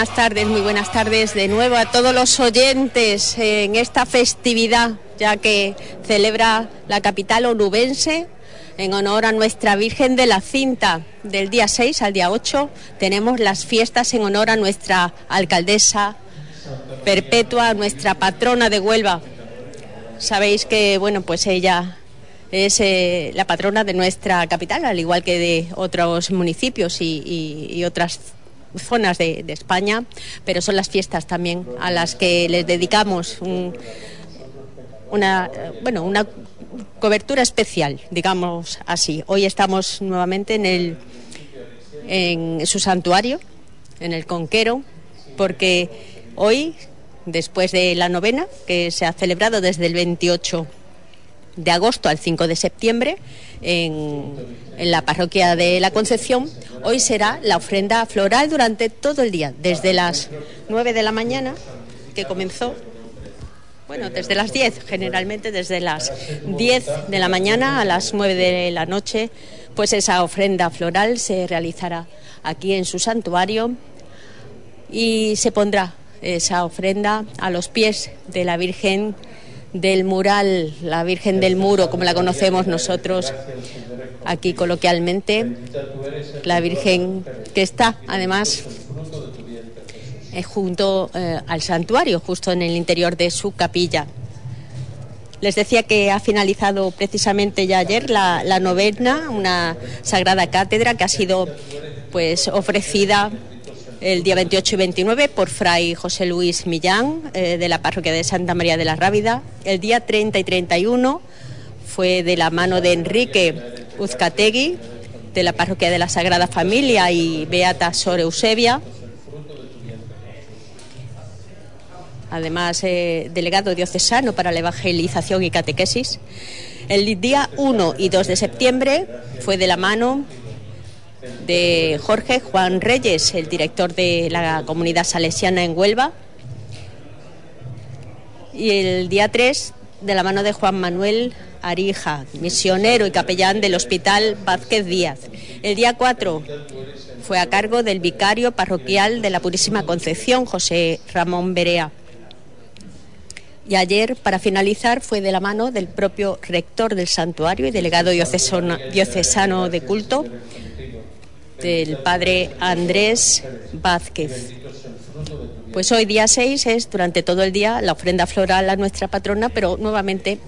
Buenas tardes, muy buenas tardes de nuevo a todos los oyentes en esta festividad, ya que celebra la capital onubense en honor a nuestra Virgen de la Cinta. Del día 6 al día 8 tenemos las fiestas en honor a nuestra alcaldesa perpetua, nuestra patrona de Huelva. Sabéis que, bueno, pues ella es eh, la patrona de nuestra capital, al igual que de otros municipios y, otras zonas de, España, pero son las fiestas también a las que les dedicamos una, bueno, una cobertura especial, digamos así. Hoy estamos nuevamente en, el, en su santuario, en el Conquero, porque hoy, después de la novena, que se ha celebrado desde el 28 de agosto al 5 de septiembre en, en, la parroquia de la Concepción. Hoy será la ofrenda floral durante todo el día, desde las 9 de la mañana, que comenzó, bueno, desde las 10, generalmente desde las 10 de la mañana a las 9 de la noche, pues esa ofrenda floral se realizará aquí en su santuario y se pondrá esa ofrenda a los pies de la Virgen del mural, la Virgen del Muro, como la conocemos nosotros aquí coloquialmente, la Virgen que está además eh, junto eh, al santuario, justo en el interior de su capilla. Les decía que ha finalizado precisamente ya ayer la, la novena, una sagrada cátedra que ha sido pues ofrecida el día 28 y 29 por Fray José Luis Millán, eh, de la parroquia de Santa María de la Rábida. El día 30 y 31 fue de la mano de Enrique Uzcategui, de la parroquia de la Sagrada Familia y Beata Sor Eusebia. Además, eh, delegado diocesano para la evangelización y catequesis. El día 1 y 2 de septiembre fue de la mano de Jorge Juan Reyes, el director de la comunidad salesiana en Huelva. Y el día 3, de la mano de Juan Manuel Arija, misionero y capellán del Hospital Vázquez Díaz. El día 4 fue a cargo del vicario parroquial de la Purísima Concepción, José Ramón Berea. Y ayer, para finalizar, fue de la mano del propio rector del santuario y delegado diocesano de culto, del padre Andrés Vázquez. Pues hoy día 6 es durante todo el día la ofrenda floral a nuestra patrona, pero nuevamente,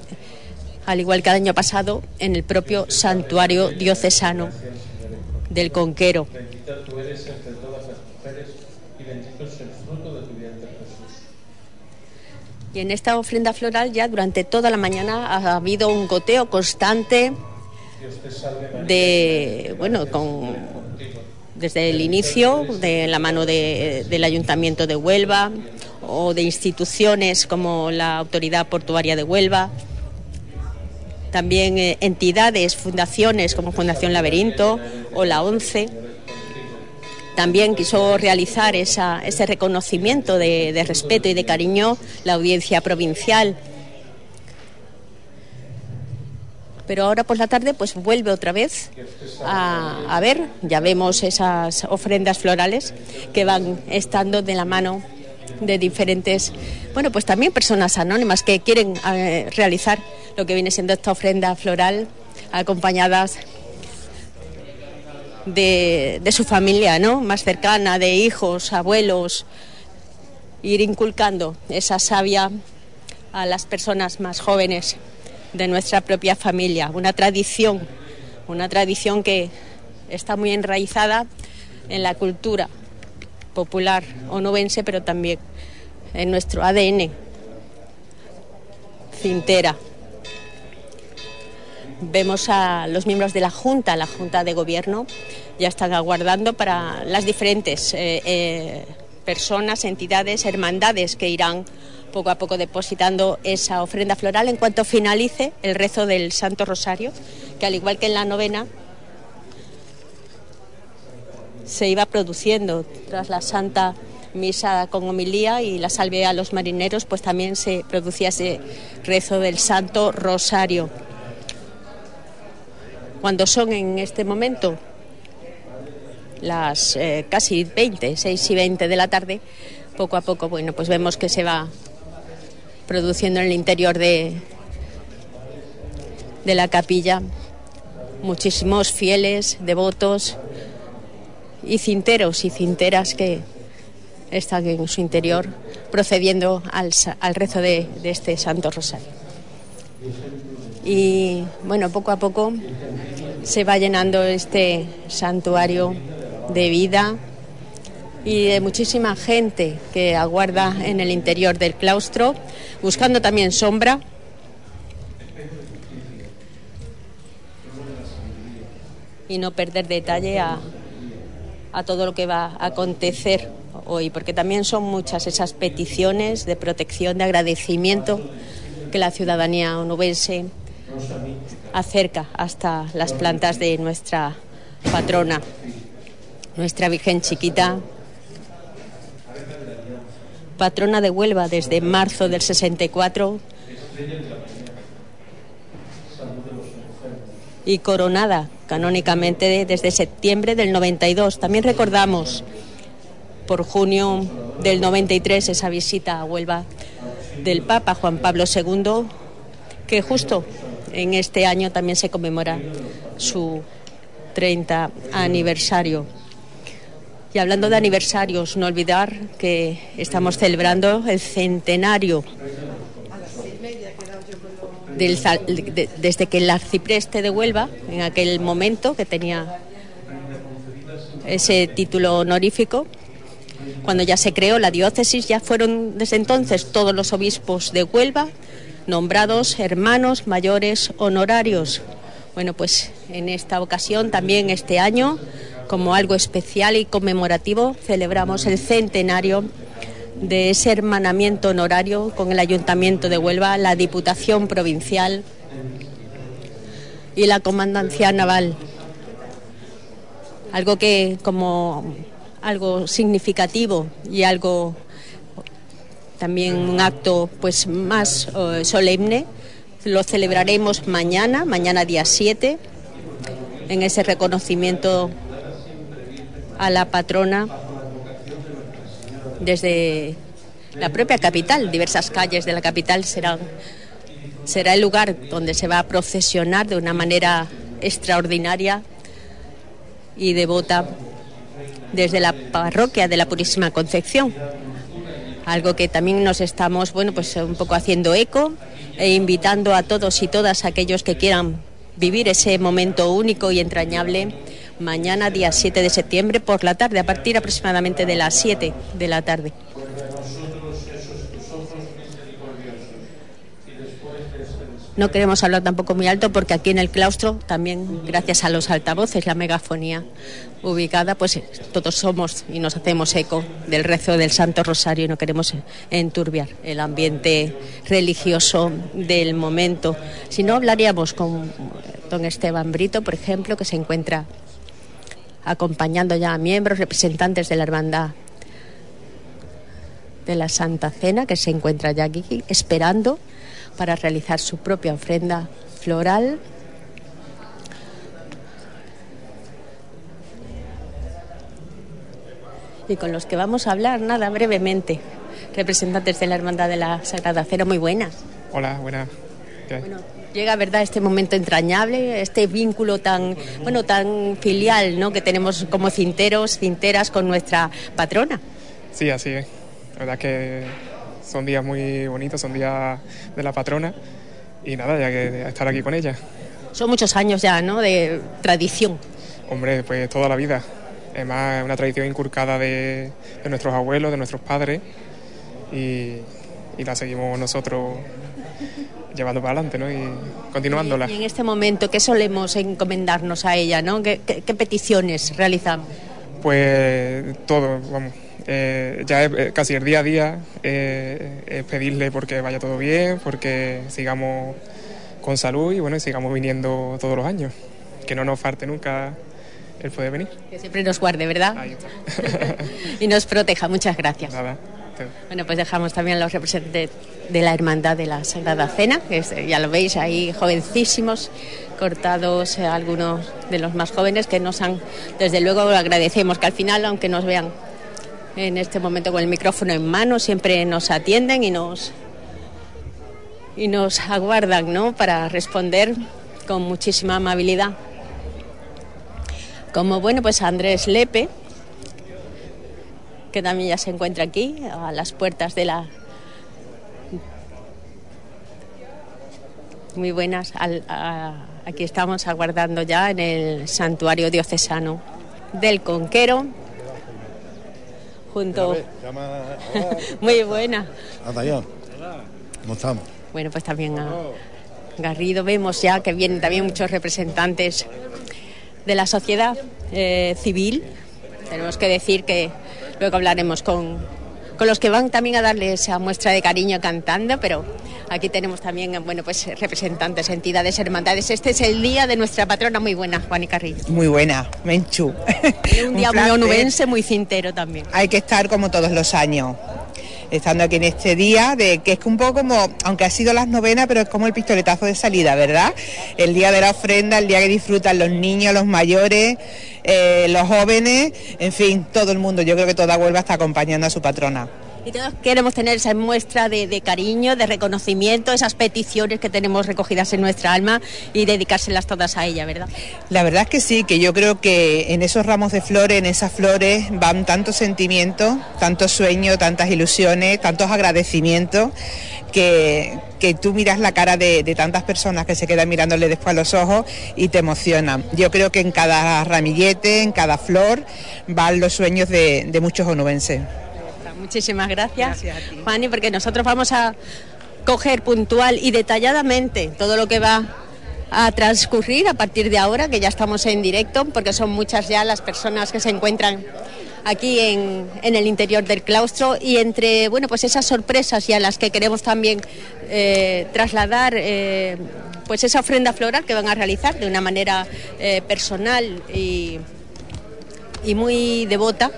al igual que el año pasado, en el propio santuario diocesano del Conquero. Y en esta ofrenda floral ya durante toda la mañana ha habido un goteo constante de, bueno, con desde el inicio, de la mano del Ayuntamiento de Huelva o de instituciones como la Autoridad Portuaria de Huelva, también eh, entidades, fundaciones como Fundación Laberinto o la ONCE. También quiso realizar ese reconocimiento de respeto y de cariño la audiencia provincial pero ahora por la tarde pues vuelve otra vez a, ver, ya vemos esas ofrendas florales que van estando de la mano de diferentes, bueno, pues también personas anónimas que quieren eh, realizar lo que viene siendo esta ofrenda floral acompañadas de, su familia, ¿no? Más cercana, de hijos, abuelos, ir inculcando esa savia a las personas más jóvenes de nuestra propia familia, una tradición, una tradición que está muy enraizada en la cultura popular onubense, pero también en nuestro ADN cintera. Vemos a los miembros de la Junta, la Junta de Gobierno, ya están aguardando para las diferentes eh, eh, personas, entidades, hermandades que irán poco a poco depositando esa ofrenda floral en cuanto finalice el rezo del Santo Rosario, que al igual que en la novena se iba produciendo tras la Santa Misa con homilía y la salve a los marineros, pues también se producía ese rezo del Santo Rosario. Cuando son en este momento las eh, casi 20, 6 y 20 de la tarde, poco a poco, bueno, pues vemos que se va produciendo en el interior de, de la capilla muchísimos fieles, devotos y cinteros y cinteras que están en su interior procediendo al, al rezo de, de este Santo Rosario. Y bueno, poco a poco se va llenando este santuario de vida y de muchísima gente que aguarda en el interior del claustro, buscando también sombra. Y no perder detalle a, a todo lo que va a acontecer hoy, porque también son muchas esas peticiones de protección, de agradecimiento que la ciudadanía onubense acerca hasta las plantas de nuestra patrona, nuestra Virgen Chiquita, patrona de Huelva desde marzo del 64 y coronada canónicamente desde septiembre del 92. También recordamos por junio del 93 esa visita a Huelva del Papa Juan Pablo II, que justo en este año también se conmemora su 30 aniversario. Y hablando de aniversarios, no olvidar que estamos celebrando el centenario desde que el arcipreste de Huelva, en aquel momento que tenía ese título honorífico, cuando ya se creó la diócesis, ya fueron desde entonces todos los obispos de Huelva nombrados hermanos mayores honorarios. Bueno, pues en esta ocasión, también este año, como algo especial y conmemorativo, celebramos el centenario de ese hermanamiento honorario con el Ayuntamiento de Huelva, la Diputación Provincial y la Comandancia Naval. Algo que como algo significativo y algo también un acto pues más uh, solemne. Lo celebraremos mañana, mañana día 7, en ese reconocimiento a la patrona desde la propia capital. Diversas calles de la capital será el lugar donde se va a procesionar de una manera extraordinaria y devota desde la parroquia de la Purísima Concepción algo que también nos estamos, bueno, pues un poco haciendo eco e invitando a todos y todas aquellos que quieran vivir ese momento único y entrañable mañana día 7 de septiembre por la tarde, a partir aproximadamente de las 7 de la tarde. No queremos hablar tampoco muy alto porque aquí en el claustro también gracias a los altavoces, la megafonía ubicada, pues todos somos y nos hacemos eco del rezo del Santo Rosario y no queremos enturbiar el ambiente religioso del momento. Si no, hablaríamos con don Esteban Brito, por ejemplo, que se encuentra acompañando ya a miembros, representantes de la hermandad de la Santa Cena, que se encuentra ya aquí esperando para realizar su propia ofrenda floral. Y con los que vamos a hablar, nada, brevemente. Representantes de la Hermandad de la Sagrada Cera, muy buenas. Hola, buenas. Bueno, llega, ¿verdad?, este momento entrañable, este vínculo tan, bueno, tan filial, ¿no?, que tenemos como cinteros, cinteras con nuestra patrona. Sí, así es. La verdad que son días muy bonitos, son días de la patrona y nada, ya que estar aquí con ella. Son muchos años ya, ¿no?, de tradición. Hombre, pues toda la vida. Además, es una tradición inculcada de, de nuestros abuelos, de nuestros padres y, y la seguimos nosotros llevando para adelante ¿no? y continuándola. Y en este momento, ¿qué solemos encomendarnos a ella? ¿no? ¿Qué, qué, qué peticiones realizamos? Pues todo, vamos. Eh, ya eh, casi el día a día eh, es pedirle porque vaya todo bien, porque sigamos con salud y bueno, y sigamos viniendo todos los años. Que no nos falte nunca el poder venir. Que siempre nos guarde, ¿verdad? Ahí está. y nos proteja. Muchas gracias. Nada, Bueno, pues dejamos también los representantes de la Hermandad de la Sagrada Cena, que ya lo veis ahí jovencísimos, cortados eh, algunos de los más jóvenes que nos han, desde luego agradecemos que al final, aunque nos vean en este momento con el micrófono en mano, siempre nos atienden y nos y nos aguardan, ¿no? Para responder con muchísima amabilidad. Como bueno, pues Andrés Lepe, que también ya se encuentra aquí, a las puertas de la... Muy buenas. aquí estamos aguardando ya en el santuario diocesano del Conquero. Junto. Muy buena. ¿Cómo estamos? Bueno, pues también a Garrido vemos ya que vienen también muchos representantes de la sociedad eh, civil. Tenemos que decir que luego hablaremos con, con los que van también a darle esa muestra de cariño cantando, pero aquí tenemos también bueno pues representantes, entidades, hermandades. Este es el día de nuestra patrona muy buena, Juan y Carrillo. Muy buena, Menchu. Un día muy onubense, muy cintero también. Hay que estar como todos los años estando aquí en este día, de que es un poco como, aunque ha sido las novenas, pero es como el pistoletazo de salida, ¿verdad? El día de la ofrenda, el día que disfrutan los niños, los mayores, eh, los jóvenes, en fin, todo el mundo. Yo creo que toda Huelva está acompañando a su patrona. Y todos queremos tener esa muestra de, cariño, de reconocimiento, esas peticiones que tenemos recogidas en nuestra alma y dedicárselas todas a ella, ¿verdad? La verdad es que sí, que yo creo que en esos ramos de flores, en esas flores, van tantos sentimientos, tantos sueños, tantas ilusiones, tantos agradecimientos, que, que tú miras la cara de, tantas personas que se quedan mirándole después a los ojos y te emocionan. Yo creo que en cada ramillete, en cada flor, van los sueños de, de muchos onubenses. Muchísimas gracias, Fanny, porque nosotros vamos a coger puntual y detalladamente todo lo que va a transcurrir a partir de ahora, que ya estamos en directo, porque son muchas ya las personas que se encuentran aquí en, el interior del claustro. Y entre bueno pues esas sorpresas y a las que queremos también eh, trasladar eh, pues esa ofrenda floral que van a realizar de una manera eh, personal y, y muy devota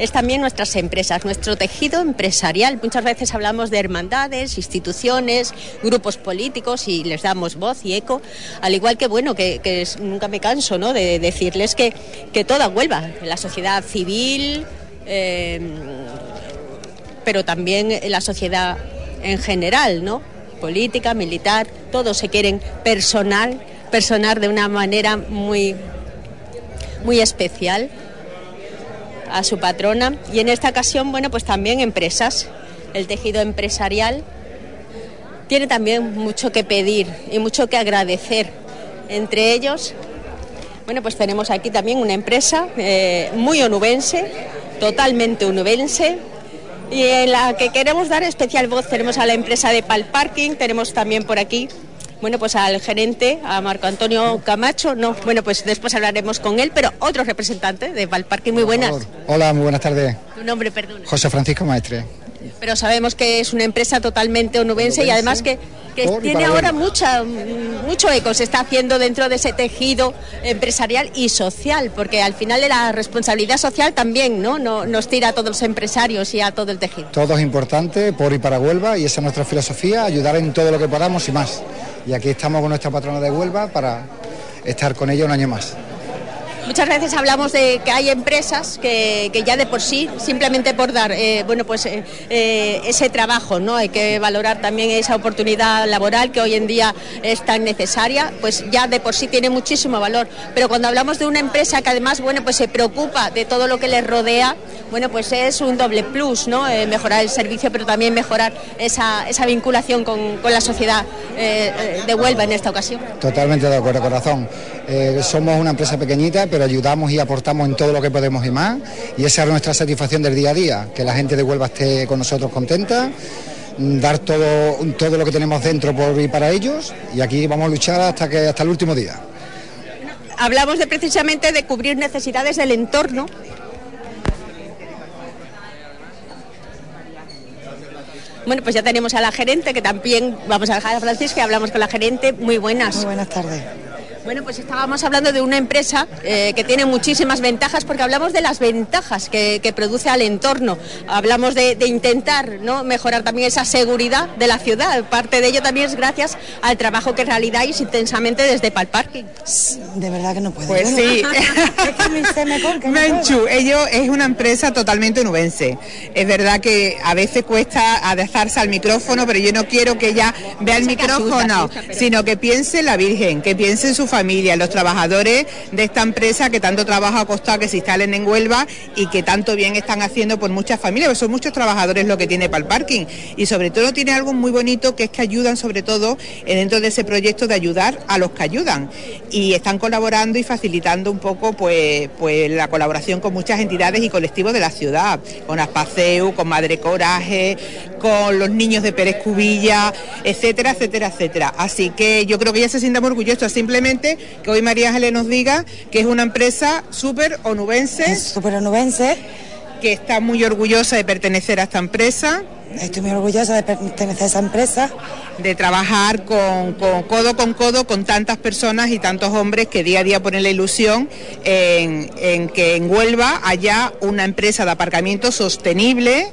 es también nuestras empresas, nuestro tejido empresarial. Muchas veces hablamos de hermandades, instituciones, grupos políticos y les damos voz y eco, al igual que, bueno, que, nunca me canso ¿no? de decirles que, que toda Huelva, la sociedad civil, eh, pero también la sociedad en general, ¿no? política, militar, todos se quieren personal, personar de una manera muy, muy especial a su patrona y en esta ocasión, bueno, pues también empresas. El tejido empresarial tiene también mucho que pedir y mucho que agradecer. Entre ellos, bueno, pues tenemos aquí también una empresa eh, muy onubense, totalmente onubense, y en la que queremos dar especial voz tenemos a la empresa de Pal Parking, tenemos también por aquí bueno, pues al gerente, a Marco Antonio Camacho, no, bueno, pues después hablaremos con él, pero otro representante de Valparque, muy buenas. Hola, muy buenas tardes. Tu nombre, perdón. José Francisco Maestre. Pero sabemos que es una empresa totalmente onubense, y además que, tiene ahora mucha, mucho eco, se está haciendo dentro de ese tejido empresarial y social, porque al final de la responsabilidad social también ¿no? nos tira a todos los empresarios y a todo el tejido. Todo es importante por y para Huelva y esa es nuestra filosofía, ayudar en todo lo que podamos y más y aquí estamos con nuestra patrona de Huelva para estar con ella un año más. Muchas veces hablamos de que hay empresas que, ya de por sí, simplemente por dar eh, bueno, pues, eh, eh, ese trabajo, ¿no? hay que valorar también esa oportunidad laboral que hoy en día es tan necesaria, pues ya de por sí tiene muchísimo valor. Pero cuando hablamos de una empresa que además bueno, pues se preocupa de todo lo que les rodea, bueno, pues es un doble plus, ¿no? mejorar el servicio, pero también mejorar esa, esa vinculación con, con la sociedad de Huelva en esta ocasión. Totalmente de acuerdo, corazón. Somos una empresa pequeñita, pero ayudamos y aportamos en todo lo que podemos y más. Y esa es nuestra satisfacción del día a día, que la gente de Huelva esté con nosotros contenta, dar todo, todo lo que tenemos dentro por y para ellos. Y aquí vamos a luchar hasta, que, hasta el último día. Hablamos de precisamente de cubrir necesidades del entorno Bueno, pues ya tenemos a la gerente, que también vamos a dejar a Francisca y hablamos con la gerente. Muy buenas. Muy buenas tardes. Bueno, pues estábamos hablando de una empresa eh, que tiene muchísimas ventajas porque hablamos de las ventajas que, produce al entorno. Hablamos de, intentar ¿no? mejorar también esa seguridad de la ciudad. Parte de ello también es gracias al trabajo que realizáis intensamente desde Palparking. De verdad que no puedo. Pues sí. Menchu, ello es una empresa totalmente nubense. Es verdad que a veces cuesta adaptarse al micrófono, pero yo no quiero que ella vea el micrófono, sino que piense en la Virgen, que piense en su familia, los trabajadores de esta empresa que tanto trabajo ha costado que se instalen en Huelva y que tanto bien están haciendo por muchas familias, son muchos trabajadores lo que tiene para el parking. Y sobre todo tiene algo muy bonito que es que ayudan sobre todo dentro de ese proyecto de ayudar a los que ayudan. Y están colaborando y facilitando un poco pues, pues la colaboración con muchas entidades y colectivos de la ciudad, con Aspaceu, con Madre Coraje, con los niños de Pérez Cubilla, etcétera, etcétera, etcétera. Así que yo creo que ya se sienta muy orgullosa que hoy María Ángeles nos diga que es una empresa súper onubense. Súper onubense. Que está muy orgullosa de pertenecer a esta empresa. Estoy muy orgullosa de pertenecer a esa empresa. De trabajar con, codo con codo con tantas personas y tantos hombres que día a día ponen la ilusión en, que en Huelva haya una empresa de aparcamiento sostenible.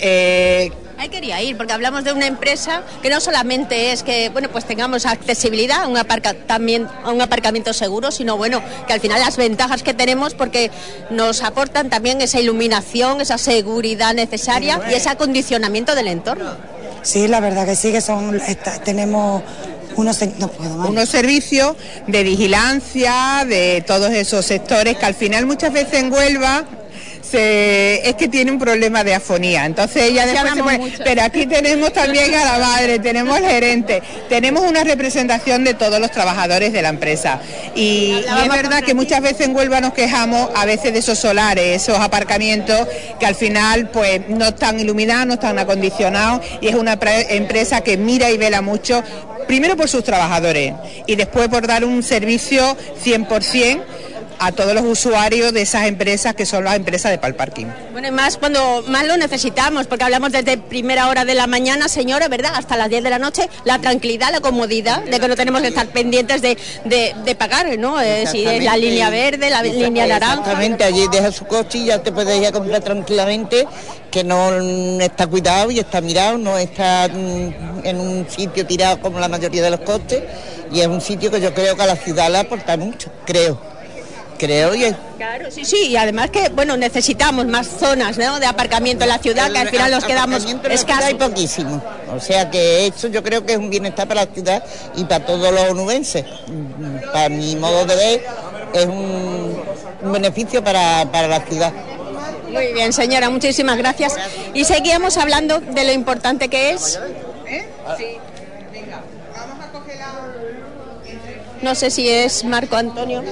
Eh, Ahí quería ir, porque hablamos de una empresa que no solamente es que bueno pues tengamos accesibilidad a un, también, a un aparcamiento seguro, sino bueno, que al final las ventajas que tenemos porque nos aportan también esa iluminación, esa seguridad necesaria y ese acondicionamiento del entorno. Sí, la verdad que sí, que son tenemos unos, unos servicios de vigilancia de todos esos sectores que al final muchas veces en Huelva es que tiene un problema de afonía. Entonces ella después se pone, pero aquí tenemos también a la madre, tenemos el gerente, tenemos una representación de todos los trabajadores de la empresa. Y, es verdad que muchas veces en Huelva nos quejamos a veces de esos solares, esos aparcamientos que al final pues no están iluminados, no están acondicionados y es una empresa que mira y vela mucho primero por sus trabajadores y después por dar un servicio 100% a todos los usuarios de esas empresas que son las empresas de Palparking. Bueno, y más cuando más lo necesitamos, porque hablamos desde primera hora de la mañana, señora, ¿verdad? Hasta las 10 de la noche, la tranquilidad, la comodidad de que no tenemos que estar pendientes de, de, pagar, ¿no? Eh, si es la línea verde, la línea naranja. Exactamente, allí deja su coche y ya te puedes ir a comprar tranquilamente, que no está cuidado y está mirado, no está mm, en un sitio tirado como la mayoría de los coches y es un sitio que yo creo que a la ciudad le aporta mucho, creo creo. Y Claro, sí, sí, y además que, bueno, necesitamos más zonas de aparcamiento en la ciudad, que al final nos quedamos escasos. Hay poquísimo, o sea que eso yo creo que es un bienestar para la ciudad y para todos los onubenses. Para mi modo de ver, es un, beneficio para, la ciudad. Muy bien, señora, muchísimas gracias. Y seguíamos hablando de lo importante que es. No sé si es Marco Antonio.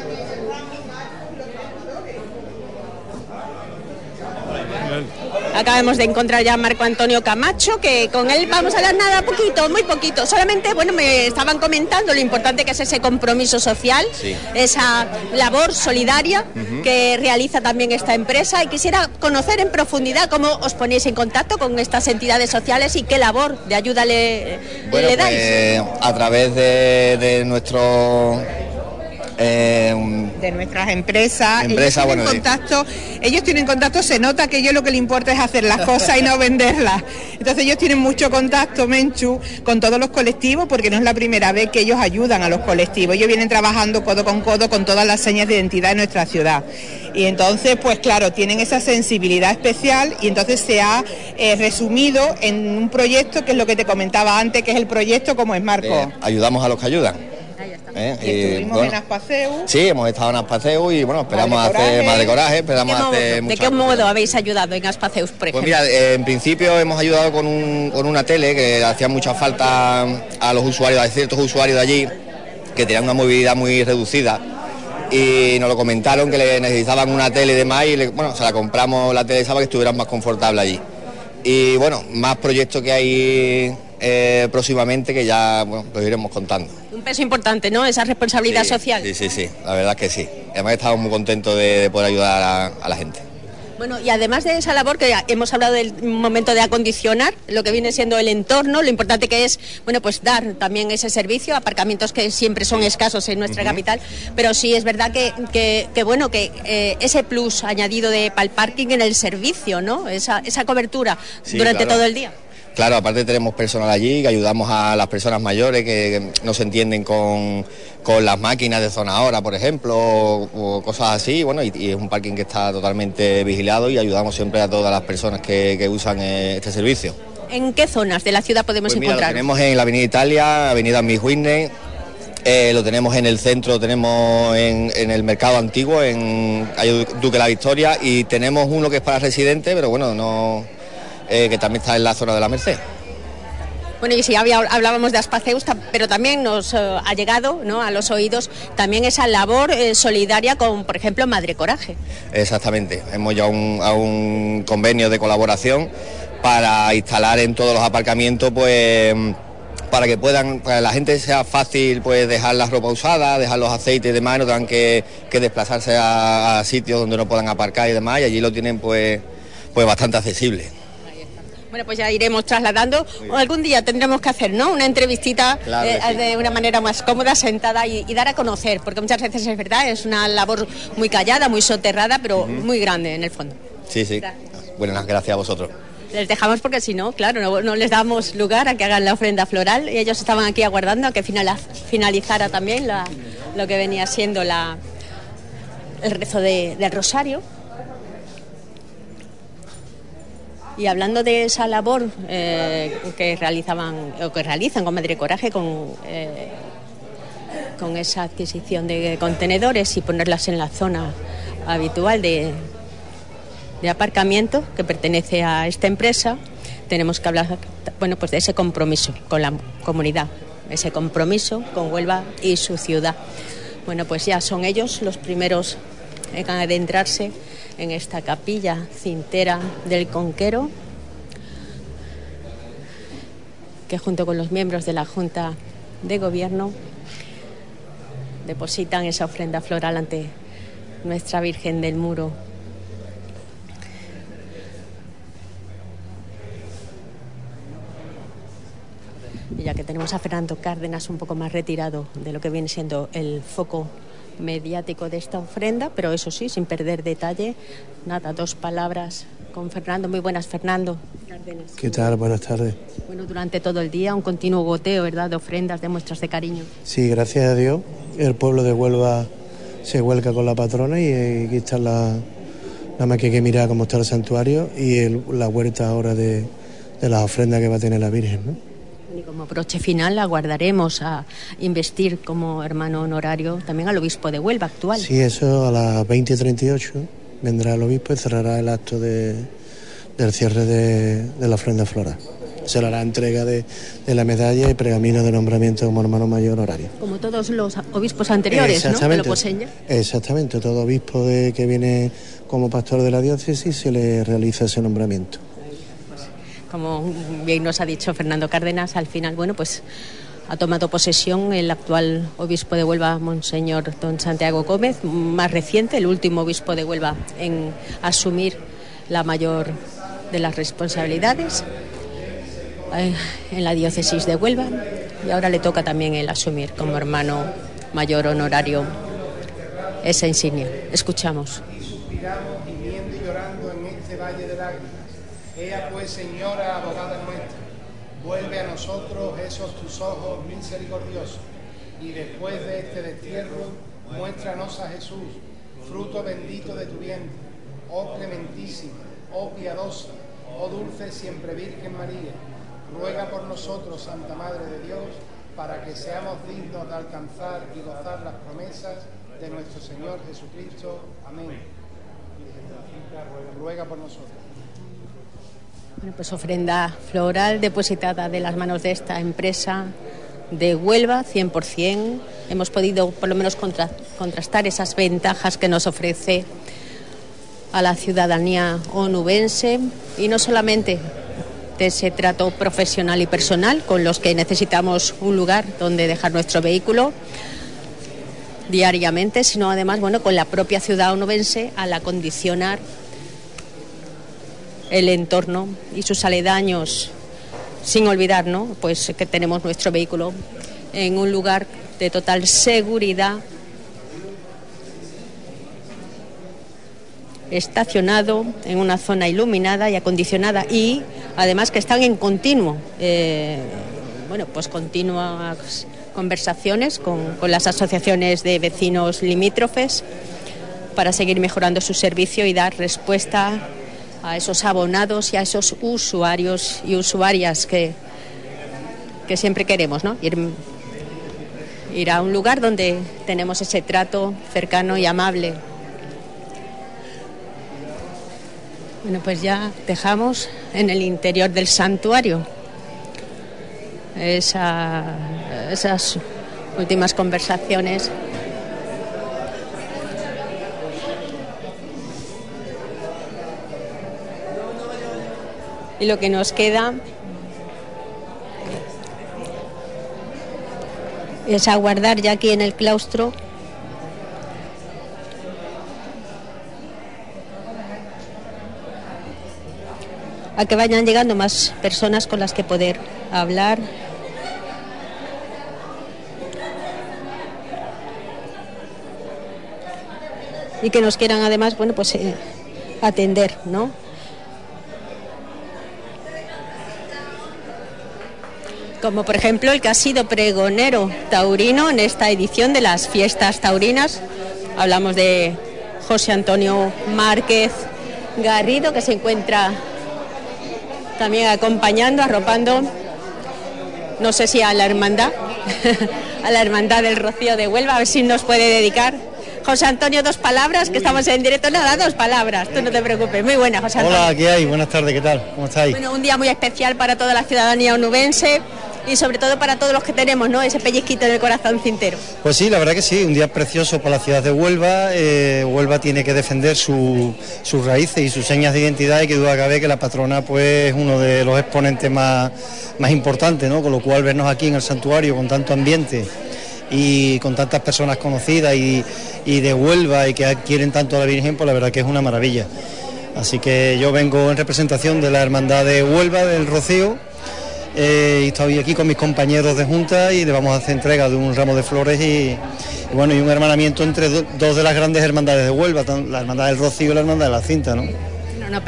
Acabamos de encontrar ya a Marco Antonio Camacho, que con él vamos a hablar nada, poquito, muy poquito. Solamente, bueno, me estaban comentando lo importante que es ese compromiso social, esa labor solidaria que realiza también esta empresa. Y quisiera conocer en profundidad cómo os ponéis en contacto con estas entidades sociales y qué labor de ayuda le, le dais. Pues, a través de nuestro eh, de nuestras empresas. ellos tienen contacto, ellos tienen contacto, se nota que ellos lo que les importa es hacer las cosas y no venderlas. Entonces ellos tienen mucho contacto, Menchu, con todos los colectivos, porque no es la primera vez que ellos ayudan a los colectivos. Ellos vienen trabajando codo con codo con todas las señas de identidad de nuestra ciudad. Y entonces, pues claro, tienen esa sensibilidad especial y entonces se ha eh, resumido en un proyecto que es lo que te comentaba antes, que es el proyecto como es Marco. Eh, ayudamos a los que ayudan. ¿Eh? estuvimos en Aspaceu. Sí, hemos estado en Aspaceu y bueno, esperamos hacer más de coraje, esperamos hacer ¿De qué modo habéis ayudado en Aspaceu, por ejemplo? Pues mira, eh, en principio hemos ayudado con, un, con una tele que hacía mucha falta a los usuarios, a ciertos usuarios de allí que tenían una movilidad muy reducida y nos lo comentaron que le necesitaban una tele y demás y bueno, se la compramos la tele esa para que estuvieran más confortable allí. Y bueno, más proyectos que hay eh, próximamente que ya bueno, lo iremos contando. Peso importante, ¿no? Esa responsabilidad social. Sí, sí, sí, la verdad que sí. Además estamos muy contentos de, poder ayudar a, la gente. Bueno, y además de esa labor que hemos hablado del momento de acondicionar, lo que viene siendo el entorno, lo importante que es, bueno, pues dar también ese servicio, aparcamientos que siempre son escasos en nuestra capital, pero sí es verdad que, que, bueno, que eh, ese plus añadido de pal parking en el servicio, ¿no? Esa, esa cobertura durante todo el día. Claro, aparte tenemos personal allí que ayudamos a las personas mayores que no se entienden con, las máquinas de zona hora, por ejemplo, o, cosas así. Bueno, y, es un parking que está totalmente vigilado y ayudamos siempre a todas las personas que, usan eh, este servicio. ¿En qué zonas de la ciudad podemos pues encontrar? Lo tenemos en la Avenida Italia, Avenida Mijuine, eh, lo tenemos en el centro, lo tenemos en, el mercado antiguo, en Duque la Victoria, y tenemos uno que es para residentes, pero bueno, no eh, que también está en la zona de la Merced. Bueno, y si hablábamos de Aspaceus, pero también nos eh, ha llegado ¿no? a los oídos también esa labor eh, solidaria con, por ejemplo, Madre Coraje. Exactamente, hemos ya un, a un convenio de colaboración para instalar en todos los aparcamientos, pues para que puedan, para la gente sea fácil pues dejar la ropa usada, dejar los aceites y demás, no tengan que, desplazarse a, a, sitios donde no puedan aparcar y demás, y allí lo tienen pues, pues bastante accesible. Bueno, pues ya iremos trasladando. Algún día tendremos que hacer, ¿no? Una entrevistita eh, de una manera más cómoda, sentada y, dar a conocer, porque muchas veces es verdad, es una labor muy callada, muy soterrada, pero muy grande en el fondo. Sí, sí. Buenas, gracias a vosotros. Les dejamos porque si no, claro, no, les damos lugar a que hagan la ofrenda floral y ellos estaban aquí aguardando a que finalizara también lo que venía siendo la, el rezo del rosario. Y hablando de esa labor eh, que realizaban o que realizan con Madre Coraje, con, eh, con esa adquisición de contenedores y ponerlas en la zona habitual de, de aparcamiento que pertenece a esta empresa, tenemos que hablar bueno, pues de ese compromiso con la comunidad, ese compromiso con Huelva y su ciudad. Bueno, pues ya son ellos los primeros en adentrarse en esta capilla cintera del Conquero, que junto con los miembros de la Junta de Gobierno depositan esa ofrenda floral ante nuestra Virgen del Muro. Y ya que tenemos a Fernando Cárdenas un poco más retirado de lo que viene siendo el foco mediático de esta ofrenda, pero eso sí, sin perder detalle. Nada, dos palabras con Fernando. Muy buenas, Fernando. ¿Qué tal? Buenas tardes. Bueno, durante todo el día un continuo goteo, ¿verdad?, de ofrendas, de muestras de cariño. Sí, gracias a Dios. El pueblo de Huelva se vuelca con la patrona y aquí está la... Nada más que hay que mirar cómo está el santuario y la huerta ahora de, de las ofrendas que va a tener la Virgen, ¿no? Como broche final aguardaremos a investir como hermano honorario también al obispo de Huelva actual. Sí, eso a las 20.38 vendrá el obispo y cerrará el acto de, del cierre de, la ofrenda floral. Se le hará entrega de, la medalla y pergamino de nombramiento como hermano mayor honorario. Como todos los obispos anteriores, Exactamente, ¿no? Exactamente, todo obispo que viene como pastor de la diócesis se le realiza ese nombramiento como bien nos ha dicho Fernando Cárdenas, al final, bueno, pues ha tomado posesión el actual obispo de Huelva, Monseñor Don Santiago Gómez, más reciente, el último obispo de Huelva en asumir la mayor de las responsabilidades eh, en la diócesis de Huelva y ahora le toca también el asumir como hermano mayor honorario esa insignia. Escuchamos. Ea pues, Señora, abogada nuestra, vuelve a nosotros esos tus ojos misericordiosos, y después de este destierro, muéstranos a Jesús, fruto bendito de tu vientre, oh clementísima, oh piadosa, oh dulce siempre Virgen María, ruega por nosotros, Santa Madre de Dios, para que seamos dignos de alcanzar y gozar las promesas de nuestro Señor Jesucristo. Amén. Ruega por nosotros. Bueno, pues ofrenda floral depositada de las manos de esta empresa de Huelva, 100%. Hemos podido por lo menos contrastar esas ventajas que nos ofrece a la ciudadanía onubense y no solamente de ese trato profesional y personal con los que necesitamos un lugar donde dejar nuestro vehículo diariamente, sino además bueno, con la propia ciudad onubense al acondicionar el entorno y sus aledaños, sin olvidar, ¿no? Pues que tenemos nuestro vehículo en un lugar de total seguridad, estacionado en una zona iluminada y acondicionada y además que están en continuo, eh, bueno, pues continuas conversaciones con, con las asociaciones de vecinos limítrofes para seguir mejorando su servicio y dar respuesta a esos abonados y a esos usuarios y usuarias que, que siempre queremos, ¿no? Ir, ir a un lugar donde tenemos ese trato cercano y amable. Bueno, pues ya dejamos en el interior del santuario esa- esas últimas conversaciones. Y lo que nos queda es aguardar ya aquí en el claustro a que vayan llegando más personas con las que poder hablar. Y que nos quieran además, bueno, pues eh, atender, ¿no? Como por ejemplo el que ha sido pregonero taurino en esta edición de las fiestas taurinas. Hablamos de José Antonio Márquez Garrido, que se encuentra también acompañando, arropando, no sé si a la hermandad, a la hermandad del Rocío de Huelva, a ver si nos puede dedicar. José Antonio, dos palabras, que estamos en directo. Nada, dos palabras, tú no te preocupes. Muy buena, José Antonio. Hola, ¿qué hay? Buenas tardes, ¿qué tal? ¿Cómo estáis? Bueno, un día muy especial para toda la ciudadanía onubense y sobre todo para todos los que tenemos, ¿no? Ese pellizquito en el corazón cintero. Pues sí, la verdad que sí, un día precioso para la ciudad de Huelva. Eh, Huelva tiene que defender su- sus raíces y sus señas de identidad y que duda cabe que la patrona pues es uno de los exponentes más, más importantes, ¿no? Con lo cual vernos aquí en el santuario con tanto ambiente y con tantas personas conocidas y, de Huelva y que quieren tanto a la Virgen, pues la verdad que es una maravilla. Así que yo vengo en representación de la Hermandad de Huelva, del Rocío, eh, y estoy aquí con mis compañeros de junta y le vamos a hacer entrega de un ramo de flores y, bueno, y un hermanamiento entre do- dos de las grandes hermandades de Huelva, la Hermandad del Rocío y la Hermandad de la Cinta, ¿no? No,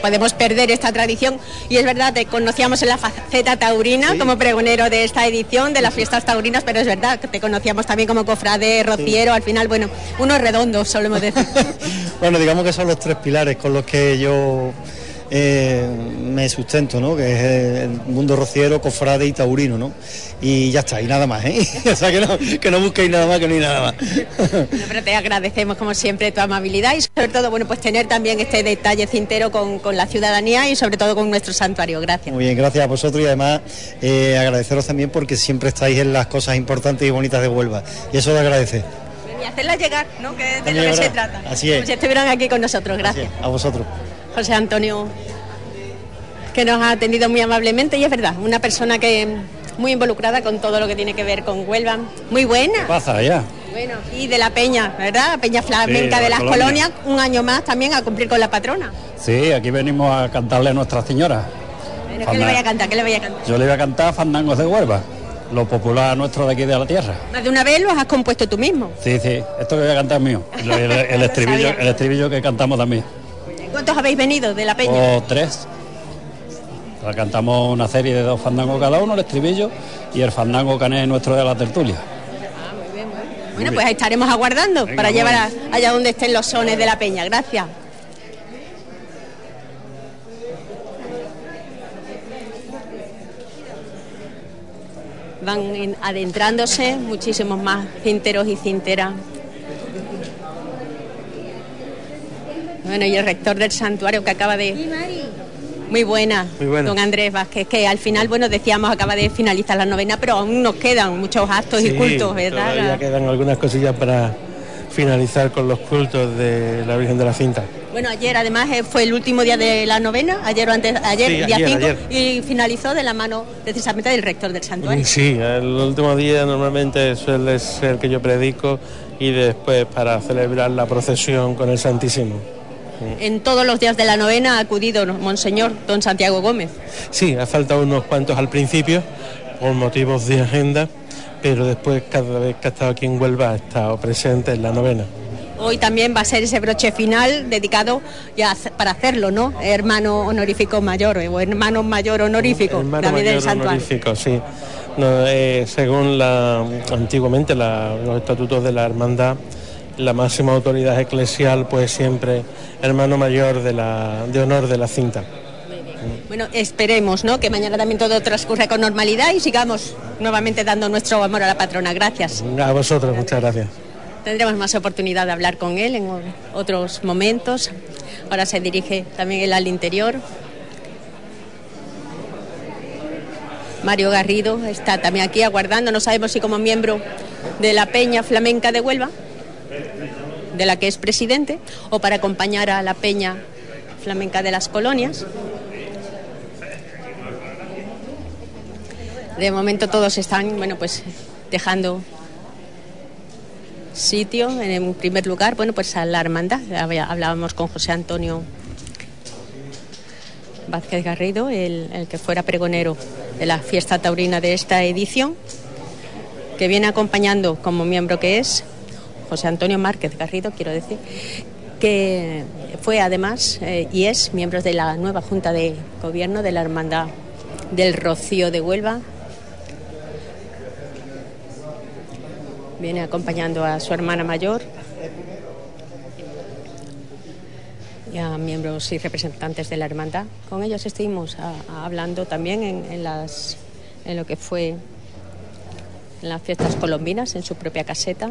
podemos perder esta tradición. Y es verdad, te conocíamos en la faceta taurina como pregonero de esta edición de las fiestas taurinas, pero es verdad que te conocíamos también como cofrade, rociero, al final, bueno, unos redondos, solemos decir. Bueno, digamos que son los tres pilares con los que yo eh, me sustento, ¿no? Que es el mundo rociero, cofrade y taurino, ¿no? Y ya está, y nada más, ¿eh? o sea, que no, que no busquéis nada más, que no hay nada más. Bueno, pero te agradecemos como siempre tu amabilidad y sobre todo, bueno, pues tener también este detalle cintero con, con la ciudadanía y sobre todo con nuestro santuario. Gracias. Muy bien, gracias a vosotros y además eh, agradeceros también porque siempre estáis en las cosas importantes y bonitas de Huelva. Y eso lo agradece. Y hacerla llegar, ¿no? Que es de lo que se trata. Así es. Como si estuvieran aquí con nosotros. Gracias. A vosotros. José Antonio, que nos ha atendido muy amablemente y es verdad, una persona que muy involucrada con todo lo que tiene que ver con Huelva. Muy buena. pasa ya? Bueno, y de la Peña, ¿verdad? Peña Flamenca Sí, de la las colonia. colonias, un año más también a cumplir con la patrona. Sí, aquí venimos a cantarle a Nuestra Señora. Bueno, ¿Qué le voy a cantar? ¿Qué le voy a cantar? Yo le voy a cantar Fandangos de Huelva, lo popular nuestro de aquí de la tierra. Más de una vez lo has compuesto tú mismo. Sí, sí, esto que voy a cantar es mío. El, el- el estribillo, el estribillo que cantamos también. ¿Cuántos habéis venido de la Peña? O tres. O sea, Cantamos una serie de dos fandangos cada uno, el estribillo y el fandango cané nuestro de la tertulia. Bueno, pues ahí estaremos aguardando para llevar a- allá donde estén los sones de la Peña. Gracias. Van en- adentrándose muchísimos más cinteros y cinteras. Bueno, y el rector del santuario que acaba de... Muy buena, Muy buena. don Andrés Vázquez, que al final, bueno, decíamos, acaba de finalizar la novena, pero aún nos quedan muchos actos y cultos, ¿verdad? Todavía quedan algunas cosillas para finalizar con los cultos de la Virgen de la Cinta. Bueno, ayer además eh, fue el último día de la novena, ayer o antes, ayer, Sí, día ayer, 5, ayer. y finalizó de la mano precisamente del rector del santuario. Sí, el último día normalmente suele ser que yo predico y después para celebrar la procesión con el Santísimo. En todos los días de la novena ha acudido Monseñor Don Santiago Gómez. Sí, ha faltado unos cuantos al principio por motivos de agenda, pero después cada vez que ha estado aquí en Huelva ha estado presente en la novena. Hoy también va a ser ese broche final dedicado ya para hacerlo, ¿no? Hermano honorífico mayor o hermano mayor honorífico Hermano del mayor santuario. honorífico, sí. No, eh, según la, antiguamente la- los estatutos de la hermandad, la máxima autoridad eclesial, pues siempre hermano mayor de, la, de honor de la cinta. Bueno, esperemos, ¿no? Que mañana también todo transcurra con normalidad y sigamos nuevamente dando nuestro amor a la patrona. Gracias. A vosotros, muchas gracias. Tendremos más oportunidad de hablar con él en otros momentos. Ahora se dirige también él al interior. Mario Garrido está también aquí aguardando, no sabemos si como miembro de la Peña Flamenca de Huelva, de la que es presidente, o para acompañar a la Peña Flamenca de las Colonias. De momento todos están, bueno, pues dejando sitio en primer lugar, bueno, pues a la hermandad. Hablábamos con José Antonio Vázquez Garrido, el que fuera pregonero de la fiesta taurina de esta edición, que viene acompañando como miembro que es José Antonio Márquez Garrido, quiero decir, que fue además eh, y es miembro de la nueva Junta de Gobierno de la Hermandad del Rocío de Huelva. Viene acompañando a su hermana mayor y a miembros y representantes de la hermandad. Con ellos estuvimos a- a- hablando también en lo que fue en las fiestas colombinas, en su propia caseta.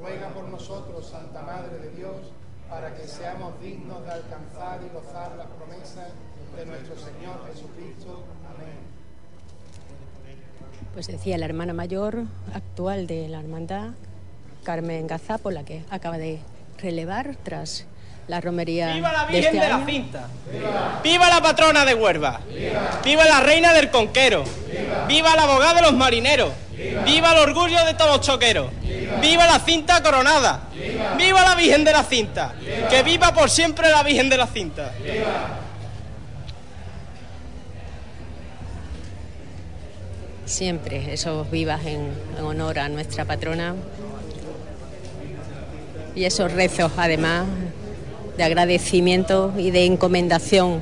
ruega por nosotros, Santa Madre de Dios, para que seamos dignos de alcanzar y gozar las promesas de nuestro Señor Jesucristo. Amén. Pues decía la hermana mayor actual de la hermandad, Carmen Gazapo, la que acaba de relevar tras la romería ¡Viva la de Virgen este de la. Cinta! ¡Viva la patrona de Huelva! ¡Viva la reina del conquero! ¡Viva la abogada de los marineros! ¡Viva el orgullo de todos los choqueros! ¡Viva la cinta coronada! ¡Viva la Virgen de la Cinta! ¡Que viva por siempre la Virgen de la Cinta! Siempre esos vivas en, en honor a nuestra patrona. Y esos rezos, además, de agradecimiento y de encomendación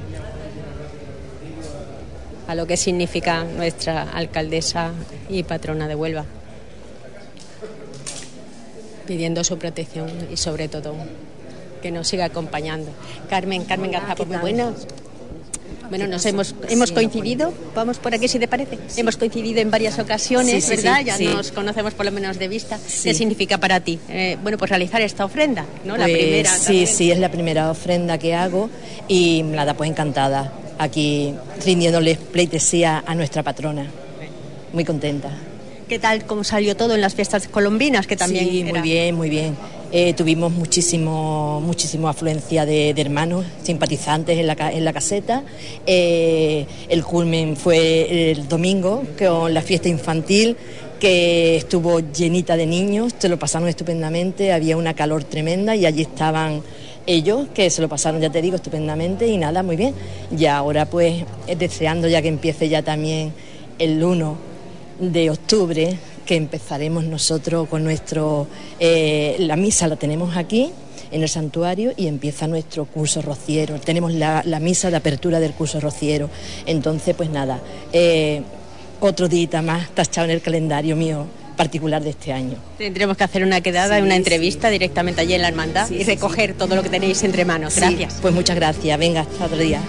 a lo que significa nuestra alcaldesa y patrona de Huelva. Pidiendo su protección y sobre todo que nos siga acompañando. Carmen, Carmen Garzapo, muy buenas. Bueno, nos hemos, hemos coincidido, vamos por aquí si te parece. Hemos coincidido en varias ocasiones, Sí, sí, ¿verdad? sí, ya nos conocemos por lo menos de vista. ¿Qué significa para ti? Eh, bueno, pues realizar esta ofrenda, ¿no? la Pues primera. Sí, también. sí, es la primera ofrenda que hago y nada, pues encantada. Aquí rindiéndole pleitesía a nuestra patrona. Muy contenta. ¿Qué tal cómo salió todo en las fiestas colombinas? Que también sí, era- muy bien, muy bien. Eh, tuvimos muchísimo, muchísimo afluencia de, hermanos simpatizantes en la, en la caseta. Eh, el culmen fue el domingo con la fiesta infantil que estuvo llenita de niños, se lo pasaron estupendamente, había una calor tremenda y allí estaban ellos que se lo pasaron, ya te digo, estupendamente y nada, muy bien. Y ahora pues eh, deseando ya que empiece ya también el 1 de octubre, que empezaremos nosotros con nuestro, eh, la misa la tenemos aquí en el santuario y empieza nuestro curso rociero. Tenemos la, la misa de apertura del curso rociero. Entonces, pues nada, eh, otro día más tachado en el calendario mío particular de este año. Tendremos que hacer una quedada, Sí, una entrevista directamente allí en la hermandad Sí, y recoger todo lo que tenéis entre manos. Gracias. pues muchas gracias. Venga, hasta otro día.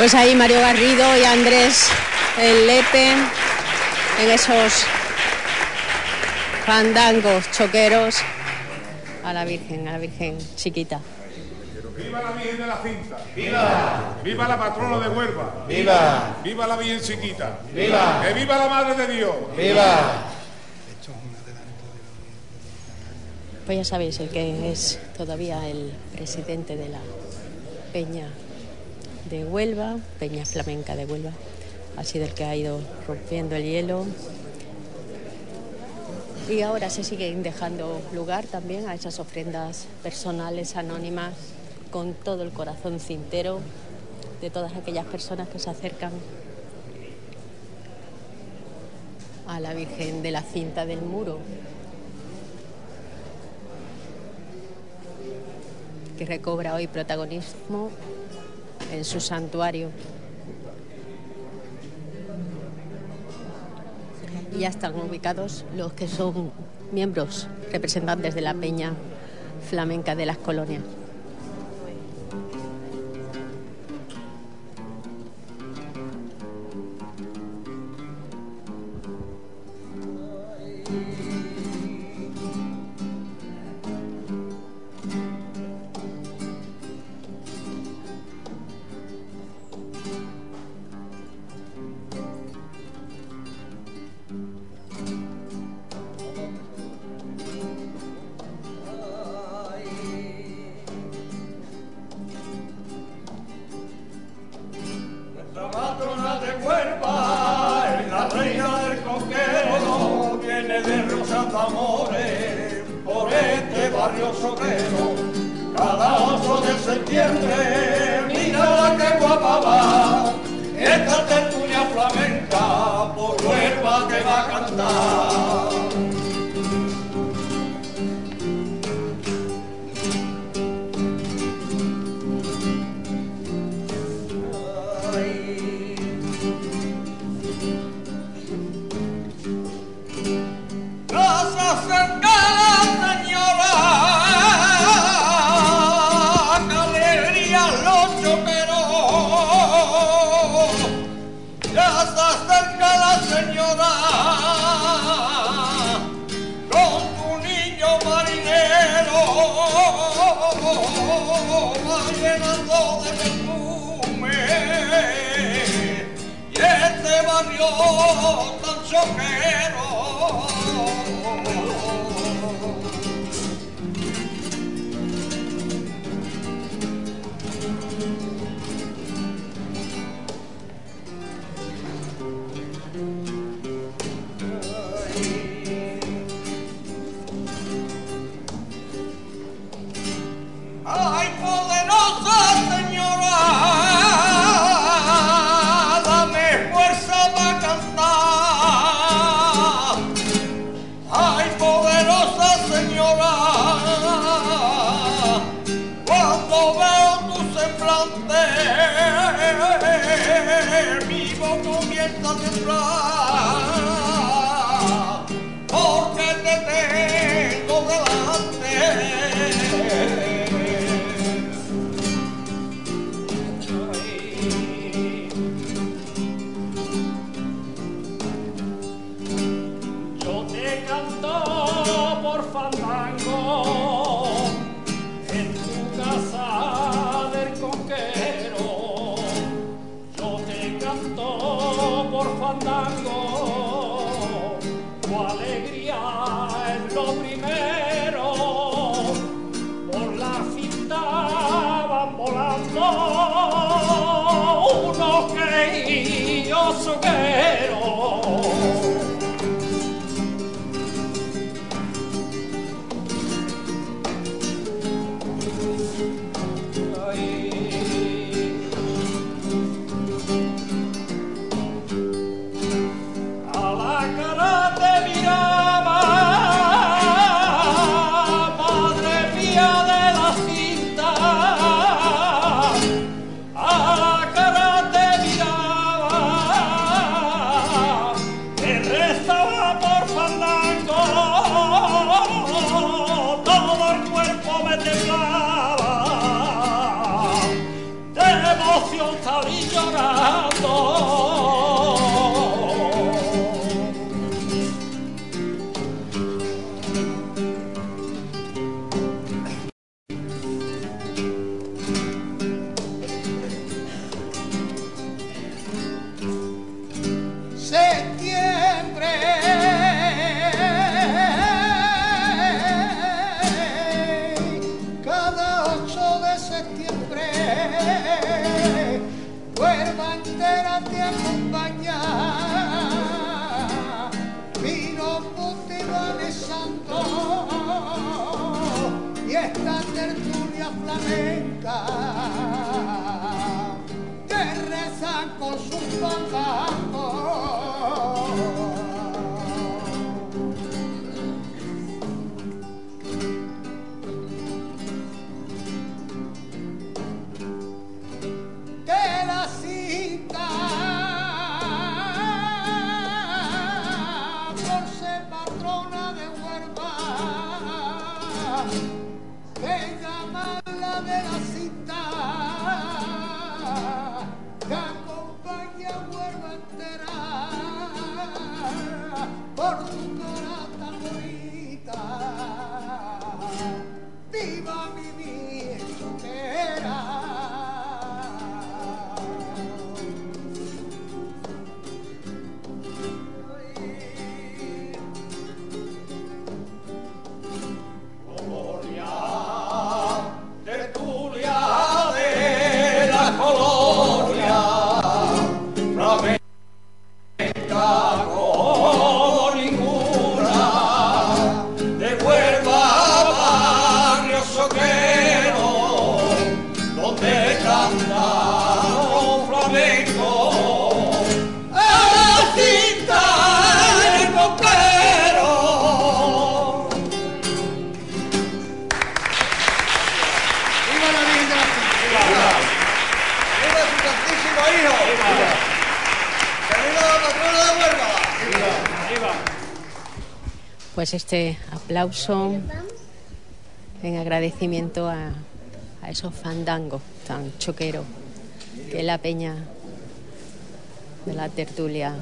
Pues ahí Mario Garrido y Andrés el Lepe en esos fandangos choqueros a la Virgen, a la Virgen chiquita. ¡Viva la Virgen de la Cinta! ¡Viva! ¡Viva la patrona de Huelva! ¡Viva! ¡Viva la Virgen chiquita! ¡Viva! ¡Que viva la Madre de Dios! ¡Viva! Pues ya sabéis, el que es todavía el presidente de la Peña de Huelva, Peña Flamenca de Huelva, ha sido el que ha ido rompiendo el hielo. Y ahora se siguen dejando lugar también a esas ofrendas personales, anónimas, con todo el corazón cintero de todas aquellas personas que se acercan a la Virgen de la Cinta del Muro, que recobra hoy protagonismo en su santuario. Y ya están ubicados los que son miembros, representantes de la Peña Flamenca de las Colonias. occhio sta rigiorando aplauso en agradecimiento a, esos fandangos tan choqueros que la peña de la tertulia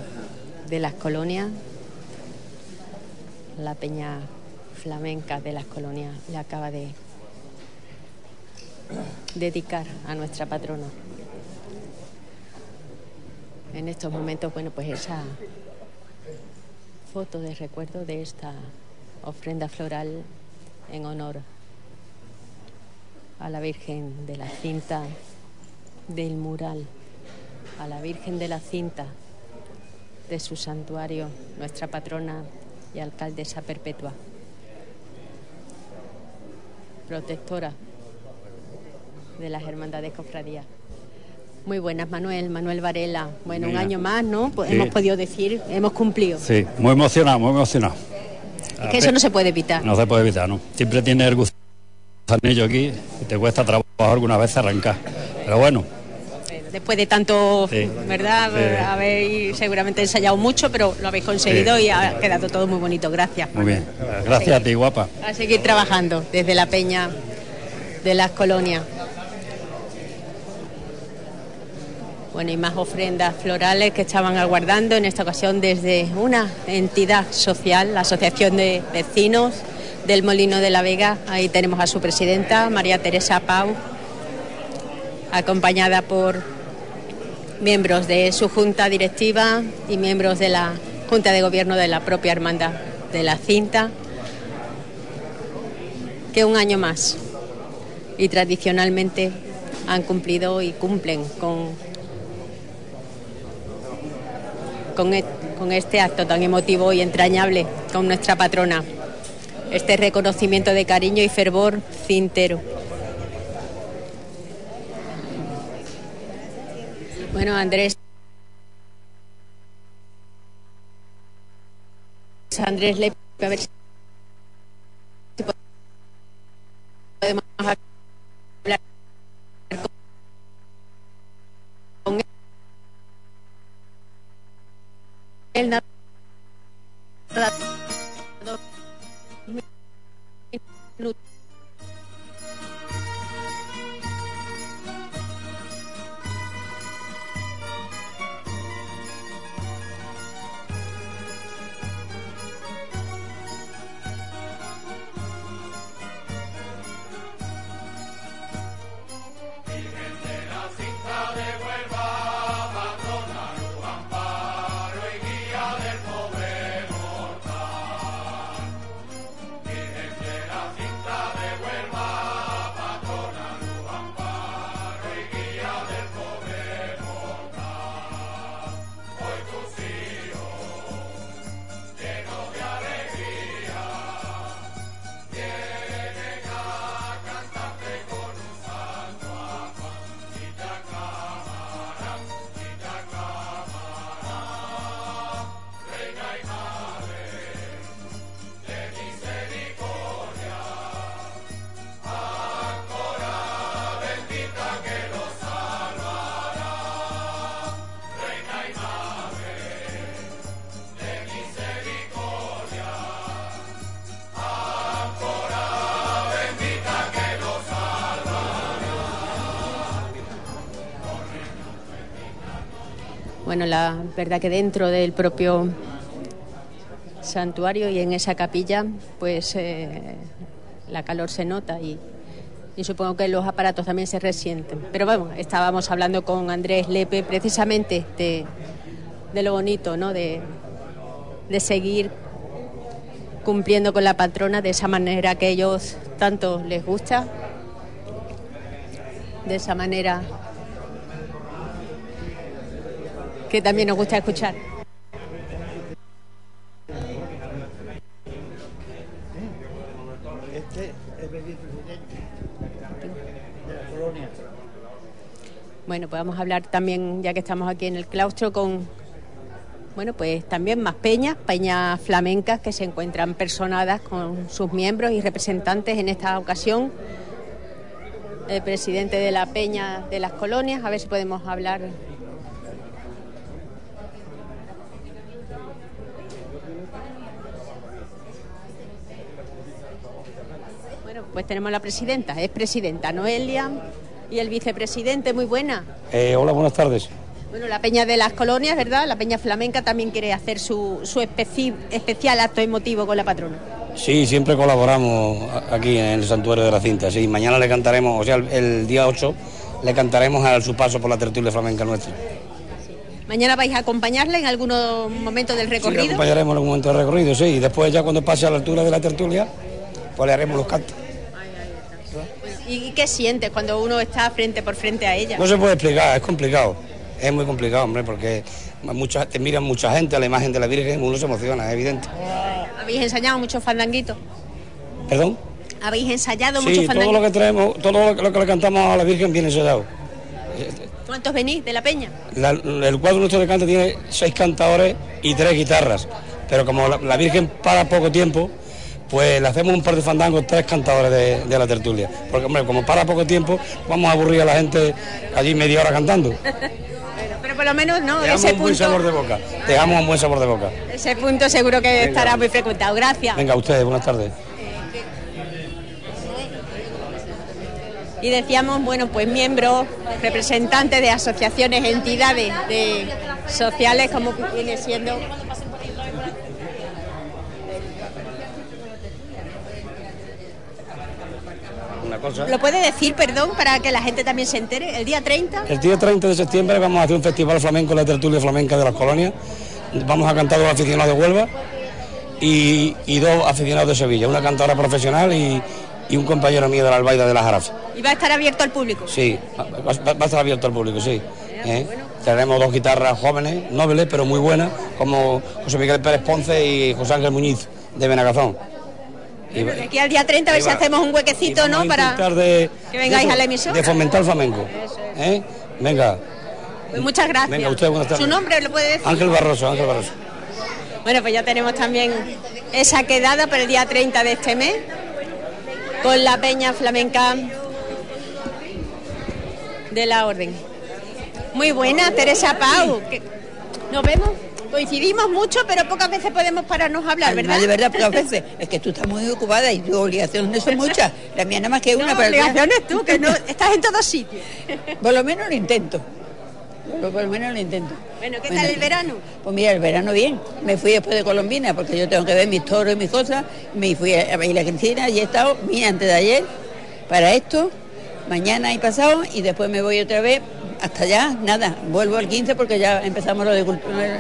de las colonias, la peña flamenca de las colonias le acaba de dedicar a nuestra patrona. En estos momentos, bueno, pues esa foto de recuerdo de esta ofrenda floral en honor a la Virgen de la Cinta del mural, a la Virgen de la Cinta de su santuario, nuestra patrona y alcaldesa perpetua, protectora de las hermandades cofradías. Muy buenas, Manuel, Manuel Varela. Bueno, un año más, ¿no? Pues Sí. hemos podido decir, hemos cumplido. Sí, muy emocionado, muy emocionado. Es que eso no se puede evitar. No se puede evitar, ¿no? Siempre tiene el aquí y te cuesta trabajo alguna vez arrancar. Pero bueno, Después de tanto, Sí. ¿verdad? Sí. Habéis seguramente ensayado mucho, pero lo habéis conseguido Sí. y ha quedado todo muy bonito. Gracias. muy bien. Gracias a ti, guapa. A seguir trabajando desde la peña de las colonias. Bueno, y más ofrendas florales que estaban aguardando en esta ocasión desde una entidad social, la Asociación de Vecinos del Molino de la Vega. Ahí tenemos a su presidenta, María Teresa Pau, acompañada por miembros de su junta directiva y miembros de la Junta de Gobierno de la propia Hermandad de la Cinta que un año más y tradicionalmente han cumplido y cumplen con, con, e- con este acto tan emotivo y entrañable con nuestra patrona. Este reconocimiento de cariño y fervor cintero. Bueno, Andrés. Andrés Lepe, a ver si podemos él. Nada- Bueno, la verdad que dentro del propio santuario y en esa capilla, pues eh, la calor se nota y, supongo que los aparatos también se resienten. Pero bueno, estábamos hablando con Andrés Lepe precisamente de, de lo bonito, ¿no? De, de seguir cumpliendo con la patrona de esa manera que a ellos tanto les gusta, de esa manera que también nos gusta escuchar. Bueno, pues vamos a hablar también, ya que estamos aquí en el claustro, con, bueno, pues también más peñas, peñas flamencas que se encuentran personadas con sus miembros y representantes en esta ocasión. El presidente de la peña de las colonias, a ver si podemos hablar. Bueno, pues tenemos la presidenta, es presidenta Noelia y el vicepresidente, muy buena. Eh, hola, buenas tardes. Bueno, la Peña de las Colonias, ¿verdad? La Peña Flamenca también quiere hacer su, su especi- especial acto emotivo con la patrona. Sí, siempre colaboramos aquí en el Santuario de la Cinta. Sí, mañana le cantaremos, o sea, el, el día 8 le cantaremos a su paso por la tertulia flamenca nuestra. Mañana vais a acompañarla en algunos momentos del Sí, le recorrido. acompañaremos en un momento de recorrido, sí, y después ya cuando pase a la altura de la tertulia, pues le haremos los cantos. ¿Y qué sientes cuando uno está frente por frente a ella? No se puede explicar, es complicado. Es muy complicado, hombre, porque mucha, te miran mucha gente a la imagen de la Virgen, uno se emociona, es evidente. ¿Habéis ensayado muchos fandanguitos? ¿Perdón? ¿Habéis ensayado Sí, muchos todo lo fandanguitos? que traemos, todo lo que, le cantamos a la Virgen viene sellado. ¿Cuántos venís de la Peña? La- el cuadro nuestro de cante tiene seis cantadores y tres guitarras, pero como la, la Virgen para poco tiempo, pues le hacemos un par de fandangos, tres cantadores de, de la tertulia. Porque, hombre, como para poco tiempo, vamos a aburrir a la gente allí media hora cantando. Pero por lo menos no, Dejamos ese un buen sabor de punto, boca. Dejamos un buen sabor de boca. ese punto seguro que estará muy frecuentado. Gracias. Venga, ustedes, buenas tardes. Y decíamos, bueno, pues miembros, representantes de asociaciones, entidades de sociales, como viene siendo. Cosa. ¿Lo puede decir, perdón, para que la gente también se entere? El día 30. El día 30 de septiembre vamos a hacer un festival flamenco, la tertulia flamenca de las colonias. Vamos a cantar dos aficionados de Huelva y, y dos aficionados de Sevilla, una cantadora profesional y, y un compañero mío de la Albaida de la Jarafa. Y va a estar abierto al público. Sí, va, va- va a estar abierto al público, sí. ¿eh? Traeremos dos guitarras jóvenes, nobles, pero muy buenas, como José Miguel Pérez Ponce y José Ángel Muñiz de Benagazón. Y va- De aquí al día 30 a ver si hacemos un huequecito, ¿no? Para de, que vengáis de- a la emisora. De fomentar el flamenco. ¿eh? Venga, Pues muchas gracias. Venga, usted, buenas tardes. ¿Su nombre lo puede decir? Ángel Barroso, Ángel Barroso. Bueno, pues ya tenemos también esa quedada para el día 30 de este mes con la Peña Flamenca de la Orden. Muy buena, Teresa Pau. Nos vemos, coincidimos mucho, pero pocas veces podemos pararnos a hablar, ¿verdad? de verdad, pocas veces. Es que tú estás muy ocupada y tus obligaciones son muchas. La mía nada más que una. No, pero obligaciones tú, que no estás en todos sitios. Por lo menos lo intento. Por, por lo menos lo intento. Bueno, ¿qué Bueno, tal el verano? Pues mira, el verano bien. Me fui después de Colombina porque yo tengo que ver mis toros y mis cosas. Me fui a, a bailar Cristina y he estado, vine antes de ayer para esto, mañana y pasado, y después me voy otra vez hasta allá. Nada, vuelvo al 15 porque ya empezamos lo de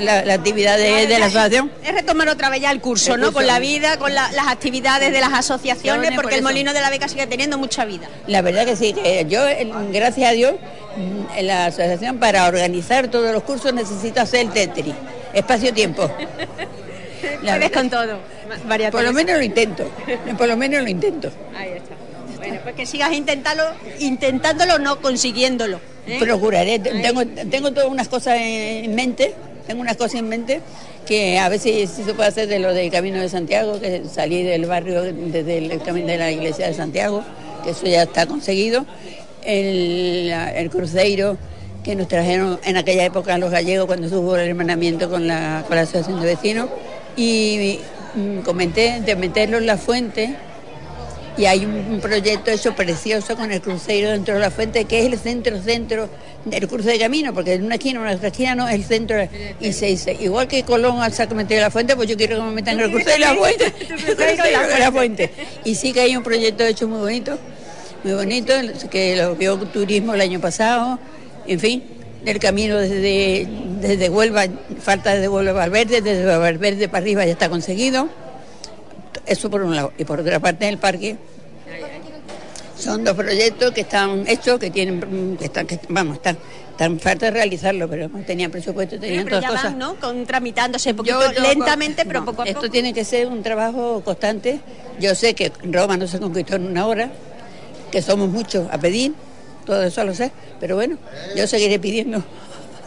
la, la actividad de, de la asociación. Es retomar otra vez ya el curso, El ¿no? Con la vida, con la- las actividades de las asociaciones, Por porque el. Molino de la Beca sigue teniendo mucha vida. La verdad que sí, que yo, gracias a Dios, en la asociación para organizar todos los cursos necesito hacer el Tetris, espacio-tiempo. Puedes con todo, María Por lo menos lo intento, por lo menos lo intento. Ahí está. Bueno, pues que sigas intentándolo, intentándolo, no consiguiéndolo. ¿eh? Procuraré, tengo, tengo todas unas cosas en mente, tengo unas cosas en mente que a si, si se puede hacer de lo del Camino de Santiago, que salí del barrio desde el camino de la iglesia de Santiago, que eso ya está conseguido. El, el cruceiro que nos trajeron en aquella época los gallegos cuando hubo el hermanamiento con la, con la asociación de vecinos y mm, comenté de meterlo en la fuente y hay un, proyecto hecho precioso con el crucero dentro de la fuente, que es el centro, centro del curso de camino, porque en una esquina, en una otra esquina no, es el centro. Y se dice, igual que Colón al Sacramento de la Fuente, pues yo quiero que me metan en el crucero de la fuente. de la fuente. Y sí que hay un proyecto hecho muy bonito, muy bonito, que lo vio turismo el año pasado, en fin, el camino desde, desde Huelva, falta desde Huelva a Valverde, desde Valverde para arriba ya está conseguido. Eso por un lado. Y por otra parte, en el parque son dos proyectos que están hechos, que tienen, que están, que, vamos, están, están falta de realizarlo, pero tenían presupuesto, tenían Pero todas ya cosas. van, ¿no? Con, tramitándose un poquito Yo- yo- lentamente, pero no, poco a Esto poco. tiene que ser un trabajo constante. Yo sé que Roma no se conquistó en una hora, que somos muchos a pedir, todo eso lo sé, pero bueno, yo seguiré pidiendo.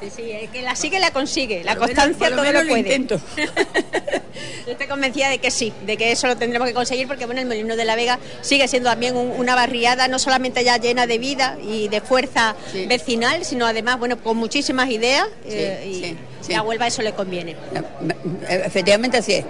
Sí, sí, el que la sigue la consigue, la Por lo menos- constancia todo lo lo puede. intento. Yo estoy convencida de que sí, de que eso lo tendremos que conseguir porque bueno, el Molino de la Vega sigue siendo también un- una barriada no solamente ya llena de vida y de fuerza vecinal, sino además bueno con muchísimas ideas eh, y, sí, sí. y a Huelva eso le conviene. Efectivamente así es.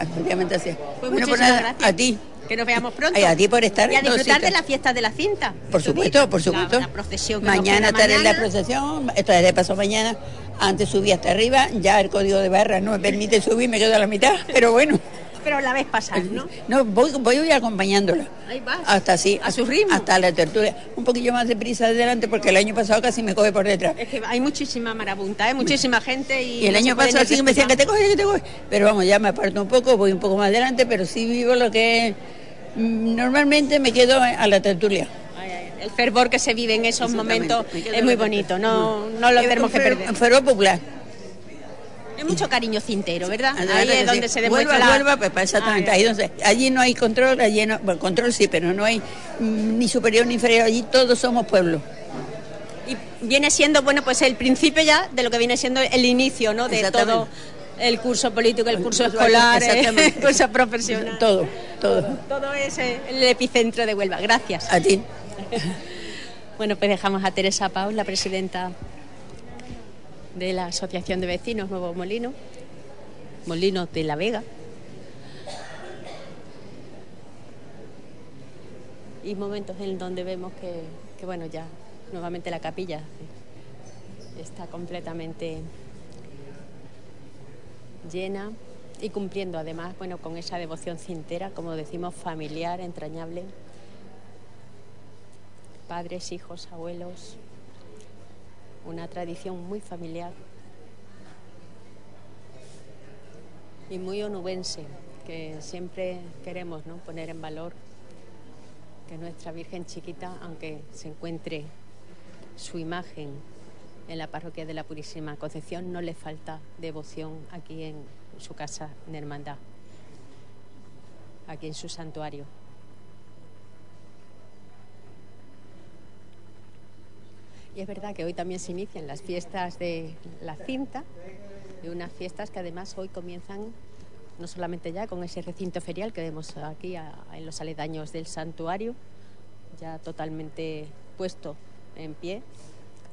Efectivamente así es. Pues Bueno, pues nada, gracias. a ti. Que nos veamos pronto. Ay, a ti por estar Y a disfrutar de sitios. la fiesta de la cinta. Por supuesto, por supuesto. La, la procesión que Mañana estaré en la procesión, estaré de paso mañana. Antes subí hasta arriba, ya el código de barra no me permite subir, me quedo a la mitad, pero bueno. Pero la ves pasar, ¿no? No, voy, voy acompañándola. Ahí vas. Hasta así, A su ritmo. Hasta la tertulia. Un poquillo más de prisa adelante porque el año pasado casi me coge por detrás. Es que hay muchísima marabunta, hay muchísima gente y, Y el no año pasado sí que me decían que te coge, que te coge. Pero vamos, ya me aparto un poco, voy un poco más adelante, pero sí vivo lo que es. Mm, Normalmente me quedo a la tertulia. El fervor que se vive en esos momentos es muy bonito, no, no lo Es tenemos que perder. fervor popular. Hay mucho cariño cintero, ¿verdad? La Ahí es donde sí. se demuestra Huelva, la... Huelva, pues, pues, exactamente, Ah, ahí donde, allí no hay control, allí no, bueno, control sí, pero no hay mm, ni superior ni inferior, allí todos somos pueblo. Y viene siendo, bueno, pues el principio ya de lo que viene siendo el inicio, ¿no? De todo el curso político, el curso escolar, el exactamente. curso profesional. Todo, todo. Todo es eh, el epicentro de Huelva. Gracias. A ti. Bueno, pues dejamos a Teresa Pau, la presidenta de la Asociación de Vecinos Nuevo Molino, Molino de la Vega. Y momentos en donde vemos que, que, bueno, ya nuevamente la capilla está completamente llena y cumpliendo además, bueno, con esa devoción cintera, como decimos, familiar, entrañable. Padres, hijos, abuelos, una tradición muy familiar y muy onubense, que siempre queremos ¿no? poner en valor que nuestra Virgen chiquita, aunque se encuentre su imagen en la parroquia de la Purísima Concepción, no le falta devoción aquí en su casa de hermandad, aquí en su santuario. Y es verdad que hoy también se inician las fiestas de la cinta, de unas fiestas que además hoy comienzan no solamente ya con ese recinto ferial que vemos aquí en los aledaños del santuario, ya totalmente puesto en pie,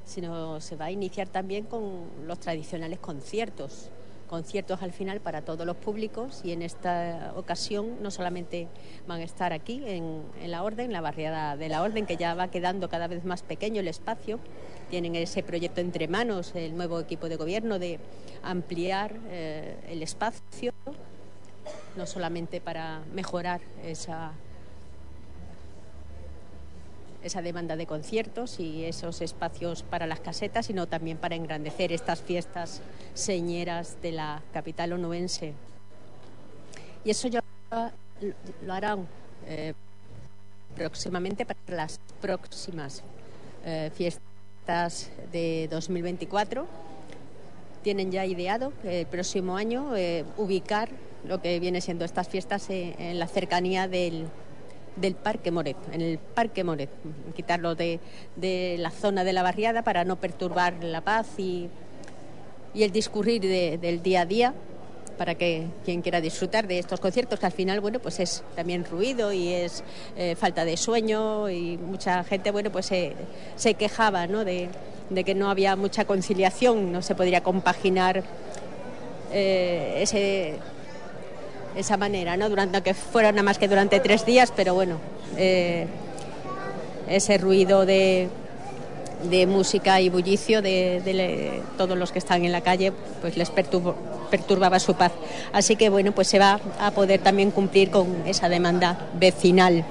sino se va a iniciar también con los tradicionales conciertos, conciertos al final para todos los públicos y en esta ocasión no solamente van a estar aquí en, la Orden, la barriada de la Orden, que ya va quedando cada vez más pequeño el espacio, tienen ese proyecto entre manos, el nuevo equipo de gobierno, de ampliar eh, el espacio, no solamente para mejorar esa esa demanda de conciertos y esos espacios para las casetas, sino también para engrandecer estas fiestas señeras de la capital onubense. Y eso ya lo harán eh, próximamente para las próximas eh, fiestas de 2024. Tienen ya ideado el próximo año eh, ubicar lo que viene siendo estas fiestas eh, en la cercanía del, del Parque Moret, en el Parque Moret, quitarlo de, de la zona de la barriada para no perturbar la paz y, y el discurrir de- del día a día para que quien quiera disfrutar de estos conciertos, que al final, bueno, pues es también ruido y es eh, falta de sueño y mucha gente, bueno, pues se, se quejaba, ¿no? De, de que no había mucha conciliación, no se podría compaginar eh, ese esa manera, ¿no? Durante que fuera nada más que durante tres días, pero bueno, eh, ese ruido de, de música y bullicio de, todos los que están en la calle, pues les perturbaba su paz. Así que bueno, pues se va a poder también cumplir con esa demanda vecinal.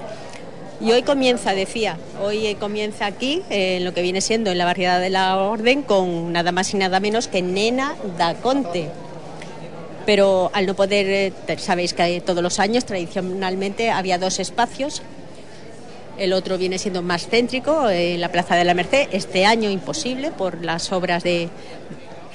Y hoy comienza, decía, hoy comienza aquí, en lo que viene siendo en la barriada de la Orden, con nada más y nada menos que Nena da Conte. Pero al no poder, eh, sabéis que todos los años tradicionalmente había dos espacios. El otro viene siendo más céntrico, eh, en la Plaza de la Merced. Este año imposible por las obras de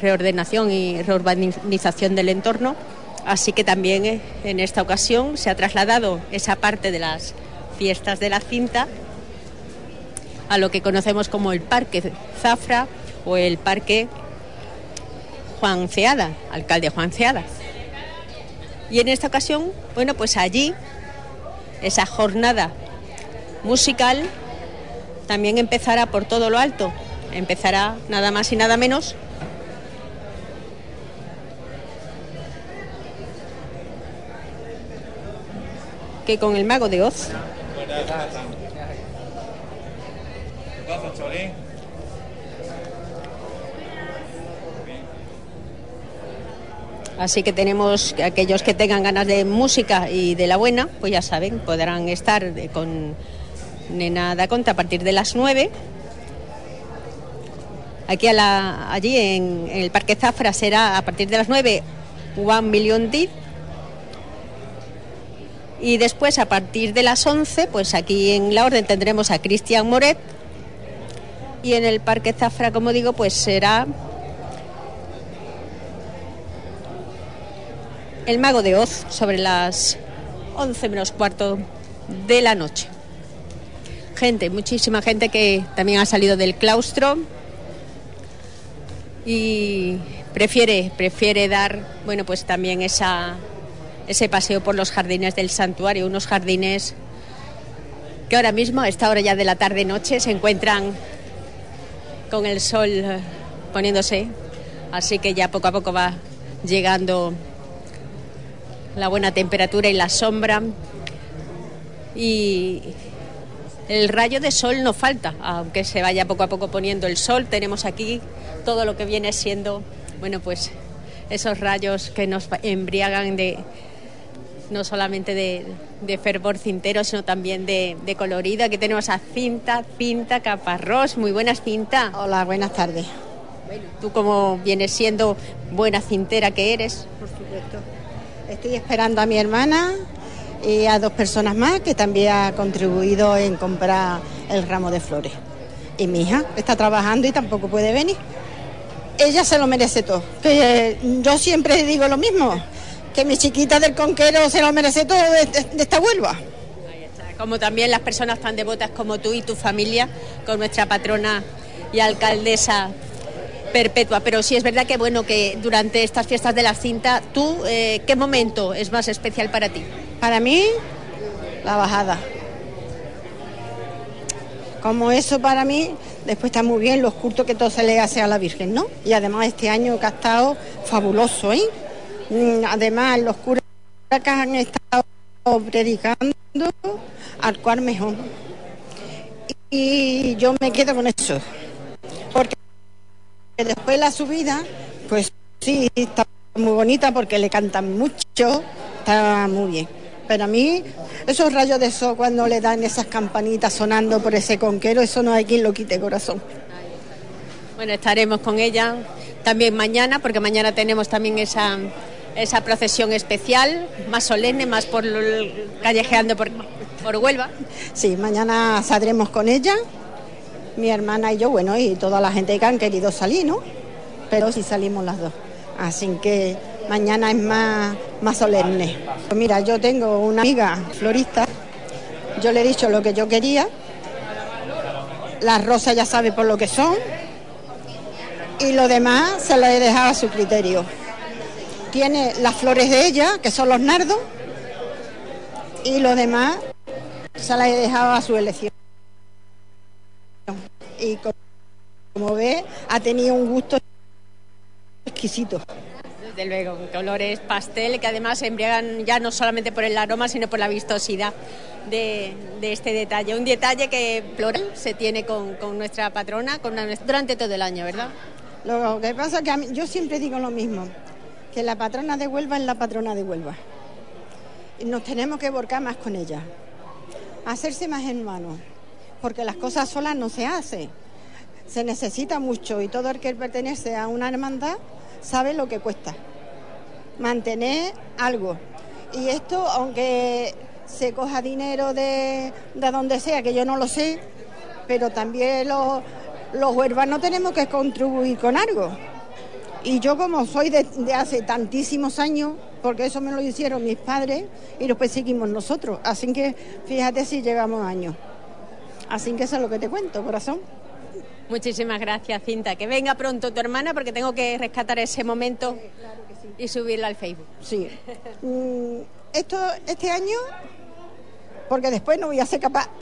reordenación y reurbanización del entorno. Así que también eh, en esta ocasión se ha trasladado esa parte de las fiestas de la cinta a lo que conocemos como el Parque Zafra o el Parque Juan Ceada, alcalde Juan Ceada. Y en esta ocasión, bueno, pues allí, esa jornada musical también empezará por todo lo alto. Empezará nada más y nada menos que con el mago de Oz. Así que tenemos que aquellos que tengan ganas de música y de la buena, pues ya saben, podrán estar con Nena da Conta a partir de las 9. Aquí allí en, en el Parque Zafra será a partir de las 9 One Million Deep. Y después a partir de las 11, pues aquí en la orden tendremos a Cristian Moret. Y en el Parque Zafra, como digo, pues será El Mago de Oz sobre las 11 menos cuarto de la noche. Gente, muchísima gente que también ha salido del claustro y prefiere, prefiere dar, bueno, pues también esa, ese paseo por los jardines del santuario, unos jardines que ahora mismo, a esta hora ya de la tarde-noche, se encuentran con el sol poniéndose, así que ya poco a poco va llegando la buena temperatura y la sombra. Y el rayo de sol no falta, aunque se vaya poco a poco poniendo el sol. Tenemos aquí todo lo que viene siendo, bueno, pues esos rayos que nos embriagan de no solamente de, de fervor cintero, sino también de, de colorido. Aquí tenemos a Cinta, Cinta Caparrós. Muy buenas, Cinta. Hola, buenas tardes. Bueno, tú como vienes siendo buena cintera que eres. Por supuesto. Estoy esperando a mi hermana y a dos personas más que también ha contribuido en comprar el ramo de flores. Y mi hija está trabajando y tampoco puede venir. Ella se lo merece todo. Que yo siempre digo lo mismo, que mi chiquita del conquero se lo merece todo de, de- de esta Huelva. como también las personas tan devotas como tú y tu familia, con nuestra patrona y alcaldesa perpetua. Pero sí es verdad que bueno que durante estas fiestas de la cinta, tú eh, qué momento es más especial para ti? Para mí, la bajada. Como eso para mí, después está muy bien los cultos que todo se le hace a la Virgen, ¿no? Y además este año que ha estado fabuloso, ¿eh? Mm, Además, los curas que han estado predicando al cual mejor. Y yo me quedo con eso. Porque después la subida, pues sí, está muy bonita porque le cantan mucho, está muy bien. Pero a mí, esos rayos de sol cuando le dan esas campanitas sonando por ese conquero, eso no hay quien lo quite corazón. Bueno, estaremos con ella también mañana, porque mañana tenemos también esa, esa procesión especial, más solemne, más por callejeando por, por Huelva. Sí, mañana saldremos con ella, mi hermana y yo, bueno, y toda la gente que han querido salir, ¿no? Pero sí salimos las dos. Así que mañana es más, más solemne. Mira, yo tengo una amiga florista, yo le he dicho lo que yo quería, las rosas ya sabe por lo que son, y lo demás se lo he dejado a su criterio. Tiene las flores de ella, que son los nardos, y lo demás se las he dejado a su elección. Y co- como ve, ha tenido un gusto exquisito. Desde luego, colores pastel que además se embriagan ya no solamente por el aroma, sino por la vistosidad de, de este detalle. Un detalle que floral se tiene con, con nuestra patrona con una- durante todo el año, ¿verdad? Lo que pasa es que a mí- yo siempre digo lo mismo, que la patrona de Huelva es la patrona de Huelva. Y nos tenemos que volcar más con ella, hacerse más hermanos, porque las cosas solas no se hacen. Se necesita mucho y todo el que pertenece a una hermandad sabe lo que cuesta mantener algo. Y esto, aunque se coja dinero de, de donde sea, que yo no lo sé, pero también los, los huérfanos tenemos que contribuir con algo. Y yo como soy de, de hace tantísimos años, porque eso me lo hicieron mis padres y después seguimos nosotros. Así que fíjate si llevamos años. Así que eso es lo que te cuento, corazón. Muchísimas gracias, Cinta. Que venga pronto tu hermana porque tengo que rescatar ese momento y subirla al Facebook. Sí. Mm, esto, este año, porque después no voy a ser capaz.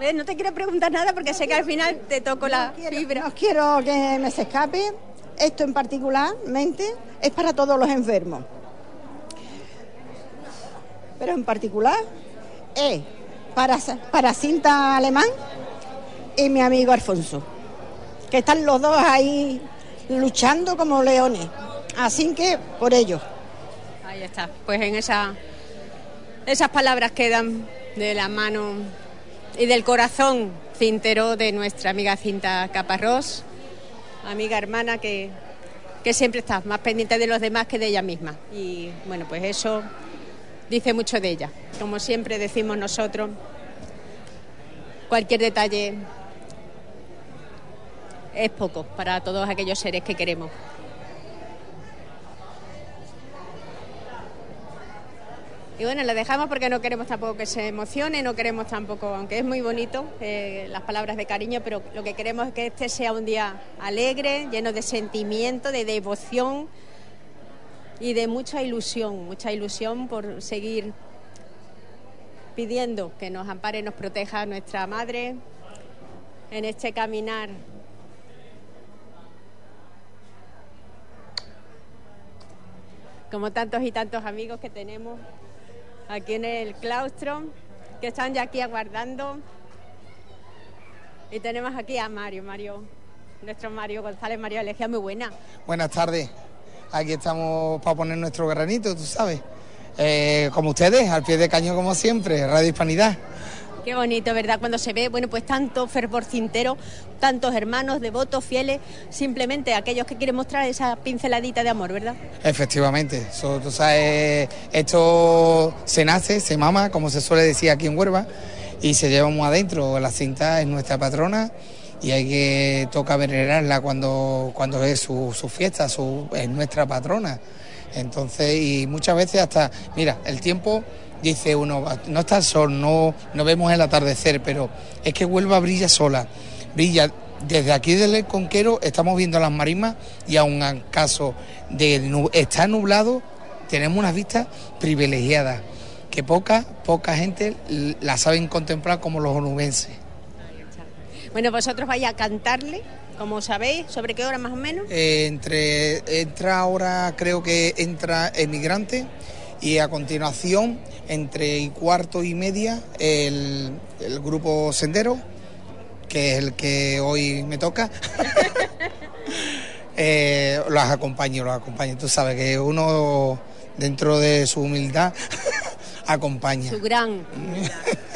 Eh, No te quiero preguntar nada porque sé que al final te toco la fibra. No quiero que me se escape. Esto en particularmente es para todos los enfermos. Pero en particular es para, para cinta alemán y mi amigo Alfonso, que están los dos ahí luchando como leones. Así que por ello. Ahí está. Pues en esa, esas palabras quedan de la mano y del corazón cintero de nuestra amiga Cinta Caparrós, amiga hermana que, que siempre está más pendiente de los demás que de ella misma. Y bueno, pues eso dice mucho de ella. Como siempre decimos nosotros, cualquier detalle es poco para todos aquellos seres que queremos. Y bueno, la dejamos porque no queremos tampoco que se emocione, no queremos tampoco, aunque es muy bonito eh, las palabras de cariño, pero lo que queremos es que este sea un día alegre, lleno de sentimiento, de devoción y de mucha ilusión, mucha ilusión por seguir pidiendo que nos ampare nos proteja nuestra madre en este caminar como tantos y tantos amigos que tenemos aquí en el claustro, que están ya aquí aguardando. Y tenemos aquí a Mario, Mario, nuestro Mario González, Mario Alegía, muy buena. Buenas tardes. Aquí estamos para poner nuestro granito, tú sabes. Eh, como ustedes, al pie de cañón como siempre, Radio Hispanidad. Qué bonito, ¿verdad? Cuando se ve, bueno, pues tanto fervor cintero, tantos hermanos, devotos, fieles, simplemente aquellos que quieren mostrar esa pinceladita de amor, ¿verdad? Efectivamente, tú sabes, esto se nace, se mama, como se suele decir aquí en Huelva, y se lleva muy adentro. La cinta es nuestra patrona y hay que toca venerarla cuando, cuando es su, su fiesta, su, es nuestra patrona. Entonces, y muchas veces hasta, mira, el tiempo dice uno, no está el sol, no, no vemos el atardecer, pero es que Huelva brilla sola, brilla. Desde aquí del Conquero estamos viendo las marismas y aun en caso de estar nublado, tenemos unas vistas privilegiadas que poca, poca gente la saben contemplar como los onubenses. Bueno, vosotros vais a cantarle, como sabéis, ¿sobre qué hora más o menos? Eh, entre entra ahora creo que entra emigrante y a continuación entre y cuarto y media el, el grupo sendero que es el que hoy me toca Eh, los acompaño los acompaño tú sabes que uno dentro de su humildad acompaña Su gran,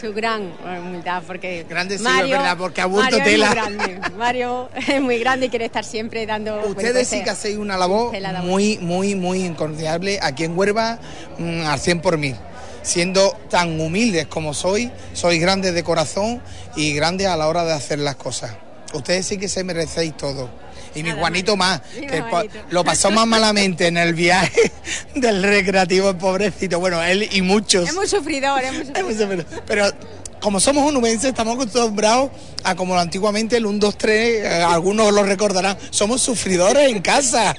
su gran humildad, porque Grande sí, es verdad, porque Mario tela. Es muy grande. Mario es muy grande y quiere estar siempre dando. Ustedes pues, sí que hacéis una labor muy, muy, muy incondiable aquí en Huelva mm, al 100 por mil. Siendo tan humildes como soy, sois grandes de corazón y grandes a la hora de hacer las cosas. Ustedes sí que se merecéis todo. Y mi Juanito más, que lo pasó más malamente en el viaje del recreativo, el pobrecito. Bueno, él y muchos. Sufridor, es muy sufridor. Pero como somos onubenses, estamos acostumbrados a como antiguamente el 1, 2, 3, eh, algunos lo recordarán, somos sufridores en casa.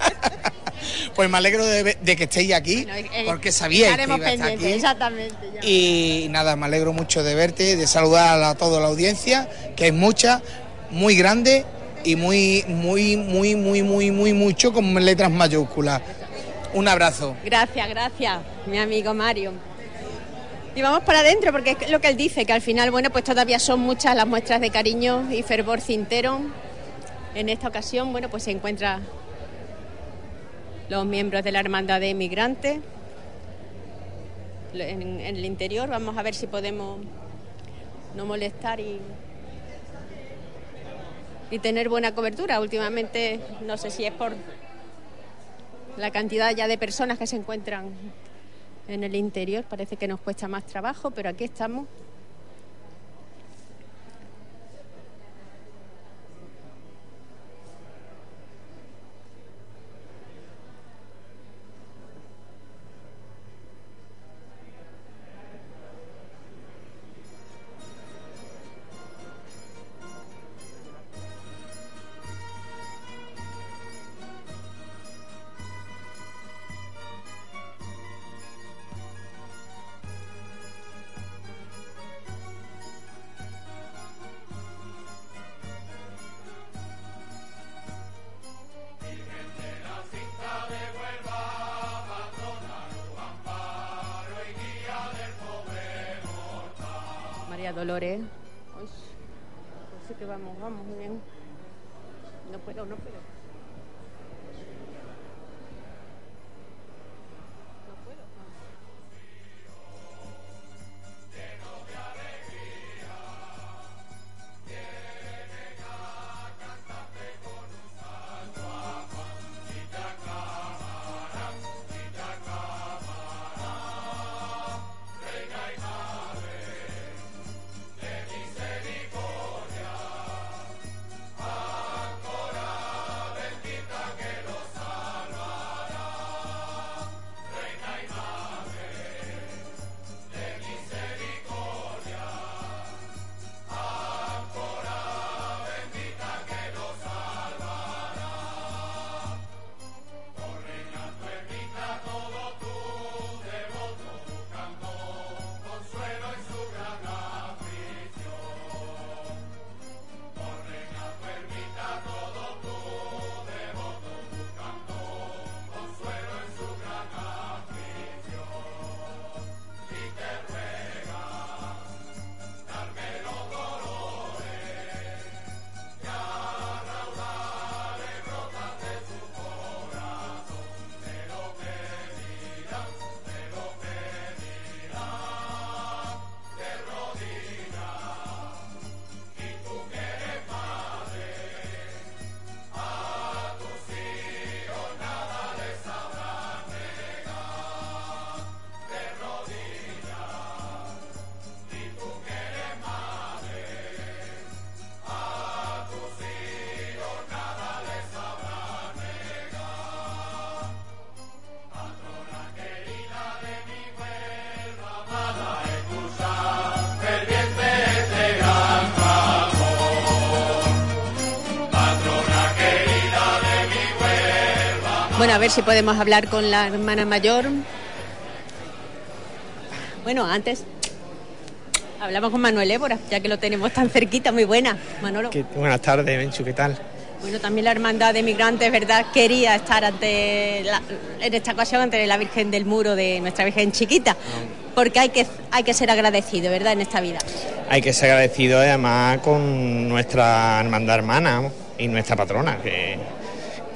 pues me alegro de, que estéis aquí, Eh, porque sabía que estaremos iba a estar aquí. exactamente. ya. Y nada, me alegro mucho de verte, de saludar a toda la audiencia, que es mucha, muy grande y muy, muy, muy, muy, muy, muy, mucho con letras mayúsculas. Un abrazo. Gracias, gracias, mi amigo Mario. Y vamos para adentro, porque es lo que él dice, que al final, bueno, pues todavía son muchas las muestras de cariño y fervor cintero. En esta ocasión, bueno, pues se encuentran los miembros de la Hermandad de Migrantes. En, en el interior, vamos a ver si podemos no molestar y, y tener buena cobertura. Últimamente, no sé si es por la cantidad ya de personas que se encuentran en el interior, parece que nos cuesta más trabajo, pero aquí estamos. María Bueno, a hablar con la hermana mayor. Bueno, antes hablamos con Manuel Évora, ya que lo tenemos tan cerquita, muy buena. Manolo. ¿Qué- buenas tardes, Menchu, ¿qué tal? Bueno, también la hermandad de migrantes, ¿verdad? Quería estar ante la- en esta ocasión ante la Virgen del Muro de nuestra Virgen chiquita, porque hay que, hay que ser agradecido, ¿verdad? En esta vida. Hay que ser agradecido además con nuestra hermandad hermana vamos, y nuestra patrona, que,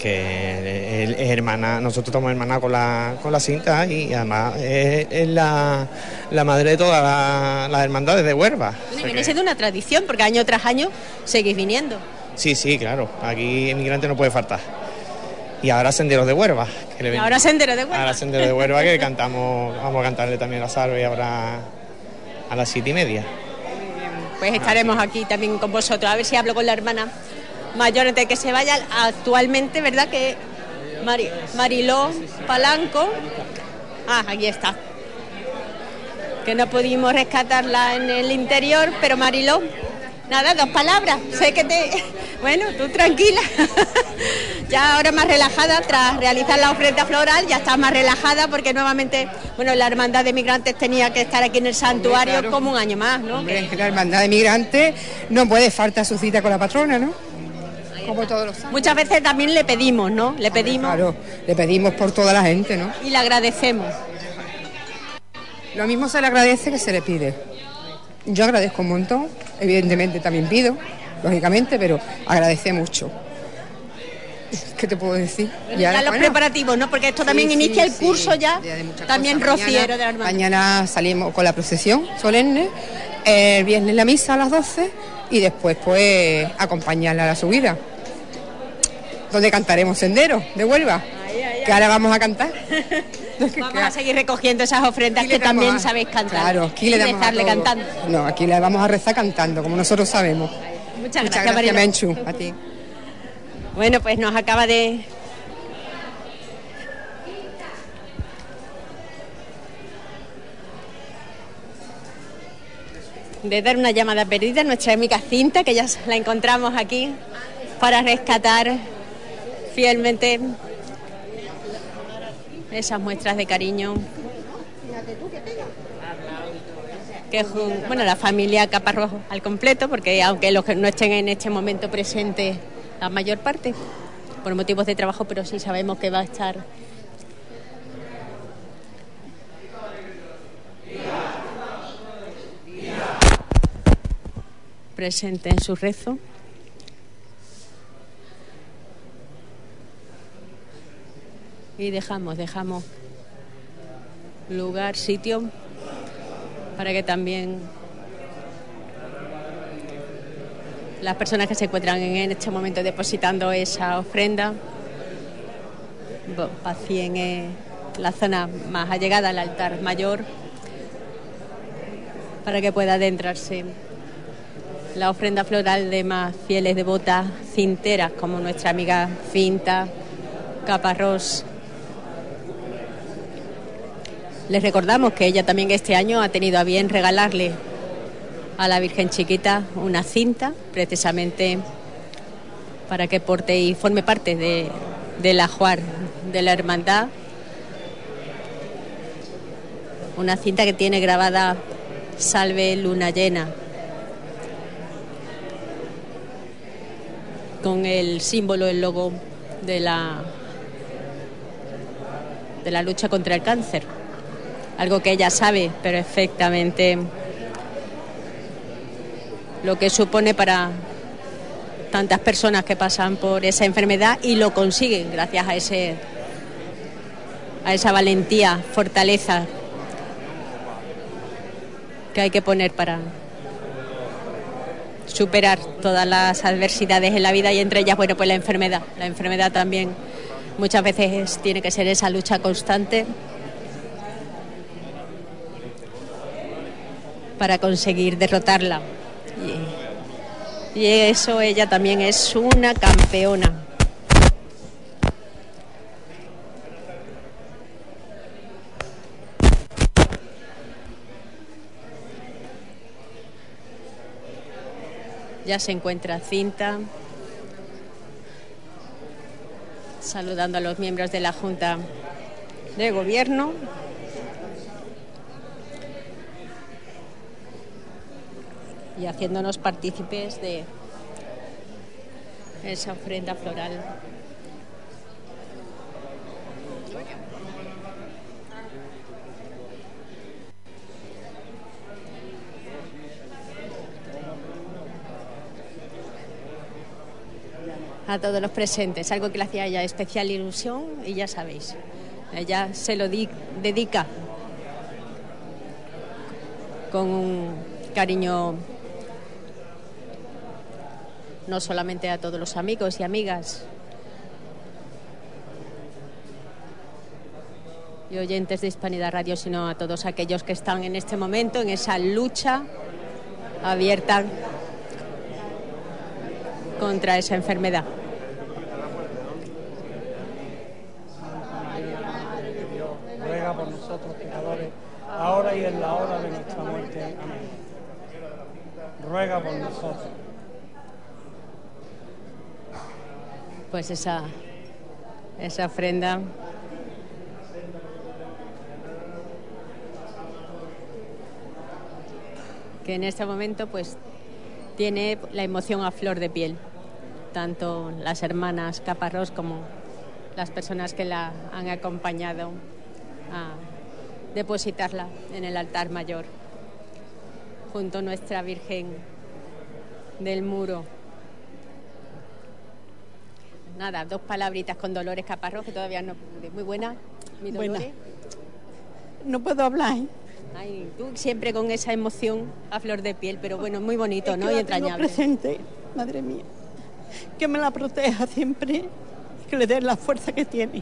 que es, hermana, nosotros estamos hermanados con la, con la cinta y además es, es la, la madre de todas la- las hermandades de Huelva. O Bueno, sea y viene que- siendo una tradición, porque año tras año seguís viniendo. sí, sí, claro, aquí inmigrante no puede faltar. Y ahora Senderos de Huelva. Que le ahora sendero de Huelva. Ahora Senderos de Huelva que cantamos, vamos a cantarle también la salve ahora a las siete y media. Pues estaremos aquí también con vosotros. A ver si hablo con la hermana mayor antes de que se vaya. Actualmente, ¿verdad? Que Mari- Mariló Palanco. Ah, aquí está. Que no pudimos rescatarla en el interior, pero Mariló, nada, dos palabras. Sé que te. Bueno, tú tranquila. ya ahora más relajada, tras realizar la ofrenda floral, ya estás más relajada porque nuevamente, bueno, la hermandad de migrantes tenía que estar aquí en el santuario claro. como un año más, ¿no? Hombre, la hermandad de migrantes no puede faltar su cita con la patrona, ¿no? Como todos los años. Muchas veces también le pedimos, ¿no? Le pedimos Claro, le pedimos por toda la gente, ¿no? y le agradecemos. Lo mismo se le agradece que se le pide. Yo agradezco un montón, evidentemente también pido, lógicamente, pero agradece mucho. ¿Qué te puedo decir? Ya, los bueno, preparativos, ¿no? Porque esto también Sí, inicia sí, el curso sí, ya, también rociero Mañana- de la hermandad. Mañana salimos con la procesión solemne, el viernes la misa a las 12 y después pues acompañarla a la subida. Donde cantaremos Sendero de Huelva. Que ahora vamos a cantar. Vamos a seguir recogiendo esas ofrendas que también a- sabéis cantar. Claro, aquí le damos a rezarle todo. cantando. No, aquí le vamos a rezar cantando, como nosotros sabemos. Muchas, Muchas gracias, gracias. Menchu. A ti. Bueno, pues nos acaba de... de dar una llamada perdida a nuestra amiga Cinta, que ya la encontramos aquí para rescatar fielmente esas muestras de cariño que es un- bueno, la familia Caparrós al completo, porque aunque los que no estén en este momento presentes la mayor parte, por motivos de trabajo, pero sí sabemos que va a estar presente en su rezo. Y dejamos, dejamos lugar, sitio para que también las personas que se encuentran en este momento depositando esa ofrenda vacíen eh, la zona más allegada al altar mayor para que pueda adentrarse la ofrenda floral de más fieles devotas cinteras como nuestra amiga Finta, Caparrós. Les recordamos que ella también este año ha tenido a bien regalarle a la Virgen Chiquita una cinta, precisamente para que porte y forme parte de, del ajuar de la hermandad. Una cinta que tiene grabada Salve Luna Llena, con el símbolo, el logo de la, de la lucha contra el cáncer algo que ella sabe perfectamente lo que supone para tantas personas que pasan por esa enfermedad y lo consiguen gracias a ese a esa valentía, fortaleza que hay que poner para superar todas las adversidades en la vida y entre ellas, bueno, pues la enfermedad. La enfermedad también muchas veces es- tiene que ser esa lucha constante para conseguir derrotarla. Y, eso ella también es una campeona. Ya se encuentra cinta, saludando a los miembros de la Junta de Gobierno. Y haciéndonos partícipes de esa ofrenda floral. A todos los presentes, algo que le hacía ella especial ilusión y ya sabéis, ella se lo di- dedica con un cariño no solamente a todos los amigos y amigas y oyentes de Hispanidad Radio, sino a todos aquellos que están en este momento en esa lucha abierta contra esa enfermedad. ruega por nosotros pecadores, ahora y en la hora de nuestra muerte. Amén. Ruega por nosotros. Pues esa, esa ofrenda que en este momento pues tiene la emoción a flor de piel. tanto las hermanas Caparrós como las personas que la han acompañado a depositarla en el altar mayor, junto a nuestra Virgen del Muro. Nada, dos palabritas con Dolores Caparrós, que todavía no pude. Muy buena, mi Buena. Dolores. No puedo hablar, ¿eh? Ay, tú siempre con esa emoción a flor de piel, pero bueno, muy bonito, Es ¿no? Y tengo entrañable. presente, madre mía. Que me la proteja siempre, que le dé la fuerza que tiene.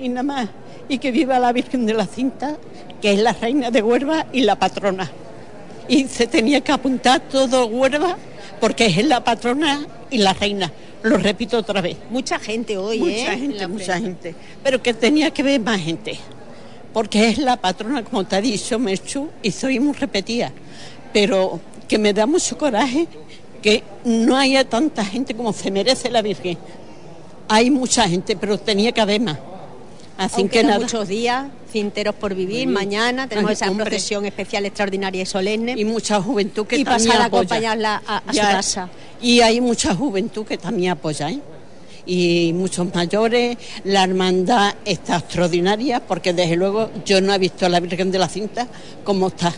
Y nada más. Y que viva la Virgen de la Cinta, que es la reina de Huelva y la patrona. Y se tenía que apuntar todo Huelva, porque es la patrona y la reina. Lo repito otra vez. Mucha gente hoy, Mucha ¿eh? En gente, mucha gente. Pero que tenía que ver más gente. Porque es la patrona, como te ha dicho Merchu, y soy muy repetida. Pero que me da mucho coraje que no haya tanta gente como se merece la Virgen. Hay mucha gente, pero tenía que haber más. Así que nada. muchos días, cinteros por vivir. Mañana tenemos Ay, esa hombre. procesión especial, extraordinaria y solemne. Y mucha juventud que Y también pasar a apoya. acompañarla a, a su casa. Y hay mucha juventud que también apoya, ¿eh? Y muchos mayores, la hermandad está extraordinaria porque desde luego yo no he visto a la Virgen de la Cinta como está.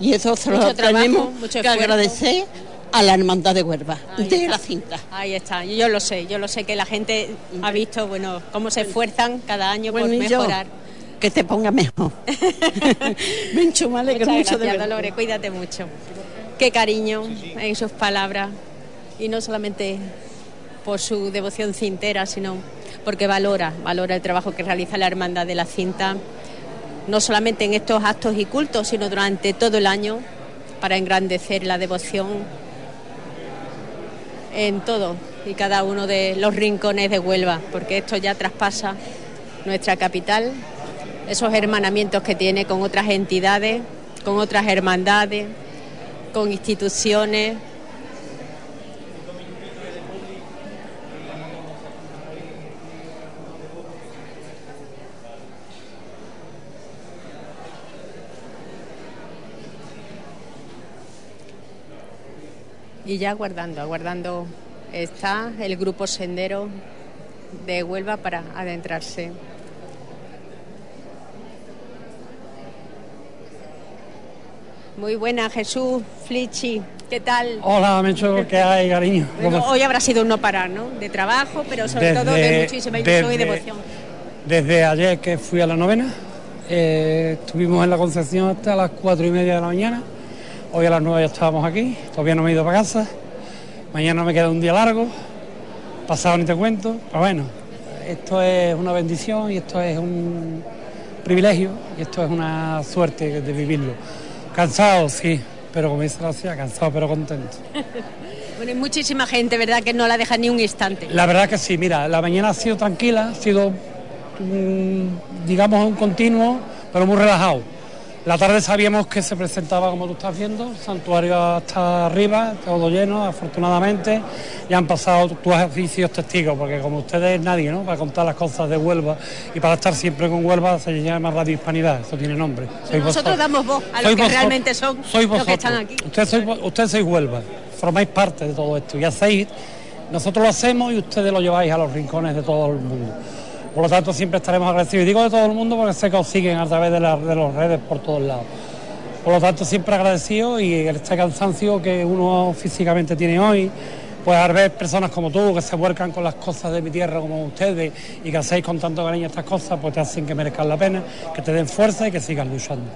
Y eso se lo Mucho trabajo, tenemos mucho que agradecer a la hermandad de Huelva, Ahí de está. la cinta. Ahí está, yo lo sé, yo lo sé que la gente ha visto, bueno, cómo se esfuerzan cada año por yo, mejorar. que te ponga mejor. Mencho, me alegro Muchas mucho de gracias, verdad. Dolores, cuídate mucho. Qué cariño en sus palabras y no solamente por su devoción cintera, sino porque valora, valora el trabajo que realiza la Hermandad de la Cinta, no solamente en estos actos y cultos, sino durante todo el año para engrandecer la devoción en todo y cada uno de los rincones de Huelva, porque esto ya traspasa nuestra capital, esos hermanamientos que tiene con otras entidades, con otras hermandades, con instituciones. Y ya aguardando, aguardando está el grupo Sendero de Huelva para adentrarse. Muy buena, Jesús Flichi. ¿Qué tal? Hola, Mencho, ¿qué hay, cariño? Bueno, ¿Cómo- hoy habrá sido un no parar, ¿no? De trabajo, pero sobre todo de muchísima ilusión y devoción. Desde ayer que fui a la novena, eh, estuvimos en la Concepción hasta las cuatro y media de la mañana. Hoy a las nueve ya estábamos aquí, todavía no me he ido para casa. Mañana me queda un día largo, pasado ni te cuento. Pero bueno, esto es una bendición y esto es un privilegio y esto es una suerte de vivirlo. Cansado, sí, pero como dice la ciudad, cansado pero contento. Bueno, hay muchísima gente, ¿verdad?, que no la deja ni un instante. La verdad que sí, mira, la mañana ha sido tranquila, ha sido, mm, digamos, un continuo, pero muy relajado. La tarde sabíamos que se presentaba, como tú estás viendo, el santuario hasta arriba, todo lleno, afortunadamente. Ya han pasado tus oficios testigos, porque como ustedes nadie, ¿no? Para contar las cosas de Huelva y para estar siempre con Huelva se llama Radio Hispanidad, eso tiene nombre. Sois Nosotros vosotros. damos voz a los que vosotros. realmente son Sois los que están aquí. Ustedes sois, ustedes sois Huelva, formáis parte de todo esto y hacéis, nosotros lo hacemos y ustedes lo lleváis a los rincones de todo el mundo. Por lo tanto, siempre estaremos agradecidos. Y digo de todo el mundo porque sé que os siguen a través de, las de las redes por todos lados. Por lo tanto, siempre agradecido y este cansancio que uno físicamente tiene hoy, pues al ver personas como tú que se vuelcan con las cosas de mi tierra como ustedes y que hacéis con tanto cariño estas cosas, pues te hacen que merezcan la pena, que te den fuerza y que sigas luchando.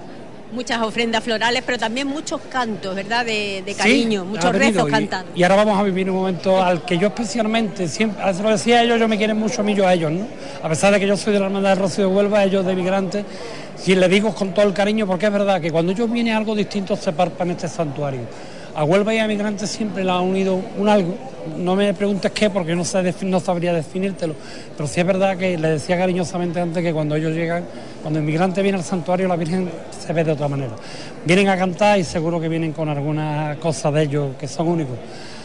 Muchas ofrendas florales, pero también muchos cantos, ¿verdad?, de, cariño, muchos rezos y- cantados. Y ahora vamos a vivir un momento al que yo especialmente, siempre, a lo decía a ellos, ellos me quieren mucho a mí, yo a ellos, ¿no? A pesar de que yo soy de la hermandad de Rocío de Huelva, ellos de migrantes, y les digo con todo el cariño, porque es verdad que cuando ellos vienen algo distinto se parpa en este santuario. A Huelva y a migrantes siempre la ha unido un algo, no me preguntes qué, porque no, sé, defi- no sabría definírtelo, pero sí es verdad que le decía cariñosamente antes que cuando ellos llegan, cuando el migrante viene al santuario, la Virgen se ve de otra manera. Vienen a cantar y seguro que vienen con algunas cosas de ellos que son únicos.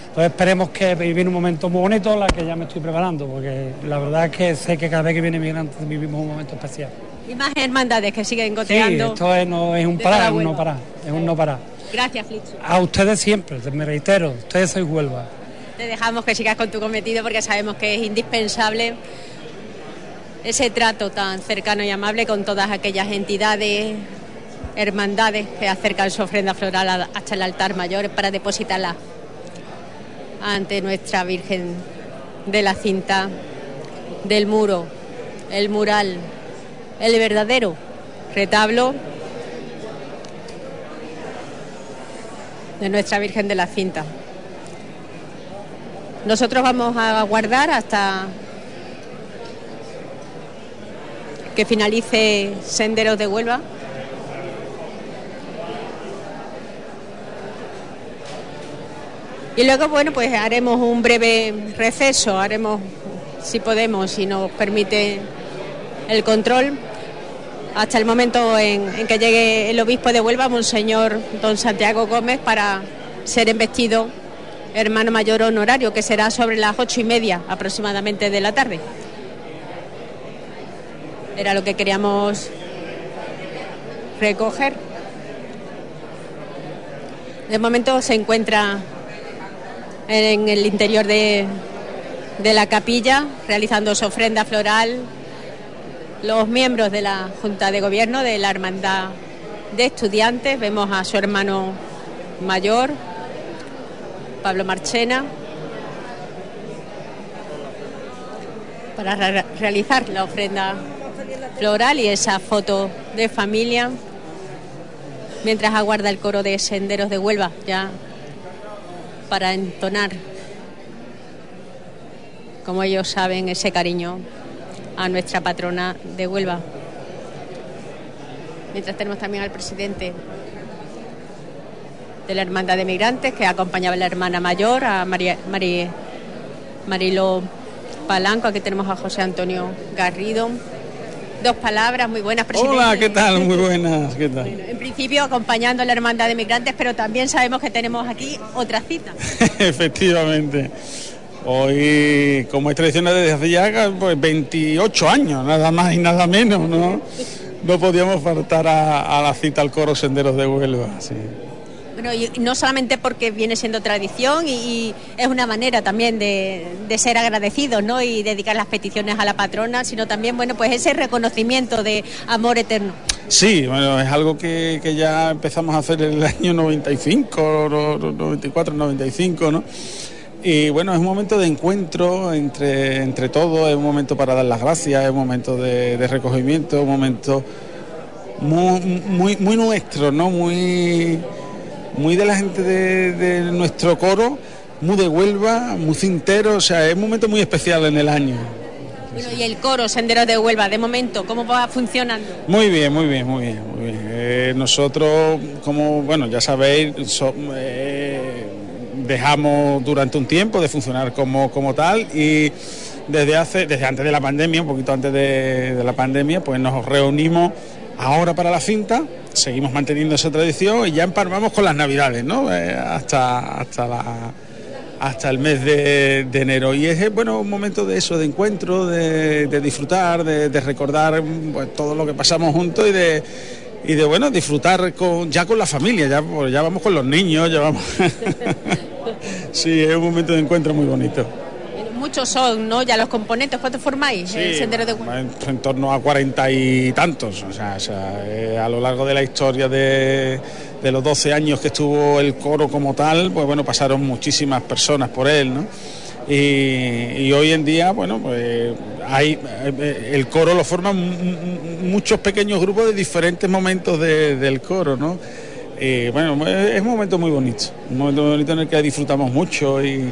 Entonces esperemos que viene un momento muy bonito, la que ya me estoy preparando, porque la verdad es que sé que cada vez que viene migrante vivimos un momento especial. Y más hermandades que siguen Sí, goteando. esto es, no, es un parar, toda es un no parar, es un no parar. Gracias, Flichi. A ustedes siempre, me reitero, ustedes sois Huelva. Te dejamos que sigas con tu cometido porque sabemos que es indispensable ese trato tan cercano y amable con todas aquellas entidades, hermandades que acercan su ofrenda floral hasta el altar mayor para depositarla ante nuestra Virgen de la cinta del muro, el mural, el verdadero retablo de nuestra Virgen de la cinta. Nosotros vamos a aguardar hasta que finalice Senderos de Huelva. Y luego, bueno, pues haremos un breve receso, haremos, si podemos, si nos permite el control, hasta el momento en, que llegue el obispo de Huelva, Monseñor Don Santiago Gómez, para ser embestido hermano mayor honorario, que será sobre las ocho y media aproximadamente de la tarde. Era lo que queríamos recoger. De momento se encuentra en el interior de, de la capilla realizando su ofrenda floral los miembros de la Junta de Gobierno de la Hermandad de Estudiantes. Vemos a su hermano mayor, Pablo Marchena, para re- realizar la ofrenda floral y esa foto de familia, mientras aguarda el coro de Senderos de Huelva, ya para entonar, como ellos saben, ese cariño a nuestra patrona de Huelva. Mientras tenemos también al presidente de la Hermandad de Migrantes, que acompañaba a la hermana mayor, a María, Mari- Marilo Palanco, aquí tenemos a José Antonio Garrido. Dos palabras muy buenas, presidente. Hola, ¿qué tal? Muy buenas, ¿qué tal? En principio acompañando a la Hermandad de Migrantes, pero también sabemos que tenemos aquí otra cita. Efectivamente. Hoy, como es tradicional desde hace ya pues, 28 años, nada más y nada menos, ¿no? No podíamos faltar a, a la cita al coro Senderos de Huelva, sí. Bueno, y no solamente porque viene siendo tradición y, y es una manera también de, de ser agradecidos, ¿no? Y dedicar las peticiones a la patrona, sino también, bueno, pues ese reconocimiento de amor eterno. Sí, bueno, es algo que, que ya empezamos a hacer en el año 95, no- no- 94, 95, ¿no? Y bueno, es un momento de encuentro entre, entre todos, es un momento para dar las gracias, es un momento de, de recogimiento, un momento muy, muy, muy nuestro, ¿no? Muy, muy de la gente de, de nuestro coro, muy de Huelva, muy cintero, o sea, es un momento muy especial en el año. Bueno, y el coro Senderos de Huelva, de momento, ¿cómo va funcionando? Muy bien, muy bien, muy bien, muy bien. Eh, nosotros, como bueno, ya sabéis, so- eh, dejamos durante un tiempo de funcionar como, como tal y desde hace, desde antes de la pandemia, un poquito antes de, la pandemia, pues nos reunimos ahora para la cinta, seguimos manteniendo esa tradición y ya empalmamos con las navidades, ¿no? Eh, hasta, hasta la hasta el mes de, enero. Y es eh, bueno un momento de eso, de encuentro, de, disfrutar, de, recordar pues, todo lo que pasamos juntos y de y de bueno disfrutar con ya con la familia, ya, pues, ya vamos con los niños, ya vamos. sí, es un momento de encuentro muy bonito. Muchos son, ¿no? Ya los componentes, ¿cuántos formáis? el Sendero de Huelva. en, torno a cuarenta y tantos. O sea, o sea, eh, a lo largo de la historia de, de los 12 años que estuvo el coro como tal, pues bueno, pasaron muchísimas personas por él, ¿no? Y, y hoy en día, bueno, pues hay eh, el coro lo forman mu- mu- muchos pequeños grupos de diferentes momentos de- del coro, ¿no? Y bueno, es un momento muy bonito, un momento muy bonito en el que disfrutamos mucho y,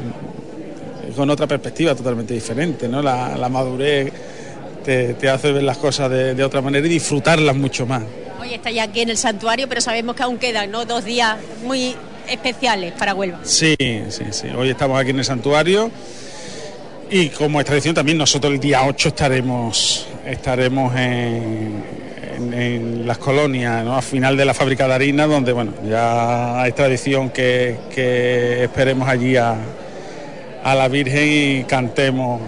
con otra perspectiva totalmente diferente, ¿no? La, la madurez te, te hace ver las cosas de, de otra manera y disfrutarlas mucho más. Hoy estáis aquí en el santuario, pero sabemos que aún quedan, ¿no? Dos días muy especiales para Huelva. Sí, sí, sí. Hoy estamos aquí en el santuario y como es tradición también nosotros el día 8 estaremos, estaremos en, en- las colonias, ¿no? Al final de la fábrica de harina, donde bueno, ya es tradición que, esperemos allí a, a la Virgen y cantemos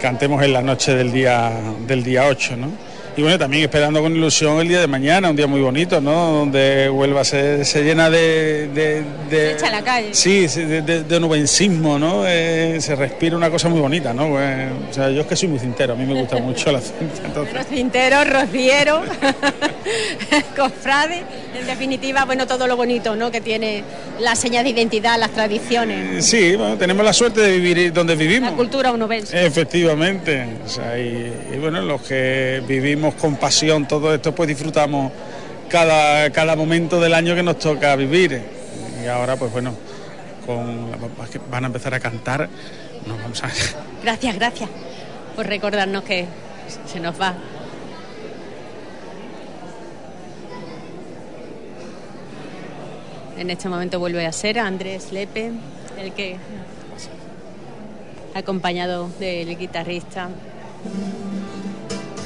cantemos en la noche del día del día 8, ¿no? Y bueno, también esperando con ilusión el día de mañana, un día muy bonito, ¿no? Donde Huelva se, se llena de... de, de- echa a la calle. Sí, de, de, de ¿no? Eh, se respira una cosa muy bonita, ¿no? Pues, o sea, yo es que soy muy cintero, a mí me gusta mucho la cinta, entonces... Los cinteros, rociero, cofrade, en definitiva, bueno, todo lo bonito, ¿no? Que tiene las señas de identidad, las tradiciones, Sí, bueno, tenemos la suerte de vivir donde vivimos. la cultura unovense. Efectivamente, o sea, y, y bueno, los que vivimos con pasión todo esto, pues disfrutamos cada, cada momento del año que nos toca vivir. Y ahora, pues bueno, con, van a empezar a cantar, nos vamos a... Gracias, gracias por recordarnos que se nos va. En este momento vuelve a ser Andrés Lepe, el que, acompañado del guitarrista,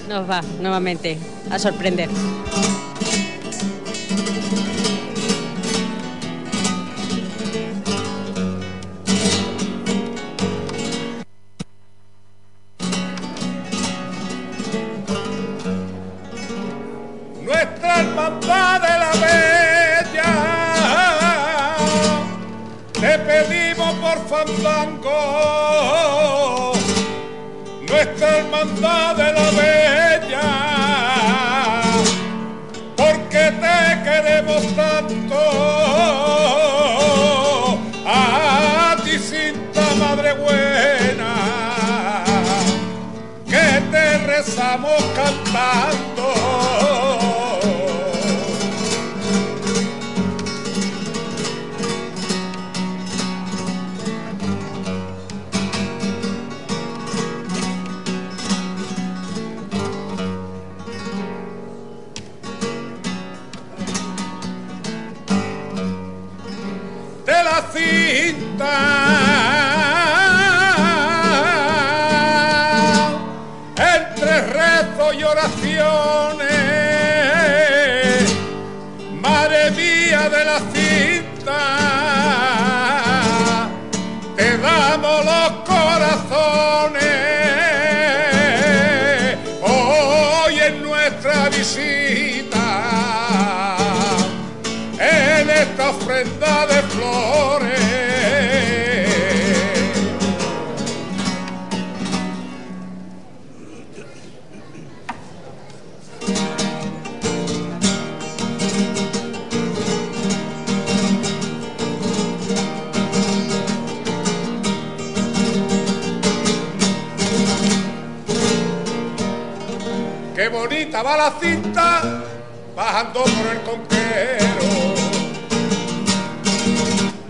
nos va nuevamente a sorprender. Nuestra hermandad de la bella, porque te queremos tanto. A ti, cinta madre buena, que te rezamos cantando. Va la cinta bajando por el conquero.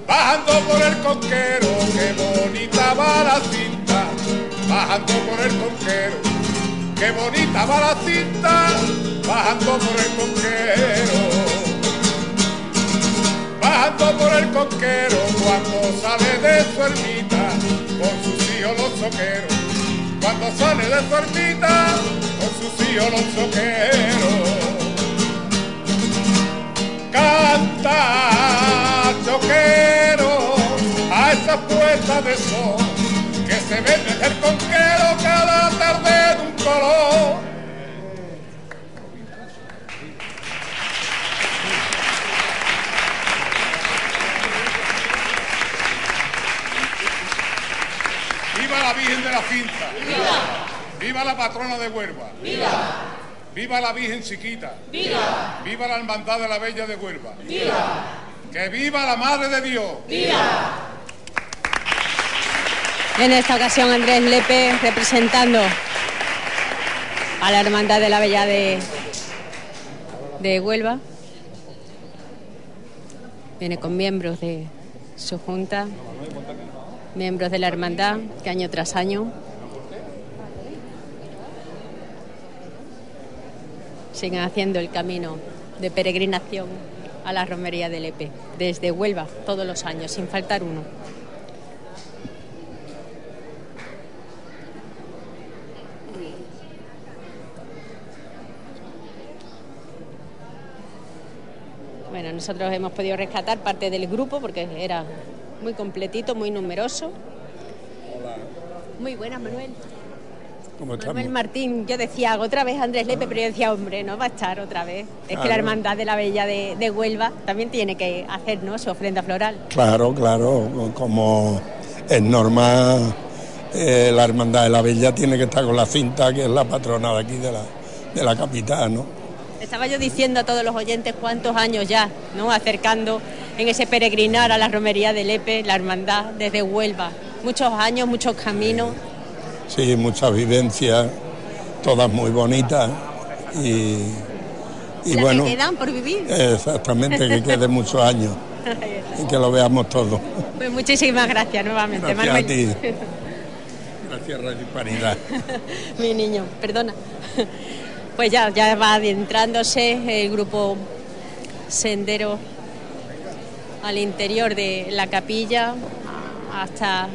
Bajando por el conquero, qué bonita va la cinta. Bajando por el conquero, qué bonita va la cinta. Bajando por el conquero. Bajando por el conquero cuando sale de su ermita con sus hijos los soqueros. Cuando sale de su ermita con hijos los soqueros. Canta, choquero, a esa puerta de sol que se ve desde el conquero cada tarde de un color. ¡Viva la Virgen de la Cinta! ¡Viva! ¡Viva la patrona de Huelva! ¡Viva! ¡Viva la Virgen Chiquita! ¡Viva! ¡Viva la Hermandad de la Bella de Huelva! ¡Viva! ¡Que viva la Madre de Dios! En esta ocasión Andrés Lepe representando a la Hermandad de la Bella de, de Huelva. Viene con miembros de su junta, miembros de la Hermandad que año tras año siguen haciendo el camino de peregrinación a la romería de Lepe, desde Huelva, todos los años, sin faltar uno. Bueno, nosotros hemos podido rescatar parte del grupo porque era muy completito, muy numeroso. Muy buena, Manuel. ¿Cómo estamos? Manuel Martín, yo decía otra vez Andrés Lepe, pero yo decía, hombre, no va a estar otra vez. Es que la hermandad de la Bella de, de Huelva también tiene que hacer ¿no? su ofrenda floral. Claro, claro, como es normal, eh, la Hermandad de la Bella tiene que estar con la cinta, que es la patrona de aquí de la, de la capital, ¿no? Estaba yo diciendo a todos los oyentes cuántos años ya, ¿no? Acercando en ese peregrinar a la romería de Lepe, la hermandad desde Huelva. Muchos años, muchos caminos. Sí, muchas vivencias, todas muy bonitas y, y las bueno, que quedan por vivir. exactamente, que quede muchos años y que lo veamos todo. Pues muchísimas gracias nuevamente, Gracias Manuel. a ti. Gracias, Radio Hispanidad. Mi niño, perdona. Pues ya, ya va adentrándose el grupo Sendero al interior de la capilla hasta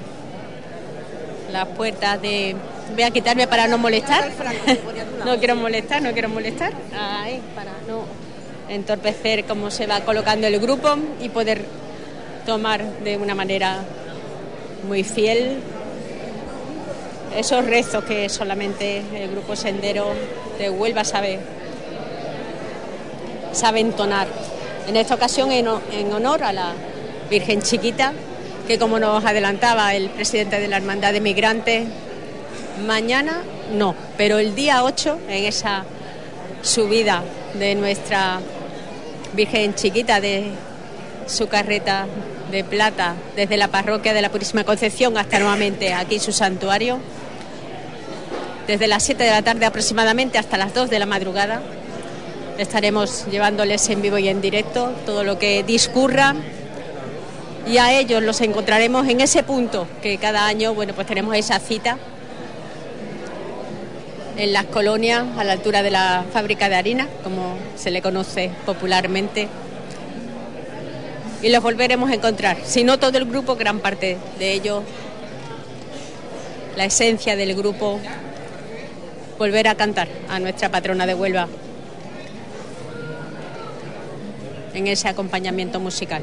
las puertas de... Voy a quitarme para no molestar. No quiero molestar, no quiero molestar. Ahí, para no entorpecer cómo se va colocando el grupo y poder tomar de una manera muy fiel esos rezos que solamente el grupo Sendero de Huelva sabe, sabe entonar. En esta ocasión en, ho- en honor a la Virgen Chiquita, que como nos adelantaba el presidente de la Hermandad de Migrantes, mañana no, pero el día 8, en esa subida de nuestra Virgen Chiquita de su carreta de plata desde la parroquia de la Purísima Concepción hasta nuevamente aquí su santuario, desde las 7 de la tarde aproximadamente hasta las 2 de la madrugada. Estaremos llevándoles en vivo y en directo todo lo que discurra y a ellos los encontraremos en ese punto que cada año, bueno, pues tenemos esa cita en las colonias a la altura de la fábrica de harina, como se le conoce popularmente. Y los volveremos a encontrar, si no todo el grupo, gran parte de ellos, la esencia del grupo, volver a cantar a nuestra patrona de Huelva en ese acompañamiento musical.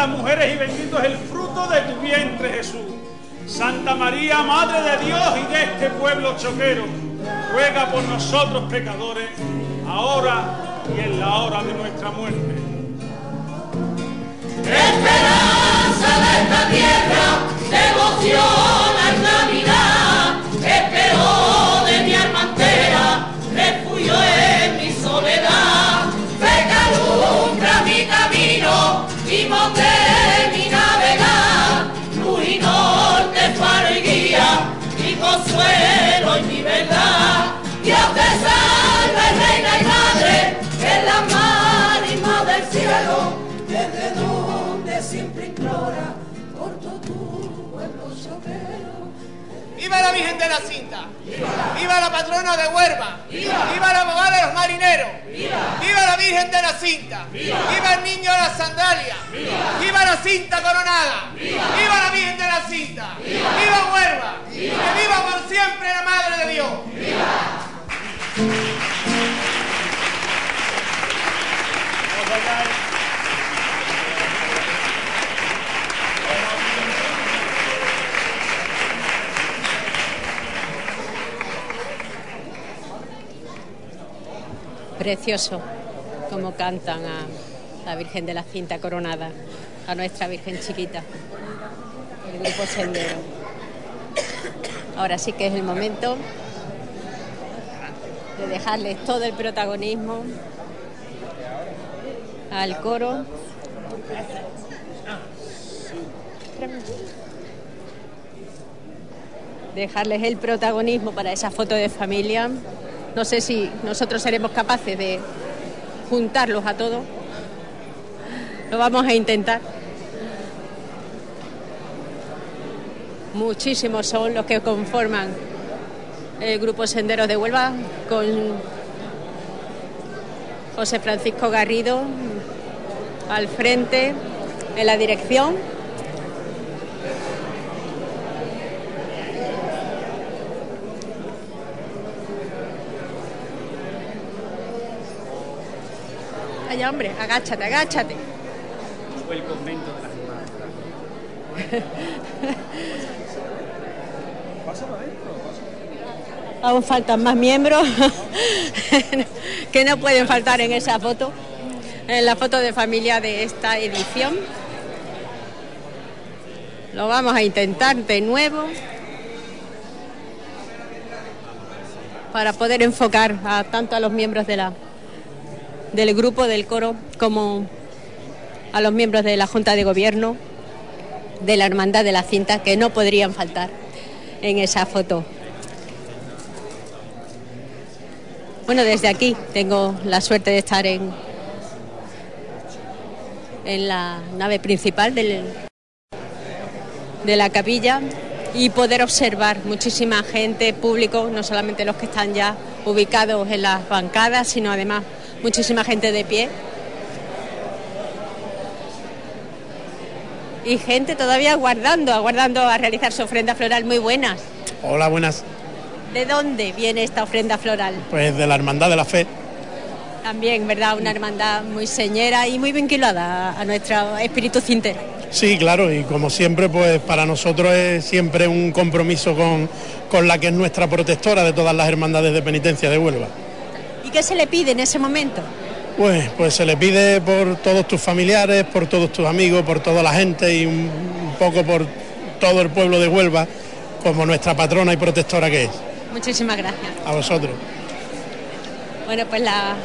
Las mujeres y bendito es el fruto de tu vientre Jesús. Santa María, Madre de Dios y de este pueblo choquero, ruega por nosotros pecadores, ahora y en la hora de nuestra muerte. Esperanza de esta tierra, devoción al Navidad, espero de mi alma refugio en mi soledad, fe que alumbra mi camino, timón de ¡Viva la Virgen de la Cinta! ¡Viva, la patrona de Huerva! ¡Viva, la abogada de los marineros! ¡Viva, la Virgen de la Cinta! ¡Viva, el niño de la sandalia! ¡Viva, la cinta coronada! ¡Viva, la Virgen de la Cinta! ¡Viva Huerva! ¡Que viva por siempre la Madre de Dios! Precioso como cantan a la Virgen de la Cinta Coronada, a nuestra Virgen chiquita, el grupo Sendero. Ahora sí que es el momento de dejarles todo el protagonismo al coro. Dejarles el protagonismo para esa foto de familia. No sé si nosotros seremos capaces de juntarlos a todos. Lo vamos a intentar. Muchísimos son los que conforman el grupo Senderos de Huelva con José Francisco Garrido al frente en la dirección. Hombre, agáchate, agáchate. Fue el convento de las Pásalo adentro, Aún faltan más miembros que no pueden faltar en esa foto, en la foto de familia de esta edición. Lo vamos a intentar de nuevo para poder enfocar a, tanto a los miembros de la, del grupo del coro como a los miembros de la Junta de Gobierno de la Hermandad de la Cinta que no podrían faltar en esa foto. Bueno, desde aquí tengo la suerte de estar en, en la nave principal del, de la capilla y poder observar muchísima gente, público, no solamente los que están ya ubicados en las bancadas, sino además muchísima gente de pie. Y gente todavía aguardando, aguardando a realizar su ofrenda floral muy buenas. Hola, buenas. ¿De dónde viene esta ofrenda floral? Pues de la Hermandad de la Fe. También, ¿verdad? Una hermandad muy señera y muy vinculada a nuestro espíritu cintero. Sí, claro, y como siempre, pues para nosotros es siempre un compromiso con, con la que es nuestra protectora de todas las hermandades de penitencia de Huelva. ¿Y qué se le pide en ese momento? Pues, pues se le pide por todos tus familiares, por todos tus amigos, por toda la gente y un, un poco por todo el pueblo de Huelva, como nuestra patrona y protectora que es. Muchísimas gracias. A vosotros. Bueno, pues la,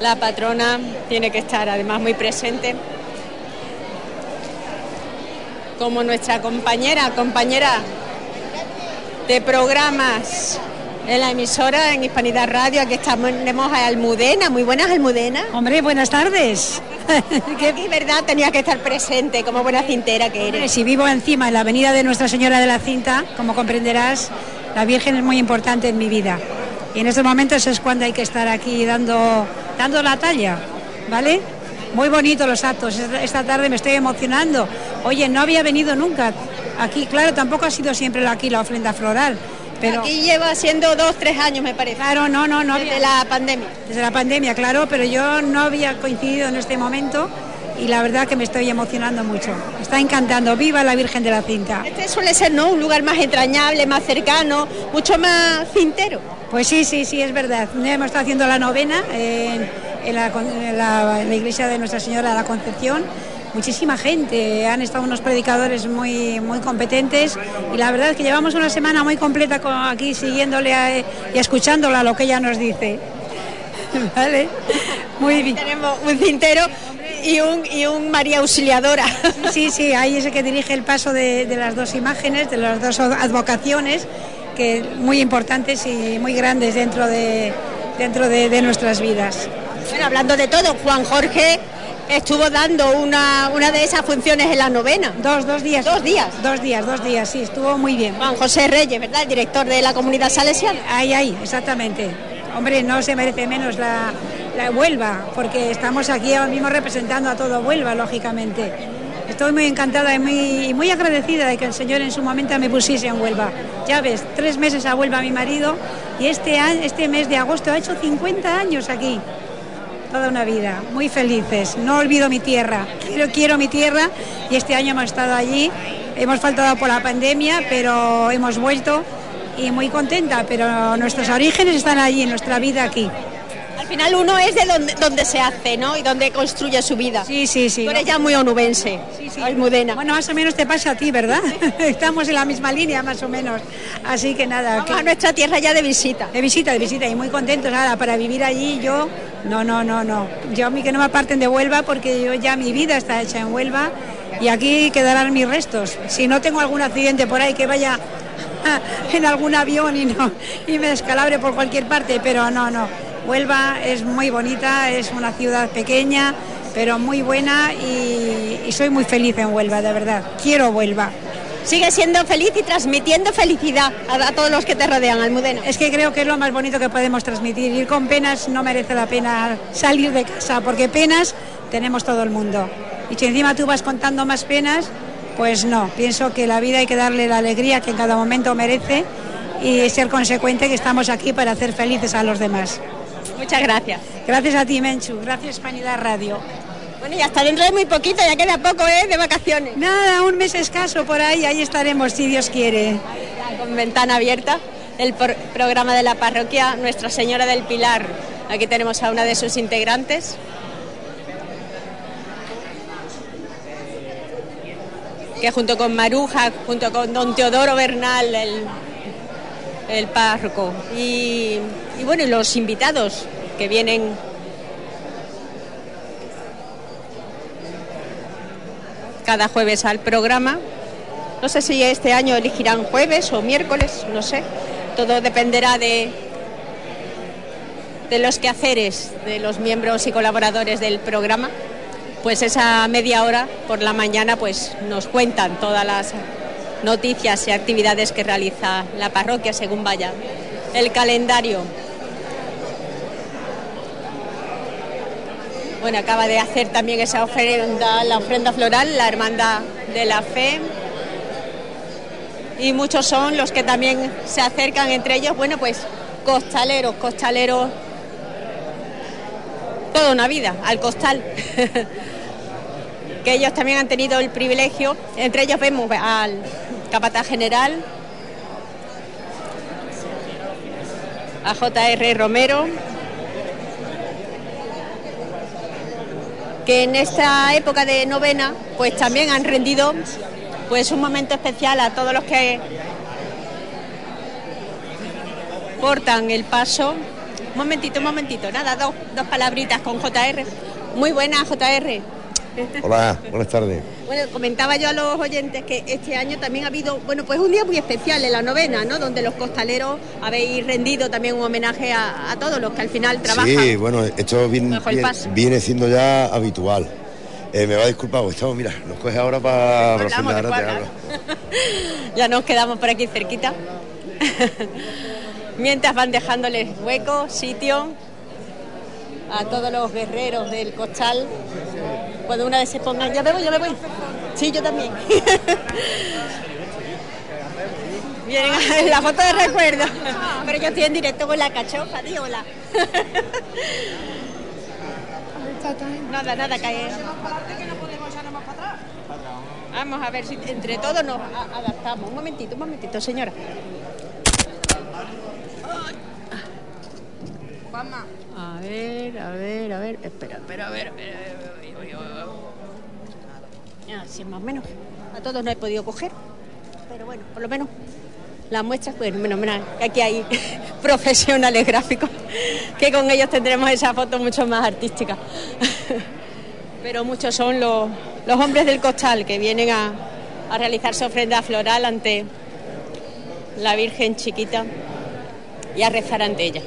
la patrona tiene que estar además muy presente. Como nuestra compañera, compañera de programas en la emisora, en Hispanidad Radio, aquí estamos tenemos a Almudena. Muy buenas, Almudena. Hombre, buenas tardes. que es verdad, tenía que estar presente como buena cintera que eres. Si vivo encima en la avenida de Nuestra Señora de la Cinta, como comprenderás, la Virgen es muy importante en mi vida. Y en estos momentos es cuando hay que estar aquí dando, dando la talla, ¿vale? Muy bonitos los actos. Esta tarde me estoy emocionando. Oye, no había venido nunca. Aquí, claro, tampoco ha sido siempre aquí la ofrenda floral. Pero... Aquí lleva siendo dos, tres años, me parece. Claro, no, no, no. Desde la pandemia. Desde la pandemia, claro, pero yo no había coincidido en este momento y la verdad que me estoy emocionando mucho. Está encantando. Viva la Virgen de la Cinta. Este suele ser, ¿no? Un lugar más entrañable, más cercano, mucho más cintero. Pues sí, sí, sí, es verdad. Hemos estado haciendo la novena en, en la, con- en la- en la iglesia de Nuestra Señora de la Concepción. Muchísima gente, han estado unos predicadores muy, muy competentes y la verdad es que llevamos una semana muy completa con- aquí siguiéndole a- y escuchándola lo que ella nos dice. Vale, muy bien. Tenemos un cintero y un, y un María Auxiliadora. Sí, sí, ahí es el que dirige el paso de, de las dos imágenes, de las dos advocaciones, que muy importantes y muy grandes dentro de, dentro de, de nuestras vidas. Bueno, hablando de todo, Juan Jorge estuvo dando una, una de esas funciones en la novena. Dos, dos días. Dos días. Dos días, dos días, sí, estuvo muy bien. Juan José Reyes, ¿verdad? El director de la comunidad salesiana. Ahí, ahí, exactamente. Hombre, no se merece menos la, la Huelva, porque estamos aquí ahora mismo representando a todo Huelva, lógicamente. Estoy muy encantada y muy, muy agradecida de que el Señor en su momento me pusiese en Huelva. Ya ves, tres meses a Huelva mi marido y este, este mes de agosto ha hecho 50 años aquí. Toda una vida, muy felices. No olvido mi tierra, quiero, quiero mi tierra y este año hemos estado allí. Hemos faltado por la pandemia, pero hemos vuelto y muy contenta, pero nuestros orígenes están allí, nuestra vida aquí. Al final uno es de donde, donde se hace, ¿no? Y donde construye su vida. Sí, sí, sí. Tú eres ya muy onubense, almudena. Bueno, más o menos te pasa a ti, ¿verdad? Estamos en la misma línea, más o menos. Así que nada. Vamos a nuestra tierra ya de visita. De visita, de visita, y muy contentos. Ahora, para vivir allí, yo, no, no, no, no. Yo a mí que no me aparten de Huelva, porque yo ya mi vida está hecha en Huelva y aquí quedarán mis restos. Si no tengo algún accidente por ahí que vaya en algún avión y, no, y me descalabre por cualquier parte, pero no, no. Huelva es muy bonita, es una ciudad pequeña, pero muy buena y, y soy muy feliz en Huelva, de verdad. Quiero Huelva. Sigue siendo feliz y transmitiendo felicidad a, a todos los que te rodean, Almudena. Es que creo que es lo más bonito que podemos transmitir. Ir con penas no merece la pena salir de casa, porque penas tenemos todo el mundo. Y si encima tú vas contando más penas, pues no. Pienso que la vida hay que darle la alegría que en cada momento merece y ser consecuente que estamos aquí para hacer felices a los demás. Muchas gracias. Gracias a ti, Menchu. Gracias, Hispanidad Radio. Bueno, y hasta dentro de muy poquito, ya queda poco, ¿eh? De vacaciones. Nada, un mes escaso por ahí, ahí estaremos, si Dios quiere. Con ventana abierta, el por- programa de la parroquia Nuestra Señora del Pilar. Aquí tenemos a una de sus integrantes. Que junto con Maruja, junto con don Teodoro Bernal, el, el párroco, y, y bueno, y los invitados que vienen cada jueves al programa. No sé si este año elegirán jueves o miércoles, no sé. Todo dependerá de, de los quehaceres de los miembros y colaboradores del programa. Pues esa media hora por la mañana pues nos cuentan todas las noticias y actividades que realiza la parroquia según vaya el calendario. Bueno, acaba de hacer también esa ofrenda, la ofrenda floral, la Hermandad de la Fe. Y muchos son los que también se acercan entre ellos, bueno, pues costaleros, costaleros, toda una vida al costal. que ellos también han tenido el privilegio, entre ellos vemos al capataz general, a JR Romero, que en esta época de novena pues también han rendido pues un momento especial a todos los que portan el paso Un momentito, un momentito. Nada, dos, dos palabritas con JR. Muy buena, JR. Hola, buenas tardes. Bueno, comentaba yo a los oyentes que este año también ha habido, bueno, pues un día muy especial en la novena, ¿no? Donde los costaleros habéis rendido también un homenaje a, a todos los que al final trabajan. Sí, bueno, esto viene, siendo ya habitual. Eh, me va a disculpar, porque estamos, mira, nos coge ahora para después, hablo. Ya nos quedamos por aquí cerquita. Mientras van dejándoles hueco, sitio a todos los guerreros del costal. Cuando una vez se pongan, ya me voy, ya me voy. Sí, yo también. Vienen a la foto de recuerdo. Pero yo estoy en directo con la cachofa, di hola. Nada, nada, cae. Vamos a ver si entre todos nos adaptamos. Un momentito, un momentito, señora. A ver, a ver, a ver. Espera, espera, a ver, a ver, a ver. Ah, sí, más o menos. A todos no he podido coger. Pero bueno, por lo menos las muestras, pues que Aquí hay profesionales gráficos que con ellos tendremos esa foto mucho más artística. Pero muchos son los, los hombres del costal que vienen a, a realizar su ofrenda floral ante la Virgen chiquita y a rezar ante ella.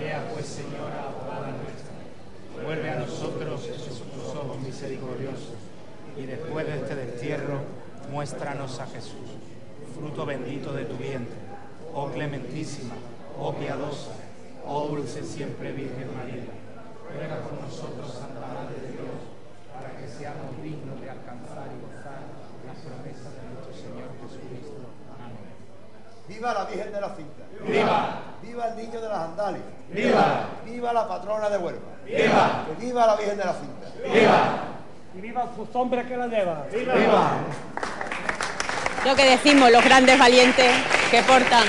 Ea pues, Señora, abogada nuestra, vuelve a nosotros tus ojos misericordiosos y después de este destierro, muéstranos a Jesús, fruto bendito de tu vientre. Oh clementísima, oh piadosa, oh dulce siempre Virgen María, ruega por nosotros, Santa Madre de Dios, para que seamos dignos de alcanzar y gozar las promesas de nuestro Señor Jesucristo. Amén. ¡Viva la Virgen de la Cinta! ¡Viva! ¡Viva el ¡Viva! ¡Viva la patrona de Huelva! ¡Viva! ¡Que viva la Virgen de la Cinta! ¡Viva! Y viva sus hombres que la llevan. ¡Viva! Lo que decimos, los grandes valientes que portan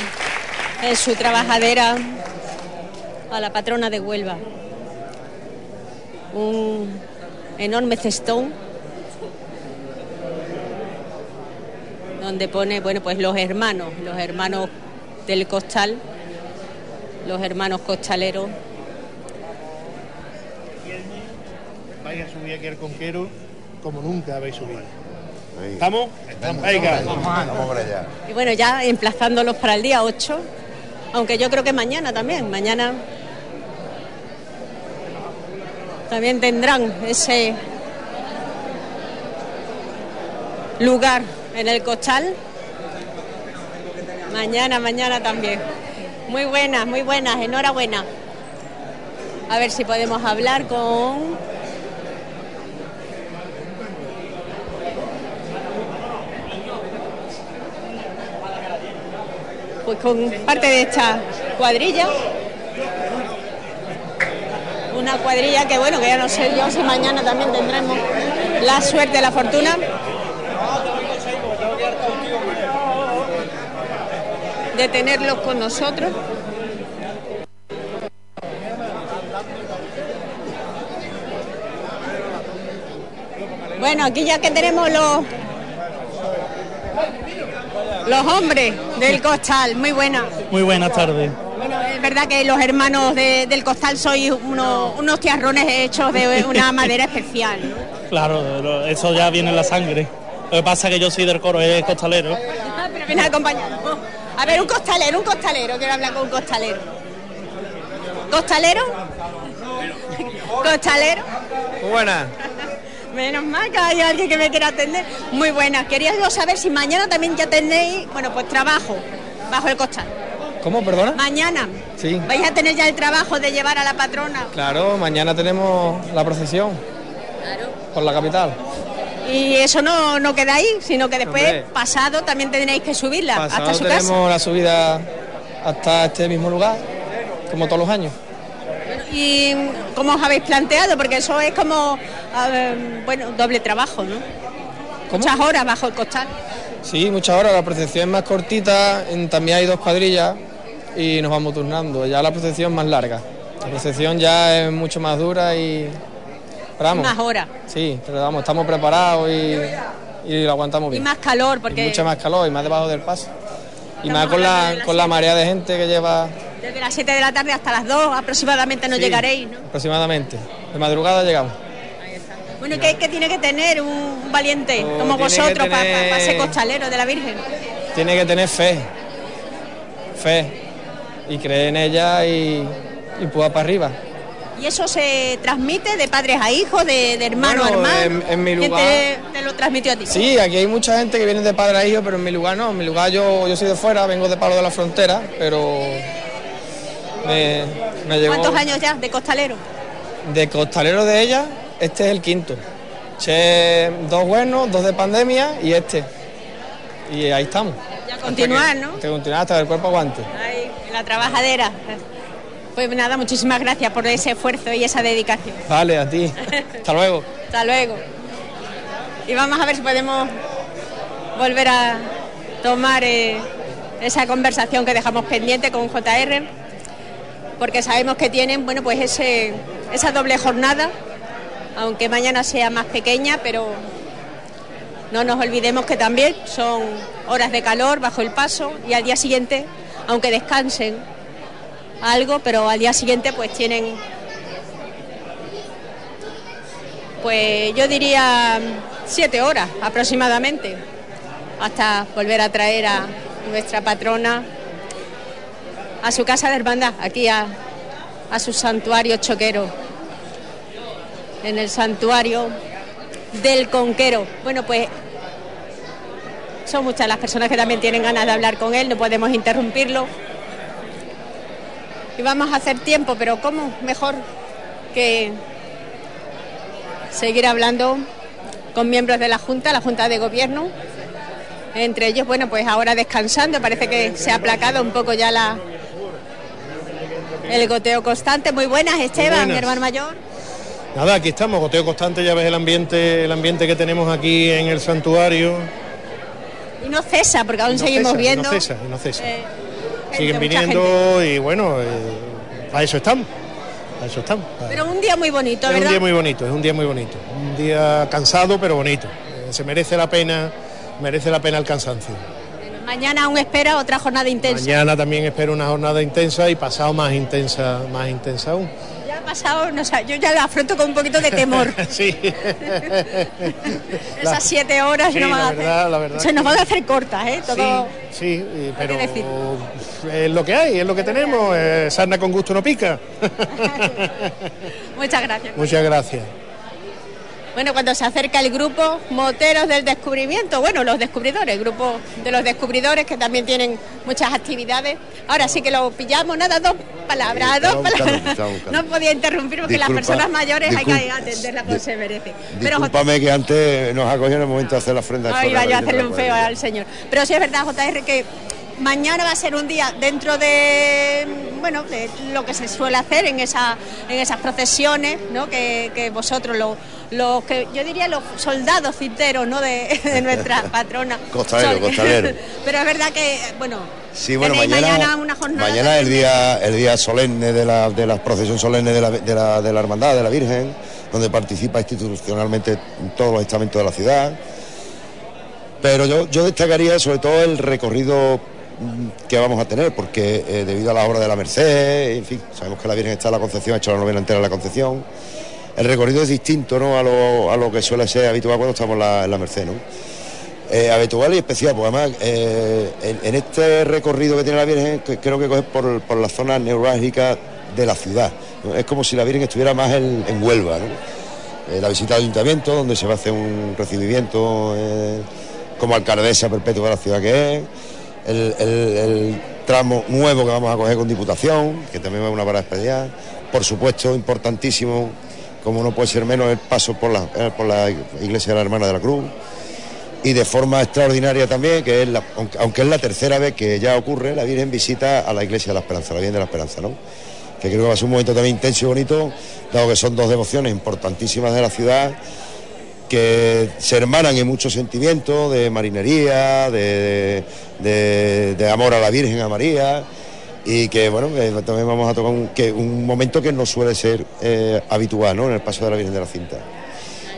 en su trabajadera a la patrona de Huelva. Un enorme cestón donde pone, bueno, pues los hermanos, los hermanos del costal, los hermanos costaleros. Vais a subir aquí al conquero como nunca habéis subido. ¿Estamos? Estamos. Venga. Vamos allá. Y bueno, ya emplazándolos para el día 8, aunque yo creo que mañana también, mañana también tendrán ese lugar en el costal. Mañana, mañana también. Muy buenas, muy buenas, enhorabuena. A ver si podemos hablar con pues con parte de esta cuadrilla. Una cuadrilla que bueno, que ya no sé yo si mañana también tendremos la suerte, la fortuna de tenerlos con nosotros. Bueno, aquí ya que tenemos los los hombres del costal, muy buena. Muy buenas tardes. Bueno, es verdad que los hermanos de- del costal sois unos, unos tiarrones hechos de una madera especial. ¿no? Claro, eso ya viene en la sangre. Lo que pasa es que yo soy del coro, es costalero. Ah, Pero acompañado. A ver, un costalero, un costalero, quiero hablar con un costalero. ¿Costalero? ¿Costalero? Buena. Menos mal que hay alguien que me quiera atender. Muy buena. Quería yo saber si mañana también ya tenéis, bueno, pues trabajo bajo el costal. ¿Cómo, perdona? Mañana Sí. vais a tener ya el trabajo de llevar a la patrona. Claro, mañana tenemos la procesión por la capital. Y eso no, no queda ahí, sino que después, Hombre. pasado, también tendréis que subirla Pasado hasta su tenemos casa. la subida hasta este mismo lugar, como todos los años. ¿Y cómo os habéis planteado? Porque eso es como, ver, bueno, doble trabajo, ¿no? Muchas horas bajo el costal. Sí, muchas horas, la procesión es más cortita, en- también hay dos cuadrillas y nos vamos turnando. Ya la procesión es más larga. La procesión ya es mucho más dura y Más horas. Sí, pero vamos, estamos preparados y, y lo aguantamos Y bien. más calor, Y porque mucha más calor y más debajo del paso. Y Estamos más con la, con la marea de gente que lleva desde las 7 de la tarde hasta las 2 aproximadamente no Sí. llegaréis, ¿no? aproximadamente. De madrugada llegamos. Bueno, ¿qué, qué tiene que tener un, valiente Oh, como vosotros para tener- ser costalero de la Virgen? Tiene que tener fe. Fe. Y creer en ella y, y pueda para arriba. ¿Y eso se transmite de padres a hijos, de, de hermano a hermano? en- en mi ¿Quién lugar- te, te lo transmitió a ti? Sí, aquí hay mucha gente que viene de padre a hijo, pero en mi lugar no. En mi lugar yo, yo soy de fuera, vengo de Palo de la Frontera, pero me, me ¿Cuántos años ya de costalero? de costalero de ella. Este es el quinto. Dos buenos, dos de pandemia y este. Y ahí estamos. Ya continuar, ¿no? Que continuar hasta que el cuerpo aguante. Ahí, en la trabajadera. Pues nada, muchísimas gracias por ese esfuerzo y esa dedicación. Vale, a ti. Hasta luego. Hasta luego. Y vamos a ver si podemos volver a tomar eh, esa conversación que dejamos pendiente con JR, porque sabemos que tienen, bueno, pues ese, esa doble jornada, aunque mañana sea más pequeña, pero no nos olvidemos que también son horas de calor bajo el paso y al día siguiente, aunque descansen algo, pero al día siguiente pues tienen pues yo diría siete horas aproximadamente, hasta volver a traer a nuestra patrona a su casa de hermandad, aquí a, a su santuario choquero, en el santuario del Conquero. Bueno, pues son muchas las personas que también tienen ganas de hablar con él, no podemos interrumpirlo. Y vamos a hacer tiempo, pero ¿cómo mejor que seguir hablando con miembros de la Junta, la Junta de Gobierno. Entre ellos, bueno, pues ahora descansando, parece que se ha aplacado un poco ya la el goteo constante. Muy buenas, Esteban, buenas. mi hermano mayor. Nada, aquí estamos, goteo constante, ya ves el ambiente, el ambiente que tenemos aquí en el santuario. Y no cesa, porque aún no seguimos cesa, y viendo. No cesa, y no cesa. eh, gente, Siguen viniendo y bueno, eh, a eso estamos. A eso estamos. Pero un día muy bonito, es ¿verdad? un día muy bonito, es un día muy bonito. Un día cansado pero bonito. Eh, se merece la pena, merece la pena el cansancio. Mañana aún espera otra jornada intensa. Mañana también espero una jornada intensa y pasado más intensa, más intensa aún. Ya ha pasado, no sé, yo ya la afronto con un poquito de temor. sí. Esas siete horas Sí, no van la a hacer- verdad, la verdad se nos van a hacer cortas, ¿eh? Todo. Sí, y- pero es lo que hay, es lo que tenemos. eh, sarna con gusto no pica. Muchas gracias. Muchas gracias. Bueno, cuando se acerca el grupo Moteros del Descubrimiento, bueno, los descubridores, el grupo de los descubridores que también tienen muchas actividades. Ahora sí que lo pillamos, nada, dos palabras, dos palabras. No podía interrumpir porque las personas mayores hay que atenderlas como se merece. Pero Discúlpame que antes nos ha cogido en el momento de hacer la ofrenda. Ay, vaya a hacerle un feo al señor. Pero sí es verdad, JR, que mañana va a ser un día dentro de bueno de lo que se suele hacer en esa en esas procesiones, ¿no? Que, que vosotros los los que yo diría los soldados cinteros, ¿no? De, de nuestra patrona. Costalero, costalero. Pero es verdad que bueno. Sí, bueno, mañana, mañana una jornada mañana es el día, el día solemne de la, de la procesión solemne de la, de, la, de la Hermandad de la Virgen, donde participa institucionalmente todos los estamentos de la ciudad. Pero yo, yo destacaría sobre todo el recorrido mm, que vamos a tener, porque eh, debido a la obra de la Merced, en fin, sabemos que la Virgen está en la Concepción, ha hecho la novena entera en la Concepción. El recorrido es distinto ¿no? a, lo, que suele ser habitual cuando estamos la, en la Merced. ¿no? Eh, habitual y especial, porque además eh, en, este recorrido que tiene la Virgen que creo que coge por, la zona neurálgica de la ciudad. Es como si la Virgen estuviera más en, Huelva. Eh, la visita al ayuntamiento, donde se va a hacer un recibimiento como alcaldesa perpetua de la ciudad que es. El, tramo nuevo que vamos a coger con Diputación, que también va a una parada especial. Por supuesto, importantísimo, como no puede ser menos, el paso por la, eh, por la iglesia de la Hermana de la Cruz y de forma extraordinaria también, que es la- aunque, es la tercera vez que ya ocurre, la Virgen visita a la Iglesia de la Esperanza, la Virgen de la Esperanza, ¿no? Que creo que va a ser un momento también intenso y bonito, dado que son dos devociones importantísimas de la ciudad, que se hermanan en muchos sentimientos de marinería, de, de- de amor a la Virgen, a María, y que bueno, que también vamos a tocar un, que, un momento que no suele ser eh, habitual, ¿no? En el paso de la Virgen de la Cinta.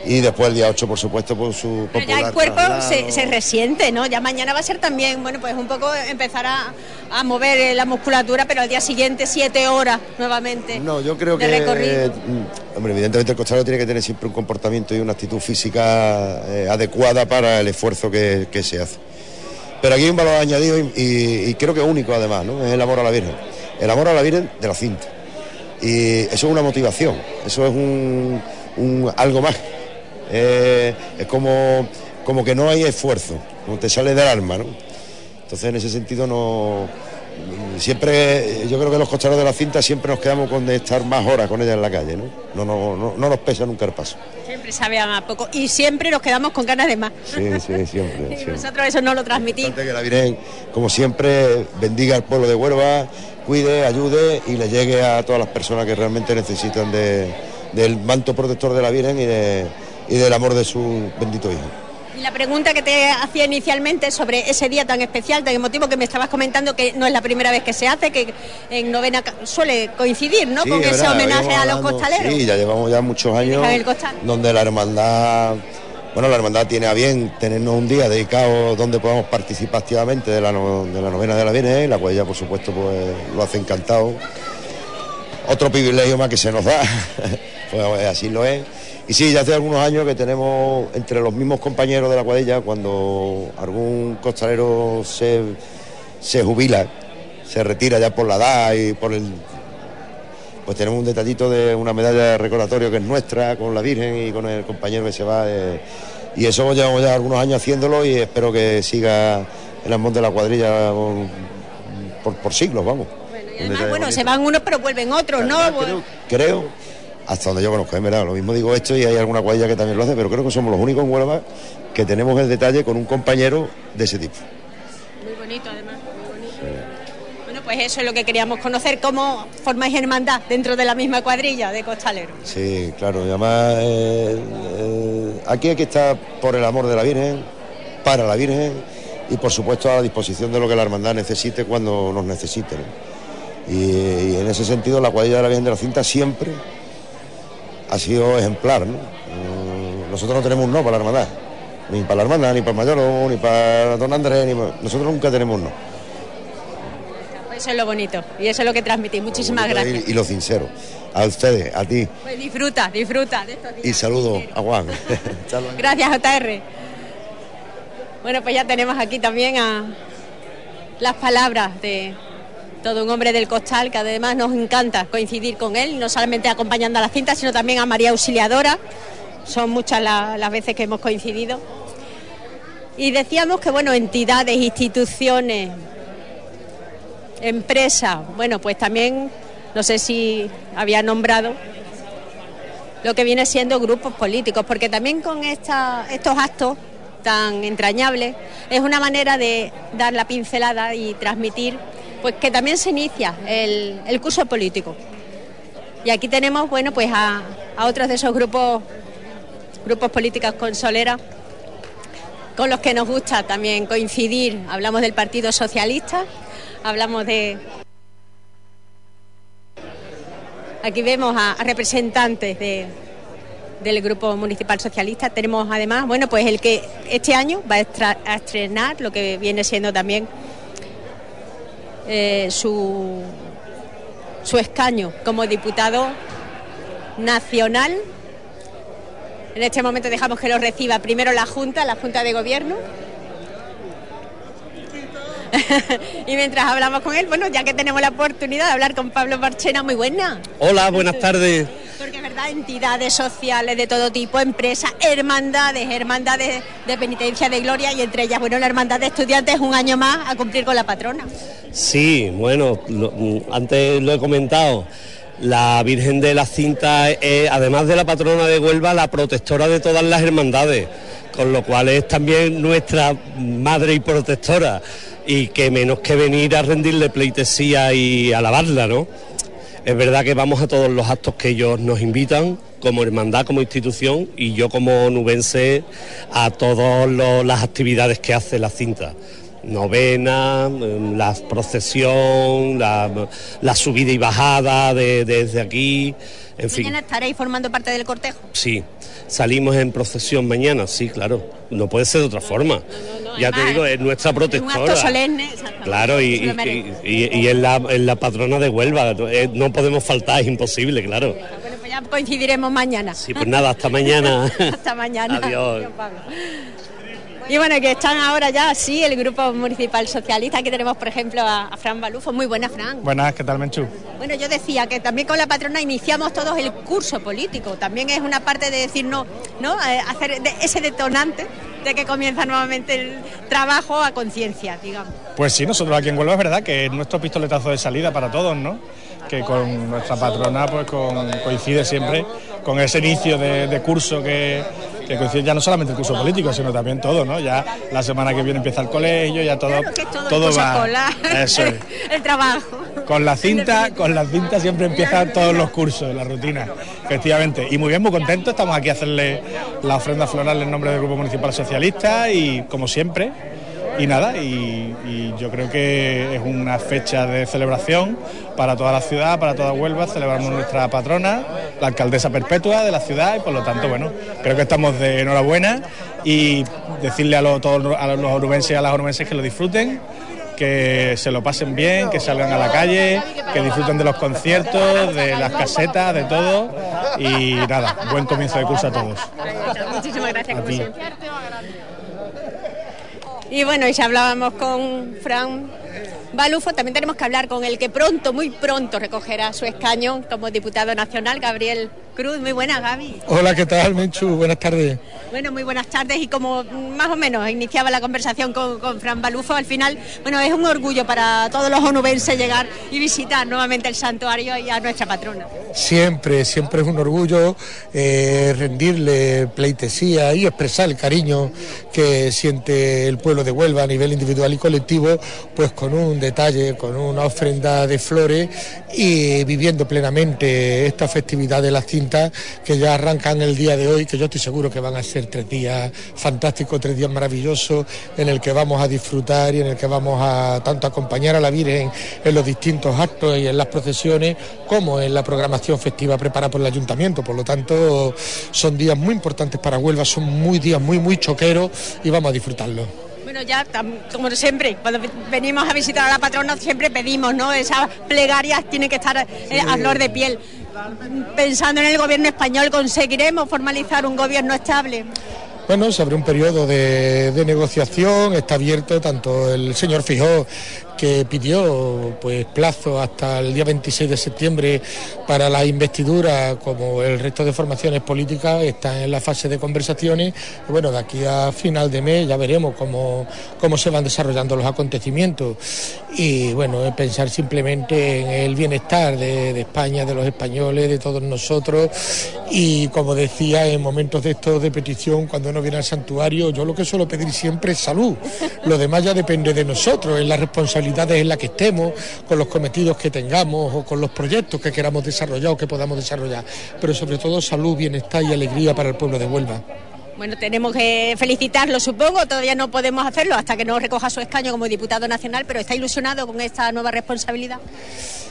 Y después el día 8, por supuesto, por su Pero ya el cuerpo se, se resiente, ¿no? Ya mañana va a ser también, bueno, pues un poco empezar a, a mover eh, la musculatura, pero al día siguiente siete horas nuevamente. No, yo creo de que, recorrido. mm, hombre, evidentemente el costalero tiene que tener siempre un comportamiento y una actitud física eh, adecuada para el esfuerzo que, que se hace. Pero aquí hay un valor añadido y, creo que único además, ¿no? Es el amor a la Virgen. El amor a la Virgen de la cinta. Y eso es una motivación, eso es un, un algo más. Eh, es como, como que no hay esfuerzo, como te sale del alma, ¿no? Entonces en ese sentido no siempre yo creo que los costareros de la cinta siempre nos quedamos con de estar más horas con ella en la calle, ¿no? No, no, no, no nos pesa nunca el paso. Siempre sabe a más poco y siempre nos quedamos con ganas de más. Sí, sí, siempre. Y siempre. nosotros eso no lo transmitimos. Que la Virgen, como siempre, bendiga al pueblo de Huelva, cuide, ayude y le llegue a todas las personas que realmente necesitan de- del manto protector de la Virgen y, de- y del amor de su bendito hijo. La pregunta que te hacía inicialmente sobre ese día tan especial, tan emotivo, que me estabas comentando que no es la primera vez que se hace, que en novena suele coincidir, ¿no? Sí, Con es ese verdad, homenaje a los hablando- costaleros. Sí, ya llevamos ya muchos años donde la hermandad, bueno, la hermandad tiene a bien tenernos un día dedicado donde podamos participar activamente de la, no- de la novena de la Virgen, la cual ya por supuesto pues lo hace encantado. Otro privilegio más que se nos da, pues así lo es. Y sí, ya hace algunos años que tenemos entre los mismos compañeros de la cuadrilla, cuando algún costalero se, se jubila, se retira ya por la edad y por el pues tenemos un detallito de una medalla de recordatorio que es nuestra con la Virgen y con el compañero que se va. eh, y eso llevamos ya algunos años haciéndolo y espero que siga el amor de la cuadrilla por, por- siglos, vamos. Un Además, detalle bueno, se van unos pero vuelven otros, ¿no? Creo, hasta donde yo conozco, es verdad, lo mismo digo esto y hay alguna cuadrilla que también lo hace, pero creo que somos los únicos en Huelva que tenemos el detalle con un compañero de ese tipo. Muy bonito, además. muy bonito. Bueno, pues eso es lo que queríamos conocer, cómo formáis hermandad dentro de la misma cuadrilla de costaleros. Sí, claro, y además eh, eh, aquí hay que estar por el amor de la Virgen, para la Virgen y por supuesto a la disposición de lo que la hermandad necesite cuando nos necesite. ¿no? Y, y en ese sentido la cuadrilla de la Virgen de la Cinta siempre ha sido ejemplar. ¿no? Eh, nosotros no tenemos un no para la hermandad, ni para la hermandad, ni para el mayor, ni para don Andrés, ni para- nosotros nunca tenemos un no. Pues eso es lo bonito y eso es lo que transmitís. Muchísimas gracias. Y, y lo sincero, a ustedes, a ti, Pues disfruta, disfruta de estos días. y saludo a Juan. Gracias, JR. Bueno, pues ya tenemos aquí también a las palabras de todo un hombre del costal, que además nos encanta coincidir con él, no solamente acompañando a la cinta, sino también a María Auxiliadora. Son muchas la- las veces que hemos coincidido. Y decíamos que, bueno, entidades, instituciones, empresas, bueno, pues también, no sé si había nombrado lo que viene siendo grupos políticos, porque también con esta- estos actos tan entrañables es una manera de dar la pincelada y transmitir pues que también se inicia el, el curso político. Y aquí tenemos, bueno, pues a, a otros de esos grupos, grupos políticos con Solera, con los que nos gusta también coincidir. Hablamos del Partido Socialista, hablamos de... Aquí vemos a, a representantes de, del Grupo Municipal Socialista. Tenemos además, bueno, pues el que este año va a estrenar lo que viene siendo también eh, su, su escaño como diputado nacional. En este momento dejamos que lo reciba primero la Junta, la Junta de Gobierno. y mientras hablamos con él, bueno, ya que tenemos la oportunidad de hablar con Pablo Marchena, muy buena. Hola, buenas tardes. Porque es verdad, entidades sociales de todo tipo, empresas, hermandades, hermandades de penitencia de gloria y entre ellas, bueno, la hermandad de estudiantes un año más a cumplir con la patrona. Sí, bueno, mm, antes lo he comentado. La Virgen de la Cinta es, además de la patrona de Huelva, la protectora de todas las hermandades, con lo cual es también nuestra madre y protectora. Y que menos que venir a rendirle pleitesía y alabarla, ¿no? Es verdad que vamos a todos los actos que ellos nos invitan, como hermandad, como institución, y yo como nubense a todas las actividades que hace la cinta. novena, em, la procesión, la, subida y bajada de- desde aquí, en fin. Mañana estaréis formando parte del cortejo. Sí, salimos en procesión mañana, sí, claro. No puede ser de otra forma. ya te digo, es nuestra Un protectora. acto solemne. exactamente. Claro, y, y, y- y es la, es la patrona de Huelva. eh, No podemos faltar, es imposible, claro. Bueno, pues ya coincidiremos mañana. Sí, pues nada, hasta mañana. Hasta mañana. Adiós. Pablo. Y bueno, que están ahora ya, sí, el Grupo Municipal Socialista. Aquí tenemos, por ejemplo, a, a Fran Balufo. Muy buena, Fran. Buenas, ¿qué tal, Menchú? Bueno, yo decía que también con la patrona iniciamos todos el curso político. También es una parte de decir no, ¿no? Eh, hacer ese detonante de que comienza nuevamente el trabajo a conciencia, digamos. Pues sí, nosotros aquí en Huelva es verdad que es nuestro pistoletazo de salida para todos, ¿no? Que con nuestra patrona pues con- coincide siempre con ese inicio de, de curso que, que coincide ya no solamente el curso político, sino también todo, ¿no? Ya la semana que viene empieza el colegio, ya todo, Que todo, todo va. escolar, Eso es. el trabajo. Con la cinta, con la cinta siempre empiezan todos los cursos, la rutina, efectivamente. Y muy bien, muy contentos, estamos aquí a hacerle la ofrenda floral en nombre del Grupo Municipal Socialista y como siempre. Y nada, y, y yo creo que es una fecha de celebración para toda la ciudad, para toda Huelva. Celebramos nuestra patrona, la alcaldesa perpetua de la ciudad, y por lo tanto, bueno, creo que estamos de enhorabuena y decirle a, los- todos a los onubenses y a las onubenses que lo disfruten, que se lo pasen bien, que salgan a la calle, que disfruten de los conciertos, de las casetas, de todo. Y nada, buen comienzo de curso a todos. Muchísimas gracias, A. Y bueno, y si hablábamos con Fran Balufo, también tenemos que hablar con el que pronto, muy pronto, recogerá su escaño como diputado nacional, Gabriel Cruz. Muy buena, Gaby. Hola, ¿qué tal, Menchu? Buenas tardes. Bueno, muy buenas tardes y como más o menos iniciaba la conversación con, con Fran Balufo, al final, bueno, es un orgullo para todos los onubenses llegar y visitar nuevamente el santuario y a nuestra patrona. Siempre, siempre es un orgullo eh, rendirle pleitesía y expresar el cariño que siente el pueblo de Huelva a nivel individual y colectivo, pues con un detalle, con una ofrenda de flores y viviendo plenamente esta festividad de las cintas que ya arrancan el día de hoy, que yo estoy seguro que van a ser tres días fantásticos, tres días maravillosos en el que vamos a disfrutar y en el que vamos a tanto acompañar a la Virgen en los distintos actos y en las procesiones como en la programación festiva preparada por el ayuntamiento. Por lo tanto, son días muy importantes para Huelva, son muy días muy muy choqueros y vamos a disfrutarlos. Bueno, ya, como siempre, cuando ve- venimos a visitar a la patrona siempre pedimos, ¿no? Esas plegarias tienen que estar eh, a flor de piel. Pensando en el gobierno español, ¿conseguiremos formalizar un gobierno estable? Bueno, se abre un periodo de, de negociación, está abierto tanto el señor Fijó que pidió pues plazo hasta el día 26 de septiembre para la investidura como el resto de formaciones políticas está en la fase de conversaciones. Bueno de aquí a final de mes ya veremos cómo, cómo se van desarrollando los acontecimientos. Y bueno es pensar simplemente en el bienestar de, de España de los españoles de todos nosotros. Y como decía en momentos de estos de petición cuando uno viene al santuario yo lo que suelo pedir siempre es salud. Lo demás ya depende de nosotros en las en las que estemos con los cometidos que tengamos o con los proyectos que queramos desarrollar o que podamos desarrollar pero sobre todo salud bienestar y alegría para el pueblo de Huelva Bueno, tenemos que felicitarlo, supongo. Todavía no podemos hacerlo hasta que no recoja su escaño como diputado nacional, pero ¿está ilusionado con esta nueva responsabilidad?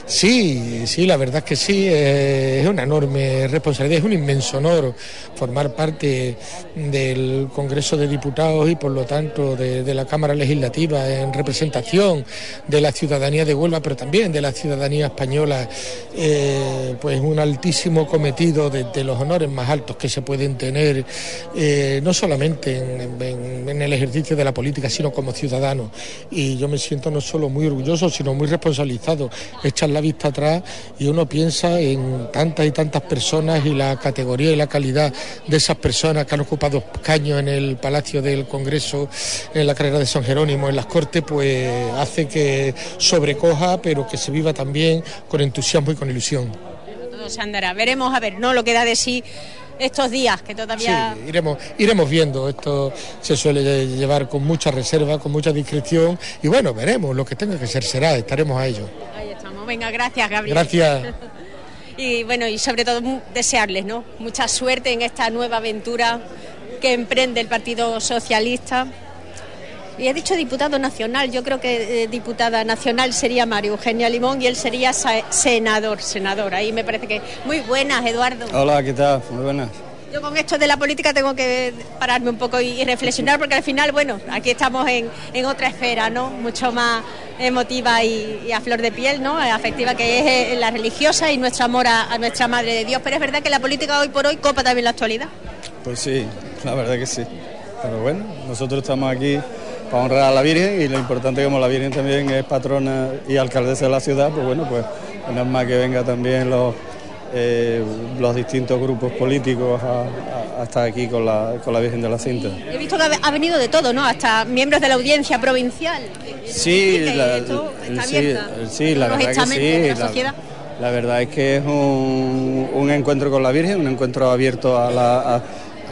Sí, sí, la verdad es que sí, es una enorme responsabilidad, es un inmenso honor formar parte del Congreso de Diputados y por lo tanto de, la Cámara Legislativa en representación de la ciudadanía de Huelva, pero también de la ciudadanía española, eh, pues un altísimo cometido de, los honores más altos que se pueden tener, eh, no solamente en, en- en el ejercicio de la política, sino como ciudadano. Y yo me siento no solo muy orgulloso, sino muy responsabilizado. Echar la vista atrás y uno piensa en tantas y tantas personas y la categoría y la calidad de esas personas que han ocupado escaños en el Palacio del Congreso, en la carrera de San Jerónimo, en las Cortes, pues hace que sobrecoja, pero que se viva también con entusiasmo y con ilusión. Todo. Veremos, a ver, no lo que da de sí estos días, que todavía... Sí, iremos, iremos viendo. Esto se suele llevar con mucha reserva, con mucha discreción y bueno, veremos. Lo que tenga que ser será, estaremos a ello. Ahí estamos. Venga, gracias, Gabriel. Gracias. Y bueno, y sobre todo desearles, ¿no? Mucha suerte en esta nueva aventura que emprende el Partido Socialista Y he dicho diputado nacional, yo creo que eh, diputada nacional sería María Eugenia Limón y él sería senador, senador. Ahí me parece que muy buenas, Eduardo. Hola, ¿qué tal? Muy buenas. Yo con esto de la política tengo que pararme un poco y, reflexionar porque al final, bueno, aquí estamos en, en otra esfera, ¿no? Mucho más emotiva y, y a flor de piel, ¿no? Afectiva que es eh, la religiosa y nuestro amor a, a nuestra Madre de Dios. Pero es verdad que la política hoy por hoy copa también la actualidad. Pues sí, la verdad que sí. Pero bueno, nosotros estamos aquí para honrar a la Virgen y lo importante como la Virgen también es patrona y alcaldesa de la ciudad, pues bueno, pues es más que venga también los, eh, los distintos grupos políticos a, a- a estar aquí con la, con la Virgen de la Cinta. He visto que ha venido de todo, ¿no? Hasta miembros de la audiencia provincial. Sí, la, esto está sí, sí, la verdad que sí. de la la- sociedad. La verdad es que es un, un encuentro con la Virgen, un encuentro abierto a, la- a-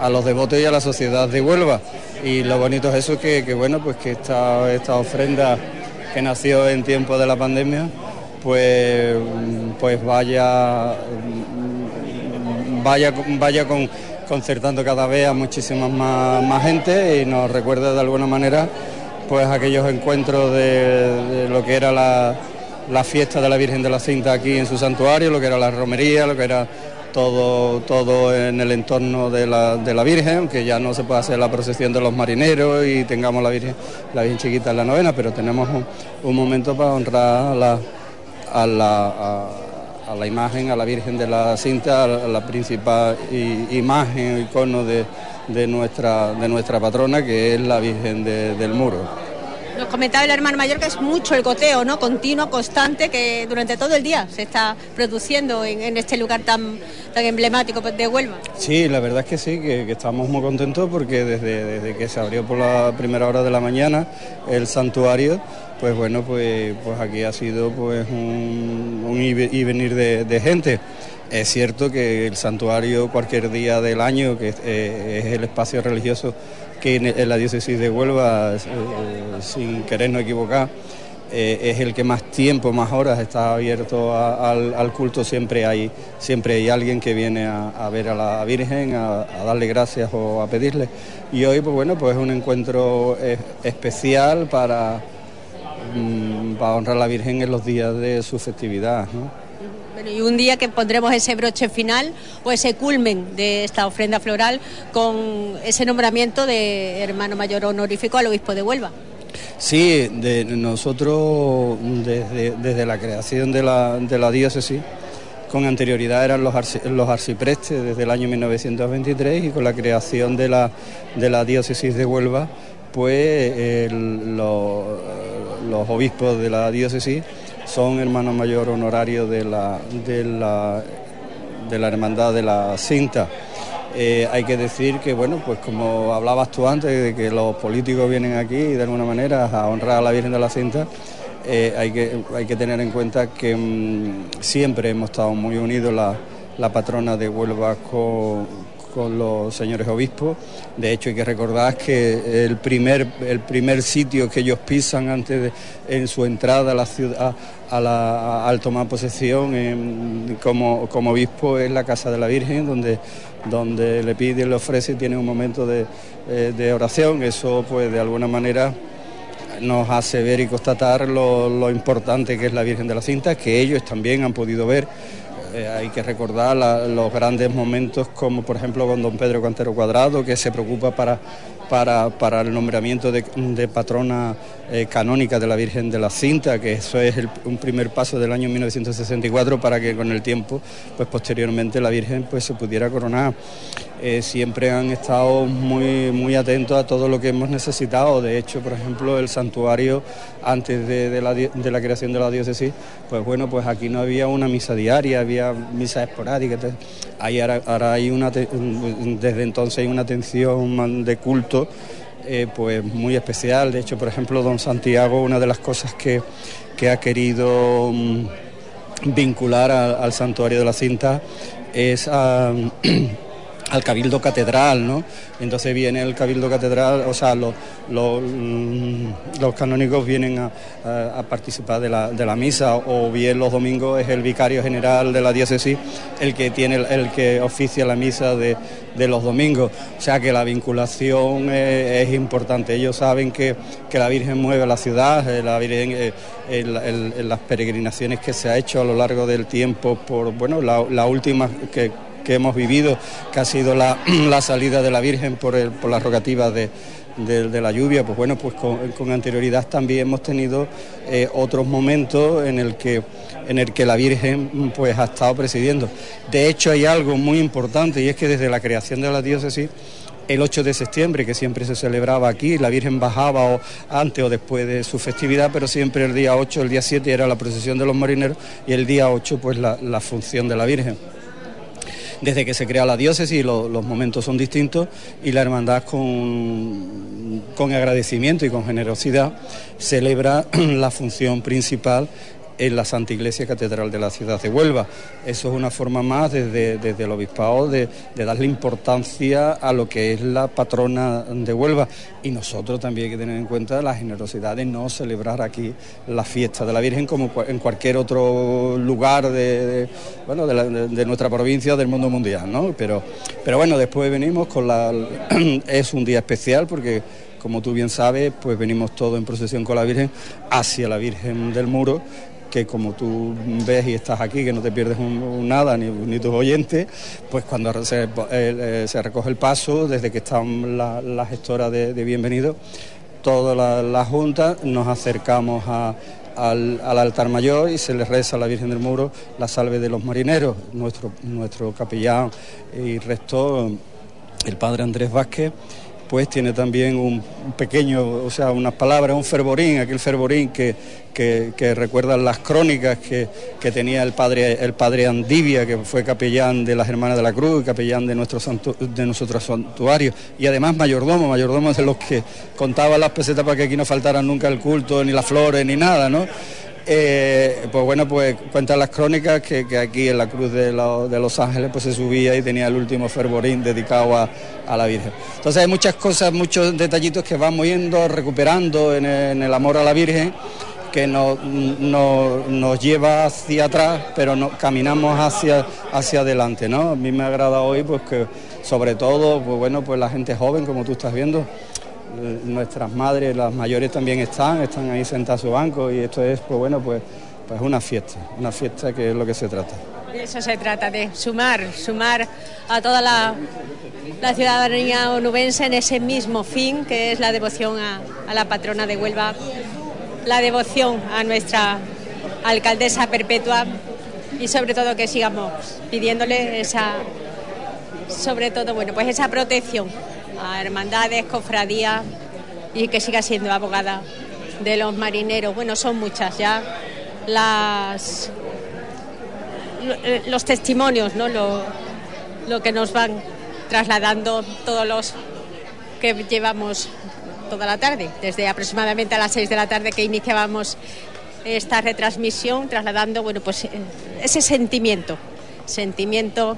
a los devotos y a la sociedad de Huelva. Y lo bonito es eso, que, bueno, pues que esta, esta ofrenda que nació en tiempo de la pandemia, pues, pues vaya, vaya, vaya con, concertando cada vez a muchísimas más, gente y nos recuerda de alguna manera pues aquellos encuentros de, de lo que era la, la fiesta de la Virgen de la Cinta aquí en su santuario, lo que era la romería, lo que era todo, todo en el entorno de la, de la Virgen, aunque ya no se puede hacer la procesión de los marineros y tengamos la Virgen, la Virgen chiquita en la novena, pero tenemos un, momento para honrar a la, a la, a- la imagen, a la Virgen de la Cinta, a la principal i- imagen, icono de, de nuestra, de nuestra patrona, que es la Virgen de- del Muro. Nos comentaba el hermano mayor que es mucho el goteo, ¿no? Continuo, constante, que durante todo el día se está produciendo en, este lugar tan, tan emblemático de Huelva. Sí, la verdad es que sí, que, que estamos muy contentos porque desde, desde que se abrió por la primera hora de la mañana el santuario, pues bueno, pues, pues aquí ha sido pues un, un ir y venir de, gente. Es cierto que el santuario cualquier día del año, que eh, es el espacio religioso que en, la diócesis de Huelva, eh, sin querer no equivocar, eh, es el que más tiempo, más horas está abierto al, culto. Siempre hay, siempre hay alguien que viene a, ver a la Virgen, a, a darle gracias o a pedirle. Y hoy, pues bueno, pues es un encuentro eh, especial para, mm, para honrar a la Virgen en los días de su festividad. ¿no? Y un día que pondremos ese broche final o ese culmen de esta ofrenda floral con ese nombramiento de hermano mayor honorífico al obispo de Huelva. Sí, nosotros desde, desde la creación de la, de la diócesis, con anterioridad eran los, los arciprestes desde el año 1923 y con la creación de la, de la diócesis de Huelva, pues los, los obispos de la diócesis son hermanos mayor honorario de la, de la, de la hermandad de la cinta. Eh, hay que decir que, bueno, pues como hablabas tú antes, de que los políticos vienen aquí de alguna manera a honrar a la Virgen de la Cinta, eh, hay, que, hay que tener en cuenta que mm, siempre hemos estado muy unidos la, la patrona de Huelva con, con los señores obispos. De hecho, hay que recordar que el primer, el primer sitio que ellos pisan antes de, en su entrada a la ciudad, a la- al tomar posesión como, como obispo es la Casa de la Virgen, donde, donde le pide le ofrece y tiene un momento de, eh, de oración. Eso, pues, de alguna manera nos hace ver y constatar lo, lo importante que es la Virgen de la Cinta, que ellos también han podido ver. Eh, hay que recordar los grandes momentos como por ejemplo con don Pedro Cantero Cuadrado, que se preocupa para, para, para el nombramiento de, de patrona eh, canónica de la Virgen de la Cinta, que eso es un primer paso del año 1964 para que con el tiempo, pues posteriormente la Virgen pues se pudiera coronar. Eh, siempre han estado muy, muy atentos a todo lo que hemos necesitado. De hecho, por ejemplo, el santuario antes de, la, de la creación de la diócesis, pues bueno, pues aquí no había una misa diaria, había misas esporádicas. entonces, ahí ahora, ahora hay una, desde entonces hay una atención de culto eh, pues muy especial. De hecho, por ejemplo, don Santiago, una de las cosas que, que ha querido mm, vincular al santuario de la cinta es a, al Cabildo Catedral, ¿no? Entonces viene el Cabildo Catedral, o sea, los, mm, los canónigos vienen a, a- participar de la, de la misa, o bien los domingos es el vicario general de la diócesis el que tiene el, que oficia la misa de, de los domingos. O sea que la vinculación eh, es importante. Ellos saben que, que la Virgen mueve la ciudad, eh, la Virgen eh, en las peregrinaciones que se ha hecho a lo largo del tiempo por bueno la, la última que que hemos vivido, que ha sido la, la salida de la Virgen por, el- por las rogativas de, de- la lluvia, pues bueno, pues con, anterioridad también hemos tenido eh, otros momentos en el que en el que la Virgen pues ha estado presidiendo. De hecho hay algo muy importante y es que desde la creación de la diócesis el 8 de septiembre, que siempre se celebraba aquí, la Virgen bajaba o antes o después de su festividad, pero siempre el día 8, el día 7 era la procesión de los marineros y el día 8 pues la función de la Virgen desde que se crea la diócesis lo- los momentos son distintos y la hermandad con, con agradecimiento y con generosidad celebra la función principal en la Santa Iglesia Catedral de la ciudad de Huelva. Eso es una forma más desde, desde el obispado de, darle importancia a lo que es la patrona de Huelva y nosotros también hay que tener en cuenta la generosidad de no celebrar aquí la fiesta de la Virgen como en cualquier otro lugar de, bueno, de, nuestra provincia del mundo mundial, ¿no? Pero, pero bueno, después venimos con la... es un día especial porque como tú bien sabes, pues venimos todos en procesión con la Virgen hacia la Virgen del Muro, que como tú ves y estás aquí, que no te pierdes nada, ni, ni tus oyentes, pues cuando se, eh, recoge el paso, desde que están la, la gestora de, bienvenido, toda la, Junta nos acercamos al altar mayor y se le reza a la Virgen del Muro la salve de los marineros. Nuestro, nuestro capellán y rector, el padre Andrés Vázquez, pues tiene también un pequeño, o sea, unas palabras, un fervorín, aquel fervorín que, que, recuerdan las crónicas que, que tenía el padre, el padre Andivia, que fue capellán de las Hermanas de la Cruz capellán de nuestro, santu- de nuestro santuario, y además mayordomo, mayordomo de los que contaba las pesetas para que aquí no faltaran nunca el culto, ni las flores, ni nada, ¿no? Eh, pues bueno, pues cuentan las crónicas que, aquí en la Cruz de, lo- de Los Ángeles pues se subía y tenía el último fervorín dedicado a, a la Virgen. Entonces hay muchas cosas, muchos detallitos que vamos yendo recuperando en el, amor a la Virgen que nos, nos- lleva hacia atrás, pero no, caminamos hacia, hacia adelante, ¿no? A mí me agrada hoy pues que sobre todo, pues bueno, pues la gente joven, como tú estás viendo, nuestras madres, las mayores también están, están ahí sentadas a su banco y esto es, pues bueno, pues, pues una fiesta, una fiesta que es lo que se trata. De eso se trata, de sumar, sumar a toda la, ciudadanía onubense en ese mismo fin, que es la devoción a, a la patrona de Huelva, la devoción a nuestra alcaldesa perpetua y sobre todo que sigamos pidiéndole esa, sobre todo, bueno, pues esa protección a hermandades, cofradías y que siga siendo abogada de los marineros. Bueno, son muchas ya los testimonios, ¿no? Lo, lo que nos van trasladando todos los que llevamos toda la tarde, desde aproximadamente a las 6 de la tarde que iniciábamos esta retransmisión, trasladando bueno, pues, eh, ese sentimiento, sentimiento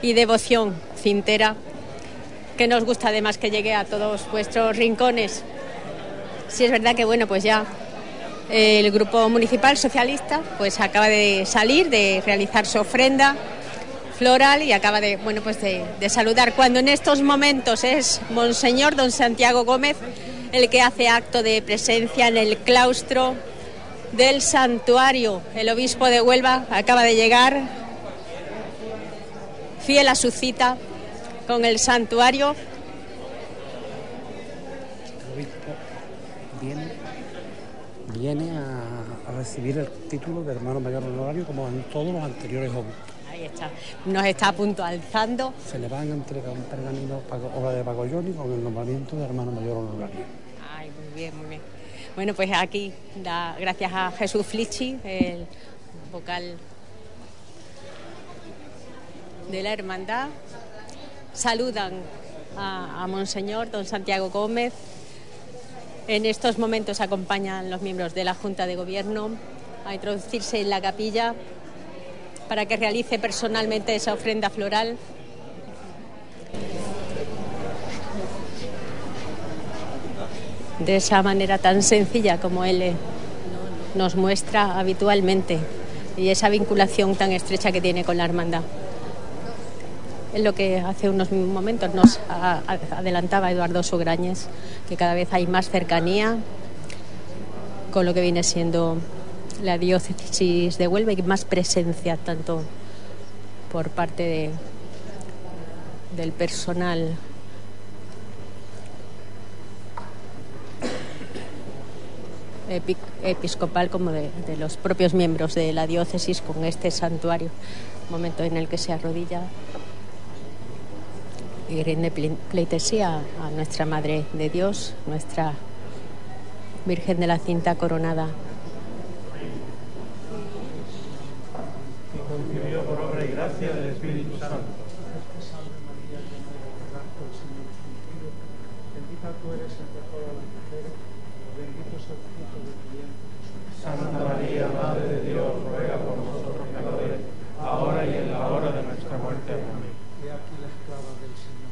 y devoción cintera que nos gusta además que llegue a todos vuestros rincones. Sí es verdad que bueno, pues ya el grupo municipal socialista pues acaba de salir de realizar su ofrenda floral y acaba de bueno pues de, de saludar cuando en estos momentos es monseñor don Santiago Gómez el que hace acto de presencia en el claustro del santuario el obispo de Huelva acaba de llegar fiel a su cita con el santuario El obispo viene, viene a, a recibir el título de hermano mayor honorario como en todos los anteriores obispos. ahí está nos está puntualizando Se le van a entregar un pergamino obra de Pagolloni con el nombramiento de hermano mayor honorario. Ay, muy bien, muy bien. Bueno, pues aquí, da- gracias a Jesús Flichi, el vocal de la hermandad, saludan a, Monseñor don Santiago Gómez. En estos momentos acompañan los miembros de la Junta de Gobierno a introducirse en la capilla para que realice personalmente esa ofrenda floral. De esa manera tan sencilla como él eh, nos muestra habitualmente y esa vinculación tan estrecha que tiene con la hermandad. Es lo que hace unos momentos nos adelantaba Eduardo Sugrañes, que cada vez hay más cercanía con lo que viene siendo la diócesis de Huelva y más presencia tanto por parte de- del personal. Epi- episcopal como de los propios miembros de la diócesis con este santuario, momento en el que se arrodilla y rinde ple- pleitesía a nuestra Madre de Dios, nuestra Virgen de la Cinta Coronada. y concibió por obra y gracia del Espíritu Santo. Bendita tú eres entre todas las mujeres, bendito es el fruto de tu vientre. Santa María, Madre de Dios, ruega por nosotros pecadores, ahora y en la hora de nuestra muerte. Amén. He aquí la esclava del Señor.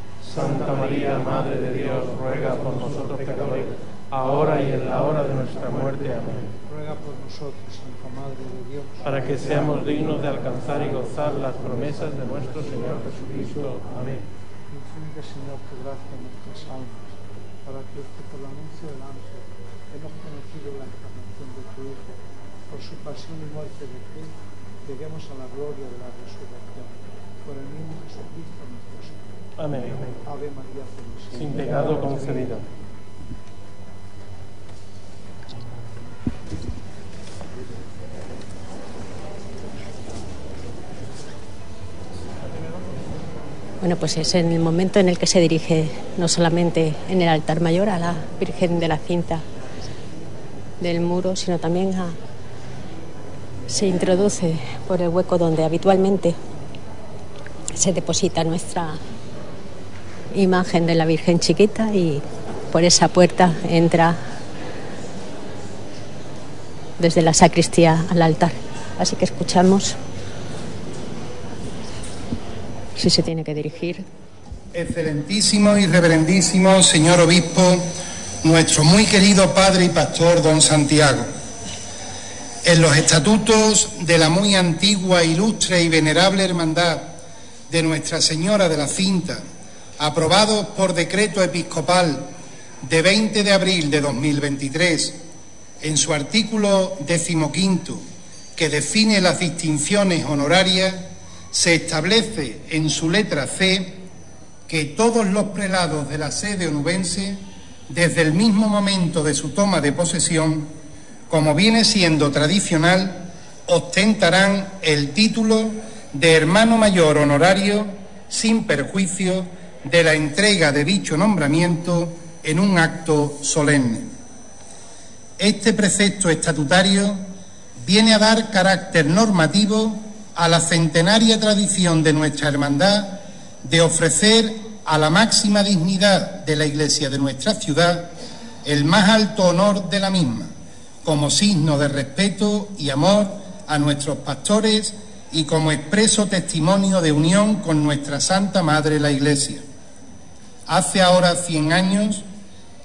Santa María, Madre de Dios, ruega por nosotros pecadores, ahora y en la hora de nuestra muerte. Amén. Ruega por nosotros, Santa Madre de Dios. Para que seamos dignos de alcanzar y gozar las promesas de nuestro Señor Jesucristo. Amén. Infunde, Señor, tu gracia en nuestras almas, para que que por el anuncio del ángel hemos conocido la encarnación de tu Hijo, por su pasión y muerte de Cristo, lleguemos a la gloria de la resurrección. Por el mismo Jesucristo nuestro. Amén. Sin pecado concebido. Bueno, pues es en el momento en el que se dirige no solamente en el altar mayor a la Virgen de la Cinta del muro, sino también a- se introduce por el hueco donde habitualmente se deposita nuestra imagen de la Virgen chiquita y por esa puerta entra desde la sacristía al altar. Así que escuchamos si se tiene que dirigir. Excelentísimo y reverendísimo señor obispo, nuestro muy querido padre y pastor don Santiago. En los estatutos de la muy antigua, ilustre y venerable hermandad de Nuestra Señora de la Cinta, aprobados por decreto episcopal de 20 de abril de 2023, en su artículo decimoquinto, que define las distinciones honorarias, se establece en su letra C que todos los prelados de la sede onubense, desde el mismo momento de su toma de posesión, como viene siendo tradicional, ostentarán el título de hermano mayor honorario sin perjuicio de la entrega de dicho nombramiento en un acto solemne. Este precepto estatutario viene a dar carácter normativo a la centenaria tradición de nuestra hermandad de ofrecer a la máxima dignidad de la Iglesia de nuestra ciudad el más alto honor de la misma, como signo de respeto y amor a nuestros pastores y como expreso testimonio de unión con nuestra Santa Madre la Iglesia. Hace ahora 100 años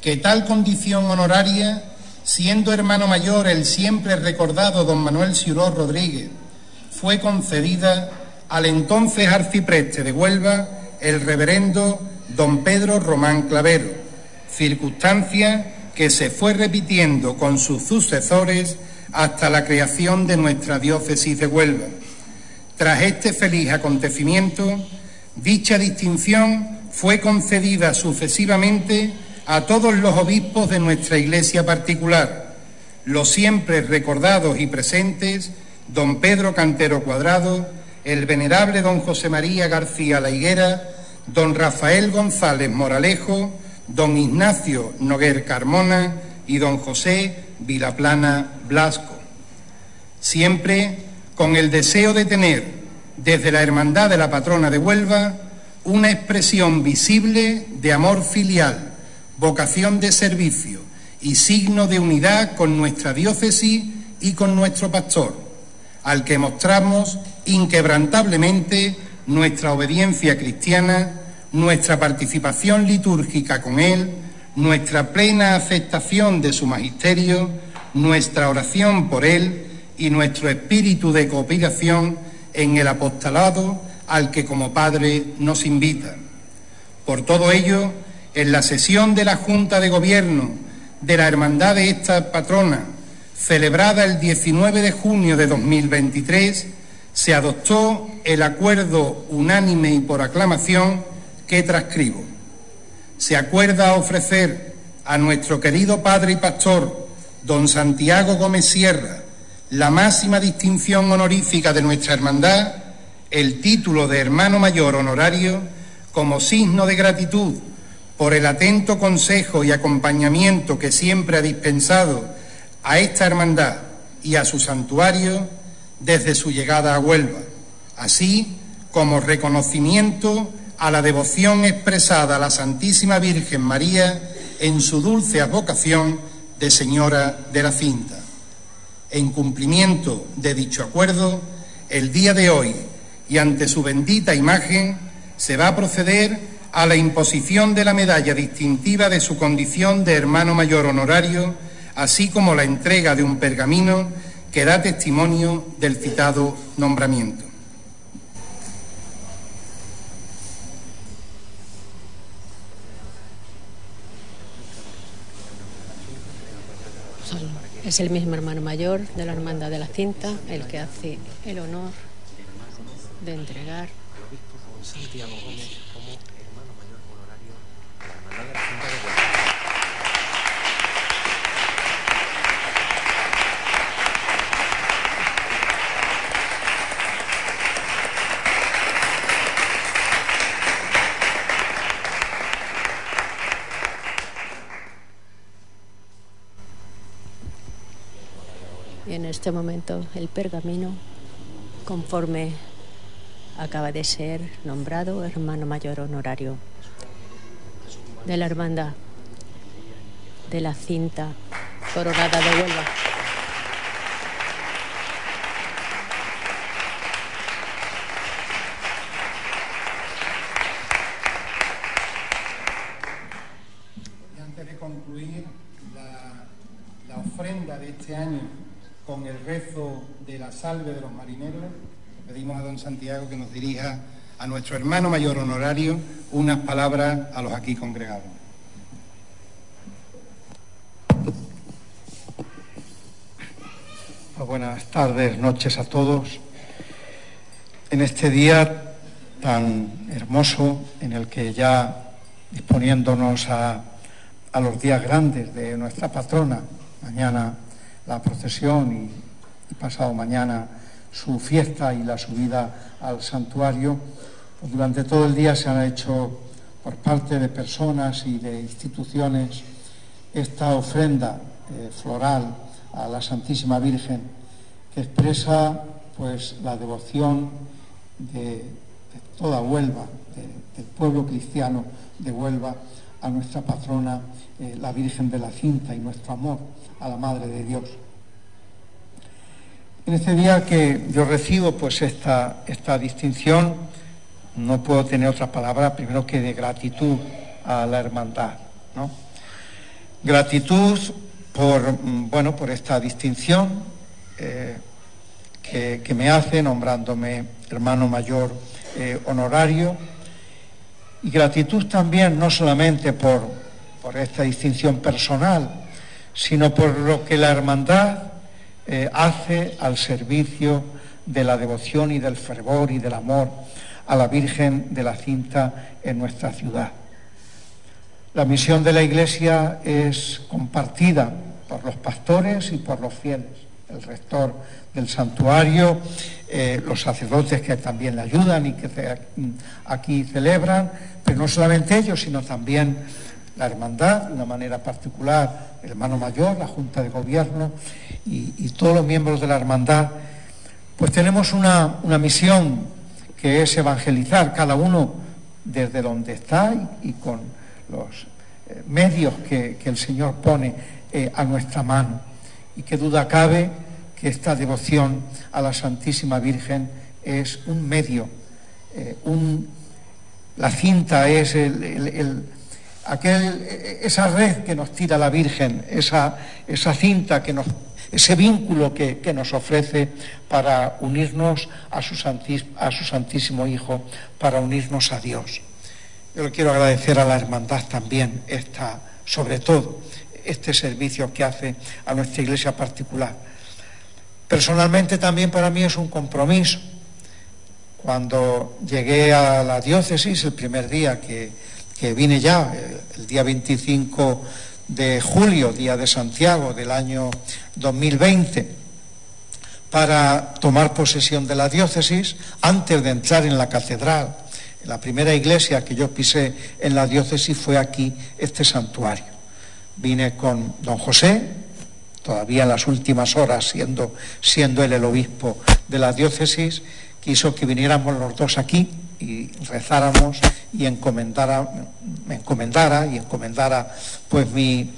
que tal condición honoraria, siendo hermano mayor el siempre recordado don Manuel Ciuró Rodríguez, fue concedida al entonces arcipreste de Huelva, el reverendo don Pedro Román Clavero, circunstancia que se fue repitiendo con sus sucesores hasta la creación de nuestra diócesis de Huelva. Tras este feliz acontecimiento, dicha distinción fue concedida sucesivamente a todos los obispos de nuestra iglesia particular, los siempre recordados y presentes don Pedro Cantero Cuadrado, el venerable don José María García La Higuera, don Rafael González Moralejo, don Ignacio Noguer Carmona, y don José Vilaplana Blasco. Siempre con el deseo de tener desde la Hermandad de la Patrona de Huelva una expresión visible de amor filial, vocación de servicio y signo de unidad con nuestra diócesis y con nuestro pastor, al que mostramos inquebrantablemente nuestra obediencia cristiana, nuestra participación litúrgica con Él, nuestra plena aceptación de su magisterio, nuestra oración por Él y nuestro espíritu de cooperación en el apostolado al que como Padre nos invita. Por todo ello, en la sesión de la Junta de Gobierno de la Hermandad de esta patrona, celebrada el 19 de junio de 2023, se adoptó el acuerdo unánime y por aclamación que transcribo. Se acuerda ofrecer a nuestro querido Padre y Pastor, don Santiago Gómez Sierra, la máxima distinción honorífica de nuestra hermandad, el título de hermano mayor honorario, como signo de gratitud por el atento consejo y acompañamiento que siempre ha dispensado a esta hermandad y a su santuario desde su llegada a Huelva, así como reconocimiento a la devoción expresada a la Santísima Virgen María en su dulce advocación de Señora de la Cinta. En cumplimiento de dicho acuerdo, el día de hoy y ante su bendita imagen se va a proceder a la imposición de la medalla distintiva de su condición de hermano mayor honorario, así como la entrega de un pergamino que da testimonio del citado nombramiento. Es el mismo hermano mayor de la Hermandad de la Cinta el que hace el honor de entregar. Santiago Gómez como hermano mayor honorario de la Hermandad de la Junta de y en este momento el pergamino conforme acaba de ser nombrado hermano mayor honorario de la hermandad de la cinta coronada de Huelva. Y antes de concluir la, la ofrenda de este año con el rezo de la salve de los marineros, pedimos a don Santiago que nos dirija a nuestro hermano mayor honorario unas palabras a los aquí congregados. Pues buenas tardes, noches a todos. En este día tan hermoso en el que ya disponiéndonos a, a los días grandes de nuestra patrona, mañana la procesión y, y pasado mañana su fiesta y la subida al santuario, durante todo el día se han hecho por parte de personas y de instituciones esta ofrenda eh, floral a la Santísima Virgen que expresa pues la devoción de, toda Huelva, de- del pueblo cristiano de Huelva a nuestra patrona, eh, la Virgen de la Cinta y nuestro amor a la Madre de Dios. En este día que yo recibo pues esta, esta distinción, no puedo tener otra palabra primero que de gratitud a la hermandad. ¿no? Gratitud por, bueno, por esta distinción eh, que, que me hace nombrándome hermano mayor eh, honorario y gratitud también no solamente por, por esta distinción personal, sino por lo que la hermandad eh, hace al servicio de la devoción y del fervor y del amor a la Virgen de la Cinta en nuestra ciudad. La misión de la Iglesia es compartida por los pastores y por los fieles, el rector del santuario, eh, los sacerdotes que también le ayudan y que ce- aquí celebran, pero no solamente ellos, sino también la hermandad, de una manera particular el hermano mayor, la Junta de Gobierno y, todos los miembros de la hermandad, pues tenemos una, una misión que es evangelizar cada uno desde donde está y, con los eh, medios que, que el Señor pone eh, a nuestra mano. Y qué duda cabe que esta devoción a la Santísima Virgen es un medio, eh, un, la cinta es el, el- el- aquel, esa red que nos tira la Virgen, esa, esa cinta que nos, ese vínculo que, que nos ofrece para unirnos a su, Santís- a su Santísimo Hijo, para unirnos a Dios. Yo le quiero agradecer a la hermandad también, esta, sobre todo, este servicio que hace a nuestra iglesia particular. Personalmente también para mí es un compromiso. Cuando llegué a la diócesis, el primer día que, que vine ya, el día 25 de julio, día de Santiago del año 2020, para tomar posesión de la diócesis, antes de entrar en la catedral, la primera iglesia que yo pisé en la diócesis fue aquí, este santuario. Vine con don José, todavía en las últimas horas, siendo, siendo él el obispo de la diócesis, quiso que viniéramos los dos aquí y rezáramos y encomendara, me encomendara y encomendara pues mi,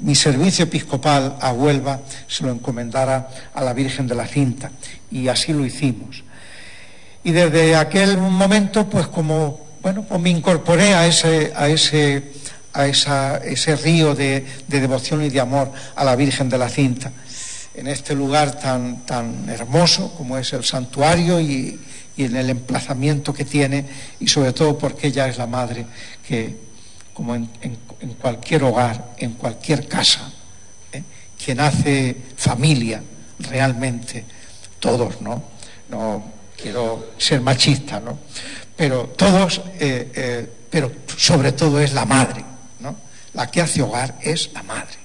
mi servicio episcopal a Huelva, se lo encomendara a la Virgen de la Cinta. Y así lo hicimos. Y desde aquel momento, pues como, bueno, pues me incorporé a ese, a ese, a esa, ese río de, de devoción y de amor a la Virgen de la Cinta. En este lugar tan, tan hermoso como es el santuario y, en el emplazamiento que tiene, y sobre todo porque ella es la madre que, como en cualquier hogar, en cualquier casa, ¿eh? quien hace familia realmente, todos, ¿no? No quiero ser machista, ¿no? Pero todos, eh, eh, pero sobre todo es la madre, ¿no? La que hace hogar es la madre.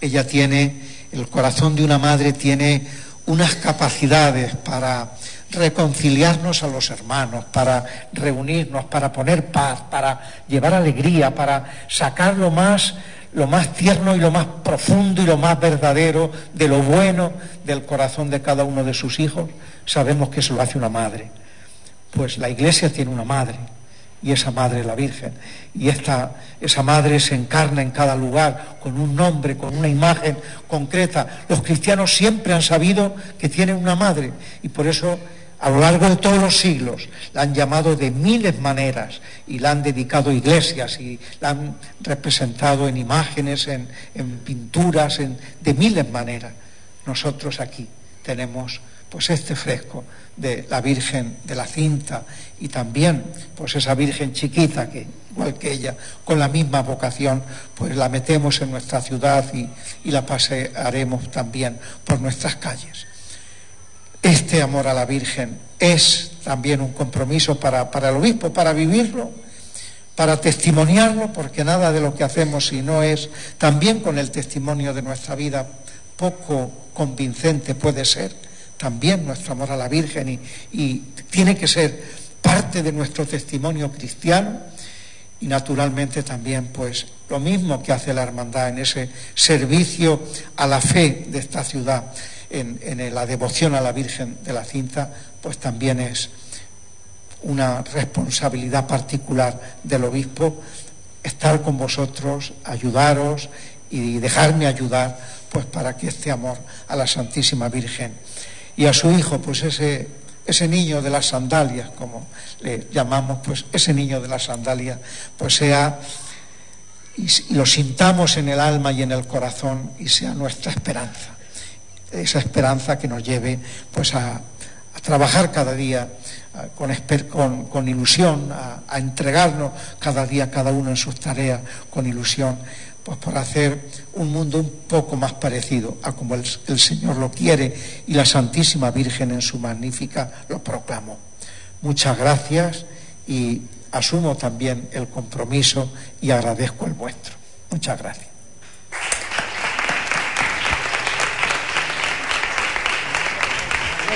Ella tiene, el corazón de una madre tiene unas capacidades para reconciliarnos a los hermanos, para reunirnos, para poner paz, para llevar alegría, para sacar lo más, lo más tierno y lo más profundo y lo más verdadero de lo bueno del corazón de cada uno de sus hijos. Sabemos que eso lo hace una madre. Pues la iglesia tiene una madre y esa madre es la Virgen. Y esta, esa madre se encarna en cada lugar con un nombre, con una imagen concreta. Los cristianos siempre han sabido que tienen una madre y por eso a lo largo de todos los siglos la han llamado de miles maneras y la han dedicado iglesias y la han representado en imágenes, en, pinturas, en- de miles maneras. Nosotros aquí tenemos pues este fresco de la Virgen de la Cinta y también pues esa Virgen chiquita que igual que ella con la misma vocación pues la metemos en nuestra ciudad y la pasearemos también por nuestras calles. Este amor a la Virgen es también un compromiso para, para el obispo, para vivirlo, para testimoniarlo, porque nada de lo que hacemos si no es también con el testimonio de nuestra vida poco convincente puede ser también nuestro amor a la Virgen y, y tiene que ser parte de nuestro testimonio cristiano y naturalmente también pues lo mismo que hace la hermandad en ese servicio a la fe de esta ciudad, en, la devoción a la Virgen de la Cinta, pues también es una responsabilidad particular del obispo estar con vosotros, ayudaros y dejarme ayudar pues para que este amor a la Santísima Virgen y a su hijo, pues ese, ese niño de las sandalias, como le llamamos, pues ese niño de las sandalias, pues sea y lo sintamos en el alma y en el corazón y sea nuestra esperanza. Esa esperanza que nos lleve pues a, trabajar cada día con, con- ilusión, a, entregarnos cada día cada uno en sus tareas con ilusión, pues por hacer un mundo un poco más parecido a como el, el Señor lo quiere y la Santísima Virgen en su magnífica lo proclamó. Muchas gracias y asumo también el compromiso y agradezco el vuestro. Muchas gracias.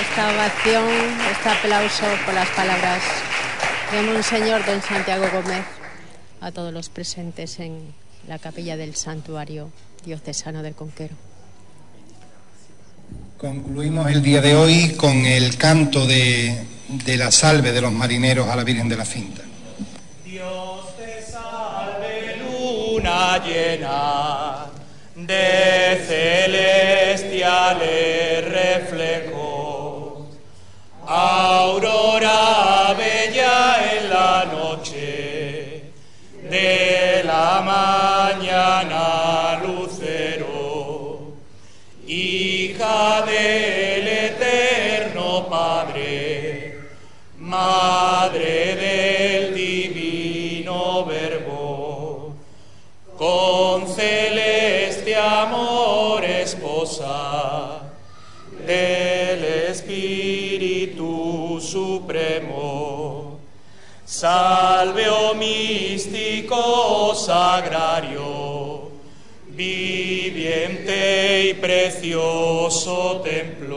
Esta ovación, este aplauso por las palabras de Monseñor Don Santiago Gómez a todos los presentes en la capilla del santuario diocesano del Conquero. Concluimos el día de hoy con el canto de, de la salve de los marineros a la Virgen de la Cinta. Dios te salve, luna llena de celestiales reflejos, aurora bella en la noche de la mañana lucero, hija del eterno Padre, madre del divino verbo, con celeste amor esposa del Espíritu Supremo. Salve, oh místico sagrario, viviente y precioso templo,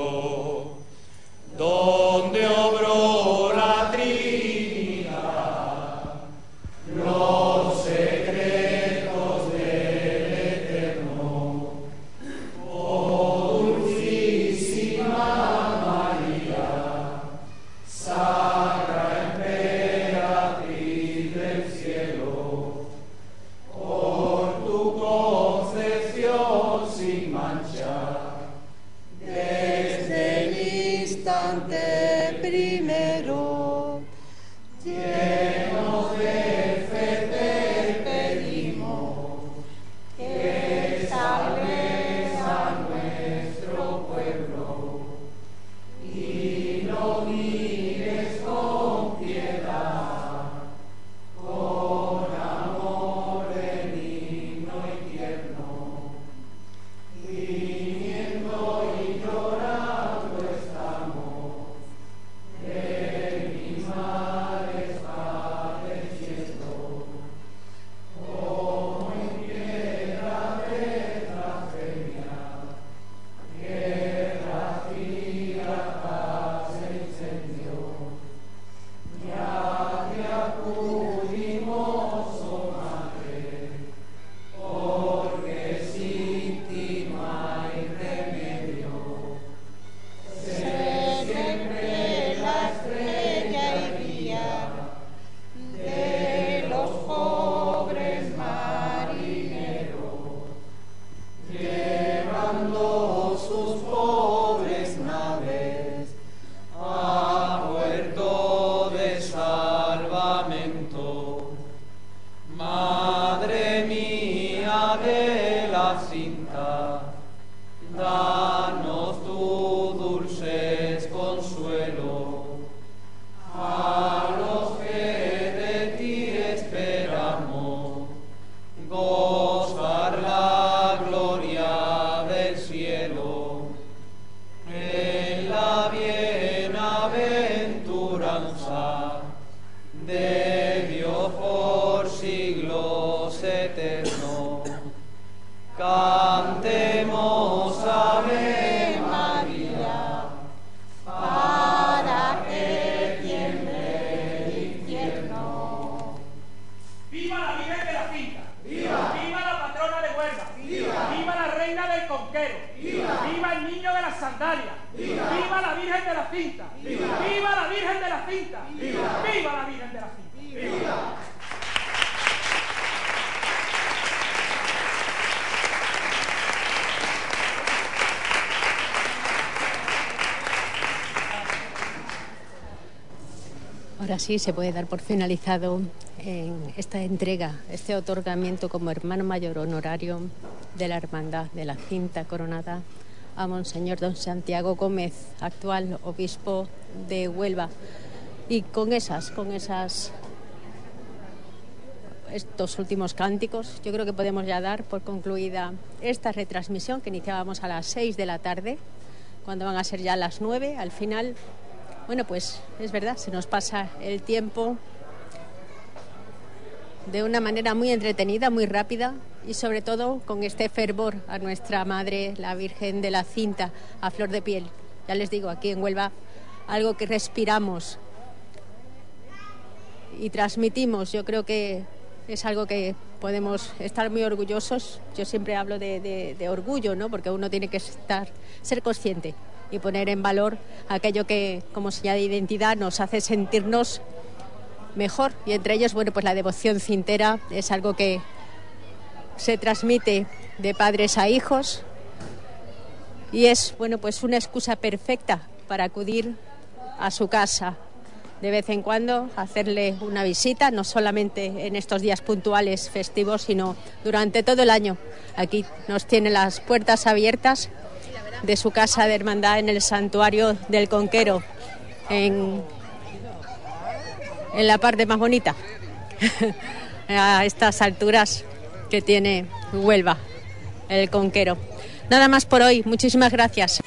se puede dar por finalizado esta entrega, este otorgamiento como hermano mayor honorario de la Hermandad de la Cinta Coronada a Monseñor Don Santiago Gómez, actual obispo de Huelva. Y con esas, con esas estos últimos cánticos, yo creo que podemos ya dar por concluida esta retransmisión que iniciábamos a las 6 de la tarde, cuando van a ser ya las 9 al final. Bueno, pues es verdad, se nos pasa el tiempo de una manera muy entretenida, muy rápida y sobre todo con este fervor a nuestra Madre, la Virgen de la Cinta, a flor de piel. Ya les digo, aquí en Huelva, algo que respiramos y transmitimos, yo creo que es algo que podemos estar muy orgullosos. Yo siempre hablo de, de- orgullo, ¿no? Porque uno tiene que estar, ser consciente y poner en valor aquello que, como señal de identidad, nos hace sentirnos mejor. Y entre ellos, bueno, pues la devoción cintera es algo que se transmite de padres a hijos y es, bueno, pues una excusa perfecta para acudir a su casa de vez en cuando, hacerle una visita, no solamente en estos días puntuales festivos, sino durante todo el año. Aquí nos tiene las puertas abiertas de su casa de hermandad en el santuario del Conquero, en, en la parte más bonita, a estas alturas que tiene Huelva, el Conquero. Nada más por hoy, muchísimas gracias.